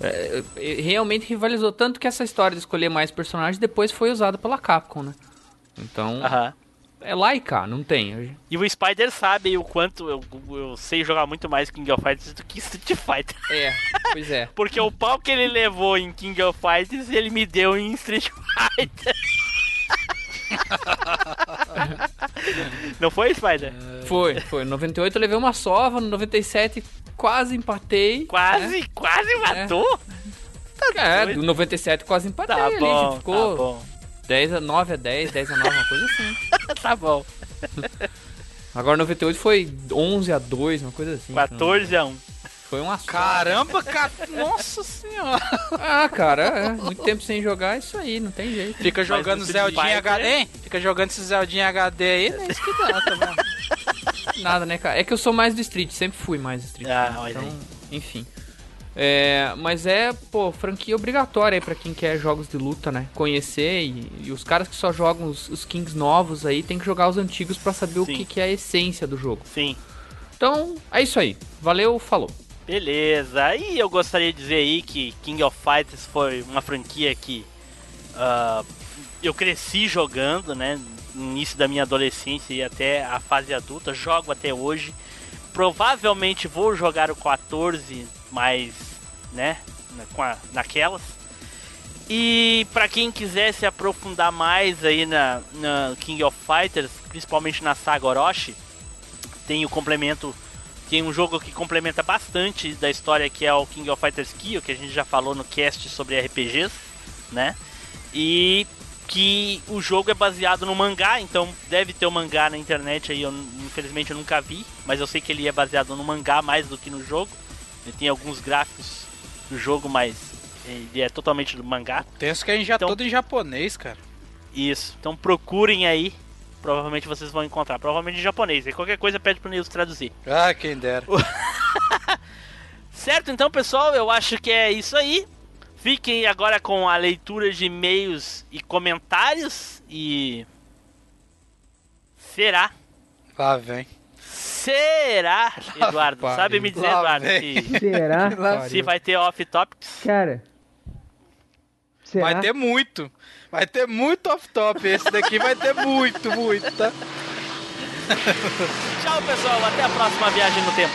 Speaker 5: é, é, realmente rivalizou tanto que essa história de escolher mais personagens depois foi usada pela Capcom, né? Então,
Speaker 3: Aham.
Speaker 5: É cá, não tem.
Speaker 3: E o Spider sabe o quanto eu, eu sei jogar muito mais King of Fighters do que Street Fighter.
Speaker 5: É, pois é.
Speaker 3: Porque o pau que ele levou em King of Fighters, ele me deu em Street Fighter. Não foi, Spider?
Speaker 5: Foi, foi. No 98 eu levei uma sova, no 97 quase empatei.
Speaker 3: Quase, quase matou?
Speaker 5: É,
Speaker 3: doido.
Speaker 5: no 97 quase empatei
Speaker 3: Tá
Speaker 5: ali,
Speaker 3: bom,
Speaker 5: ficou
Speaker 3: tá bom.
Speaker 5: 10 a 9 a 10, 10 a 9, uma coisa assim.
Speaker 3: Tá bom.
Speaker 5: Agora 98 foi 11 a 2, uma coisa assim.
Speaker 3: 14 a 1.
Speaker 5: Foi uma só.
Speaker 2: Caramba, cara. Nossa senhora.
Speaker 5: Ah, cara, é, muito tempo sem jogar, é isso aí, não tem jeito.
Speaker 2: Fica jogando Zeldinha HD, hein? Fica jogando esse Zeldinha HD aí, né? Isso que dá, tá bom?
Speaker 5: Nada, né, cara? É que eu sou mais do Street, sempre fui mais do Street.
Speaker 3: Ah,
Speaker 5: né?
Speaker 3: olha
Speaker 5: então,
Speaker 3: aí.
Speaker 5: enfim. É, mas é, pô, franquia obrigatória aí pra quem quer jogos de luta, né? Conhecer e, e os caras que só jogam os, os Kings novos aí tem que jogar os antigos pra saber o
Speaker 3: Sim.
Speaker 5: que, que é a essência do jogo.
Speaker 3: Sim.
Speaker 5: Então, é isso aí. Valeu, falou.
Speaker 3: Beleza. E eu gostaria de dizer aí que King of Fighters foi uma franquia que ah, eu cresci jogando, né? No início da minha adolescência e até a fase adulta. Jogo até hoje. Provavelmente vou jogar o 14, mas, né? Com a, naquelas. E pra quem quiser se aprofundar mais aí na, na King of Fighters, principalmente na saga Orochi, tem o complemento tem um jogo que complementa bastante da história que é o King of Fighters Kill, que a gente já falou no cast sobre RPGs, né? E que o jogo é baseado no mangá, então deve ter o mangá na internet aí, eu infelizmente eu nunca vi, mas eu sei que ele é baseado no mangá mais do que no jogo. Ele tem alguns gráficos do jogo, mas ele é totalmente do mangá.
Speaker 2: Tenso que a gente já
Speaker 3: Então-
Speaker 2: todo em japonês, cara.
Speaker 3: Isso. Então procurem aí. Provavelmente vocês vão encontrar. Provavelmente em japonês. E qualquer coisa pede pro Nils traduzir.
Speaker 2: Ah, quem dera.
Speaker 3: Certo, então, pessoal, eu acho que é isso aí. Fiquem agora com a leitura de e-mails e comentários. E. Será?
Speaker 2: Lá vem.
Speaker 3: Será, Eduardo?
Speaker 2: pariu.
Speaker 3: Sabe me dizer,
Speaker 2: Lá
Speaker 3: Eduardo, se,
Speaker 1: Será?
Speaker 3: se vai ter off-topics?
Speaker 1: Cara. Será?
Speaker 2: Vai ter muito. Vai ter muito off-top. Esse daqui vai ter muito, muito, tá?
Speaker 3: Tchau, pessoal. Até a próxima viagem no tempo.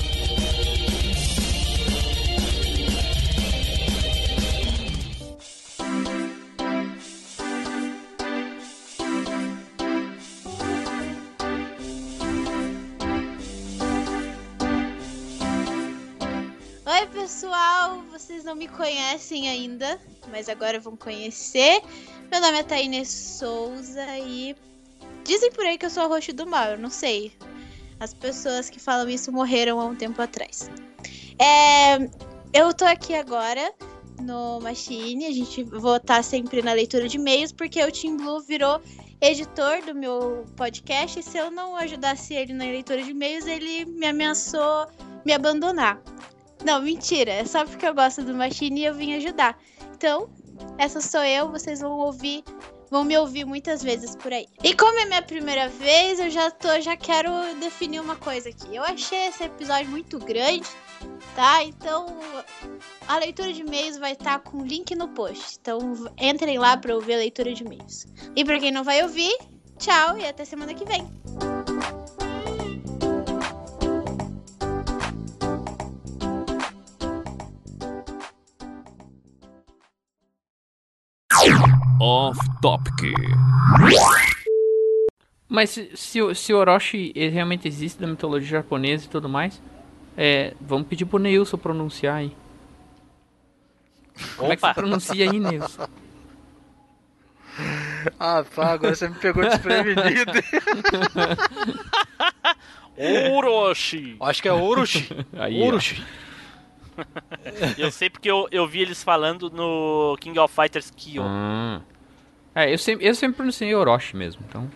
Speaker 11: mas agora vão conhecer. Meu nome é Tainê Souza e dizem por aí que eu sou a roxa do mal, eu não sei. As pessoas que falam isso morreram há um tempo atrás. É, eu tô aqui agora no Machine, a gente vou estar sempre na leitura de e-mails, porque o Tim Blue virou editor do meu podcast e se eu não ajudasse ele na leitura de e-mails, ele me ameaçou me abandonar. Não, mentira. É só porque eu gosto do Machine e eu vim ajudar. Então, essa sou eu. Vocês vão ouvir, vão me ouvir muitas vezes por aí. E como é minha primeira vez, eu já tô, já quero definir uma coisa aqui. Eu achei esse episódio muito grande, tá? Então, a leitura de e-mails vai estar com link no post. Então, entrem lá para ouvir a leitura de e-mails. E para quem não vai ouvir, tchau e até semana que vem.
Speaker 4: Off Topic.
Speaker 5: Mas se, se, o- se o Orochi ele realmente existe da mitologia japonesa e tudo mais, é, vamos pedir pro Neilson pronunciar aí. Como é que
Speaker 2: Opa.
Speaker 5: você pronuncia aí, Neilson?
Speaker 2: Ah, pá, agora você me pegou desprevenido.
Speaker 3: Orochi!
Speaker 2: Acho que é Orochi.
Speaker 5: Aí.
Speaker 2: Orochi.
Speaker 3: Eu sei porque eu, eu vi eles falando no King of Fighters Kyo.
Speaker 5: Hum. É, eu sempre, eu sempre pronunciei Orochi mesmo, então.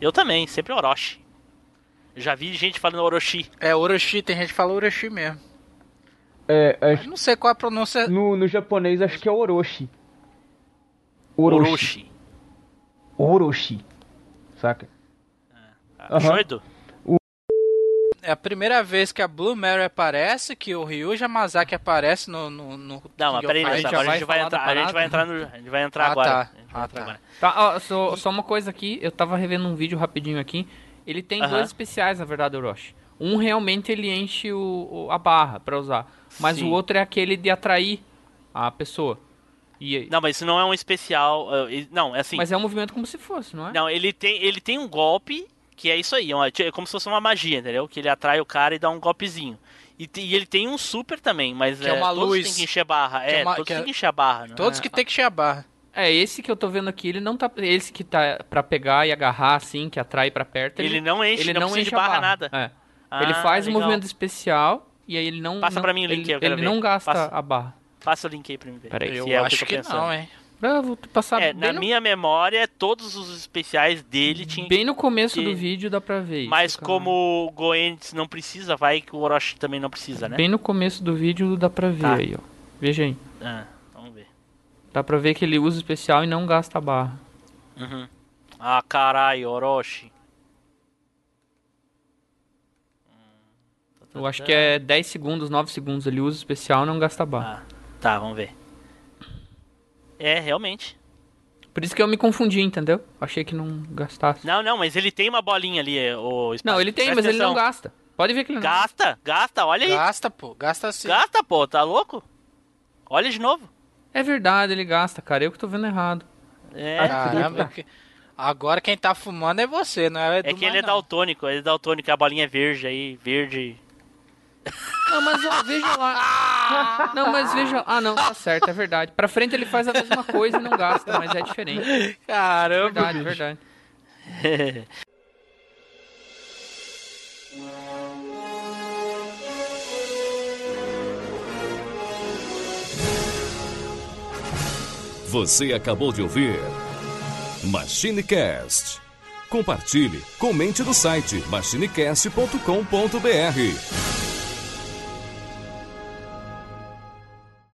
Speaker 3: Eu também, sempre Orochi. Já vi gente falando Orochi.
Speaker 2: É Orochi, tem gente que fala Orochi mesmo.
Speaker 1: É,
Speaker 2: Eu
Speaker 1: acho-
Speaker 2: não sei qual a pronúncia.
Speaker 1: no, no japonês acho que é Orochi.
Speaker 3: Orochi.
Speaker 1: Orochi. Saca?
Speaker 3: Ah,
Speaker 1: Aham.
Speaker 3: Doido?
Speaker 2: É a primeira vez que a Blue Mary aparece, que o Ryu Yamazaki aparece no. no, no
Speaker 3: Não, mas peraí, agora a gente vai entrar. A gente vai entrar no. A gente vai entrar
Speaker 2: Ah,
Speaker 3: agora.
Speaker 2: tá.
Speaker 3: A gente vai
Speaker 2: Ah,
Speaker 3: entrar
Speaker 2: tá.
Speaker 3: agora.
Speaker 5: Tá, ó, só, só uma coisa aqui, eu tava revendo um vídeo rapidinho aqui. Ele tem
Speaker 3: Aham.
Speaker 5: dois especiais, na verdade, Orochi. Um realmente ele enche o, o- a barra pra usar. Mas
Speaker 3: Sim.
Speaker 5: o outro é aquele de atrair a pessoa. E,
Speaker 3: Não, mas isso não é um especial. uh, e- Não, é assim.
Speaker 5: Mas é um movimento como se fosse, não é?
Speaker 3: Não, ele tem, ele tem um golpe que é isso aí, é é como se fosse uma magia, entendeu? Que ele atrai o cara e dá um golpezinho. E, e ele tem um super também, mas
Speaker 2: Que é uma
Speaker 3: todos
Speaker 2: luz.
Speaker 3: tem que encher a barra.
Speaker 2: Que é
Speaker 3: É,
Speaker 2: uma-
Speaker 3: todos
Speaker 2: que é-
Speaker 3: tem que encher a barra, né?
Speaker 2: Todos que tem que encher a barra.
Speaker 5: É, esse que eu tô vendo aqui, ele não tá. Esse que tá pra pegar e agarrar, assim, que atrai pra perto.
Speaker 3: Ele não enche,
Speaker 5: ele
Speaker 3: não
Speaker 5: não enche
Speaker 3: barra,
Speaker 5: barra.
Speaker 3: nada.
Speaker 5: É.
Speaker 3: Ah,
Speaker 5: ele faz um
Speaker 3: legal.
Speaker 5: movimento especial e aí ele não.
Speaker 3: Passa
Speaker 5: não,
Speaker 3: pra mim o link,
Speaker 5: ele,
Speaker 3: eu quero
Speaker 5: ele
Speaker 3: ver.
Speaker 5: não gasta
Speaker 3: Passa.
Speaker 5: a barra.
Speaker 3: Passa o link aí pra mim ver.
Speaker 5: Peraí.
Speaker 2: Eu
Speaker 3: é o
Speaker 2: acho
Speaker 3: que,
Speaker 2: que,
Speaker 3: eu
Speaker 2: não, hein?
Speaker 5: Ah, vou passar
Speaker 3: É, na
Speaker 5: no,
Speaker 3: minha memória, todos os especiais dele tinham.
Speaker 5: bem no começo
Speaker 3: que-
Speaker 5: do vídeo dá pra ver. isso,
Speaker 3: Mas
Speaker 5: cara.
Speaker 3: como o Goenitz não precisa, vai que o Orochi também não precisa, né?
Speaker 5: Bem no começo do vídeo dá pra ver
Speaker 3: Tá.
Speaker 5: aí, ó. Veja aí.
Speaker 3: Ah, vamos ver.
Speaker 5: Dá pra ver que ele usa especial e não gasta barra.
Speaker 3: Uhum. Ah, caralho, Orochi.
Speaker 5: Eu acho que é 10 segundos, 9 segundos. Ele usa especial e não gasta barra.
Speaker 3: Ah, tá, vamos ver. É, realmente.
Speaker 5: Por isso que eu me confundi, entendeu? Achei que não gastasse.
Speaker 3: Não, não, mas ele tem uma bolinha ali, é, o
Speaker 5: Não, ele tem,
Speaker 3: Presta
Speaker 5: mas ele não
Speaker 3: atenção.
Speaker 5: gasta. Pode ver que ele não
Speaker 3: Gasta, gasta, olha aí.
Speaker 2: Gasta, pô. Gasta sim.
Speaker 3: Gasta, pô, tá louco? Olha de novo.
Speaker 5: É verdade, ele gasta, cara. Eu que tô vendo errado.
Speaker 3: É,
Speaker 2: Caramba. que- Agora quem tá fumando é você, não é,
Speaker 3: é que ele é daltônico, ele é daltônico, a bolinha é verde aí, verde.
Speaker 5: Não, mas ó, veja lá. Não, mas veja. Ah, não, tá certo, é verdade. Pra frente ele faz a mesma coisa e não gasta, mas é diferente.
Speaker 2: Caramba,
Speaker 5: Verdade,
Speaker 2: bicho.
Speaker 5: verdade.
Speaker 4: Você acabou de ouvir MachineCast. Compartilhe, comente no site machinecast.com.br.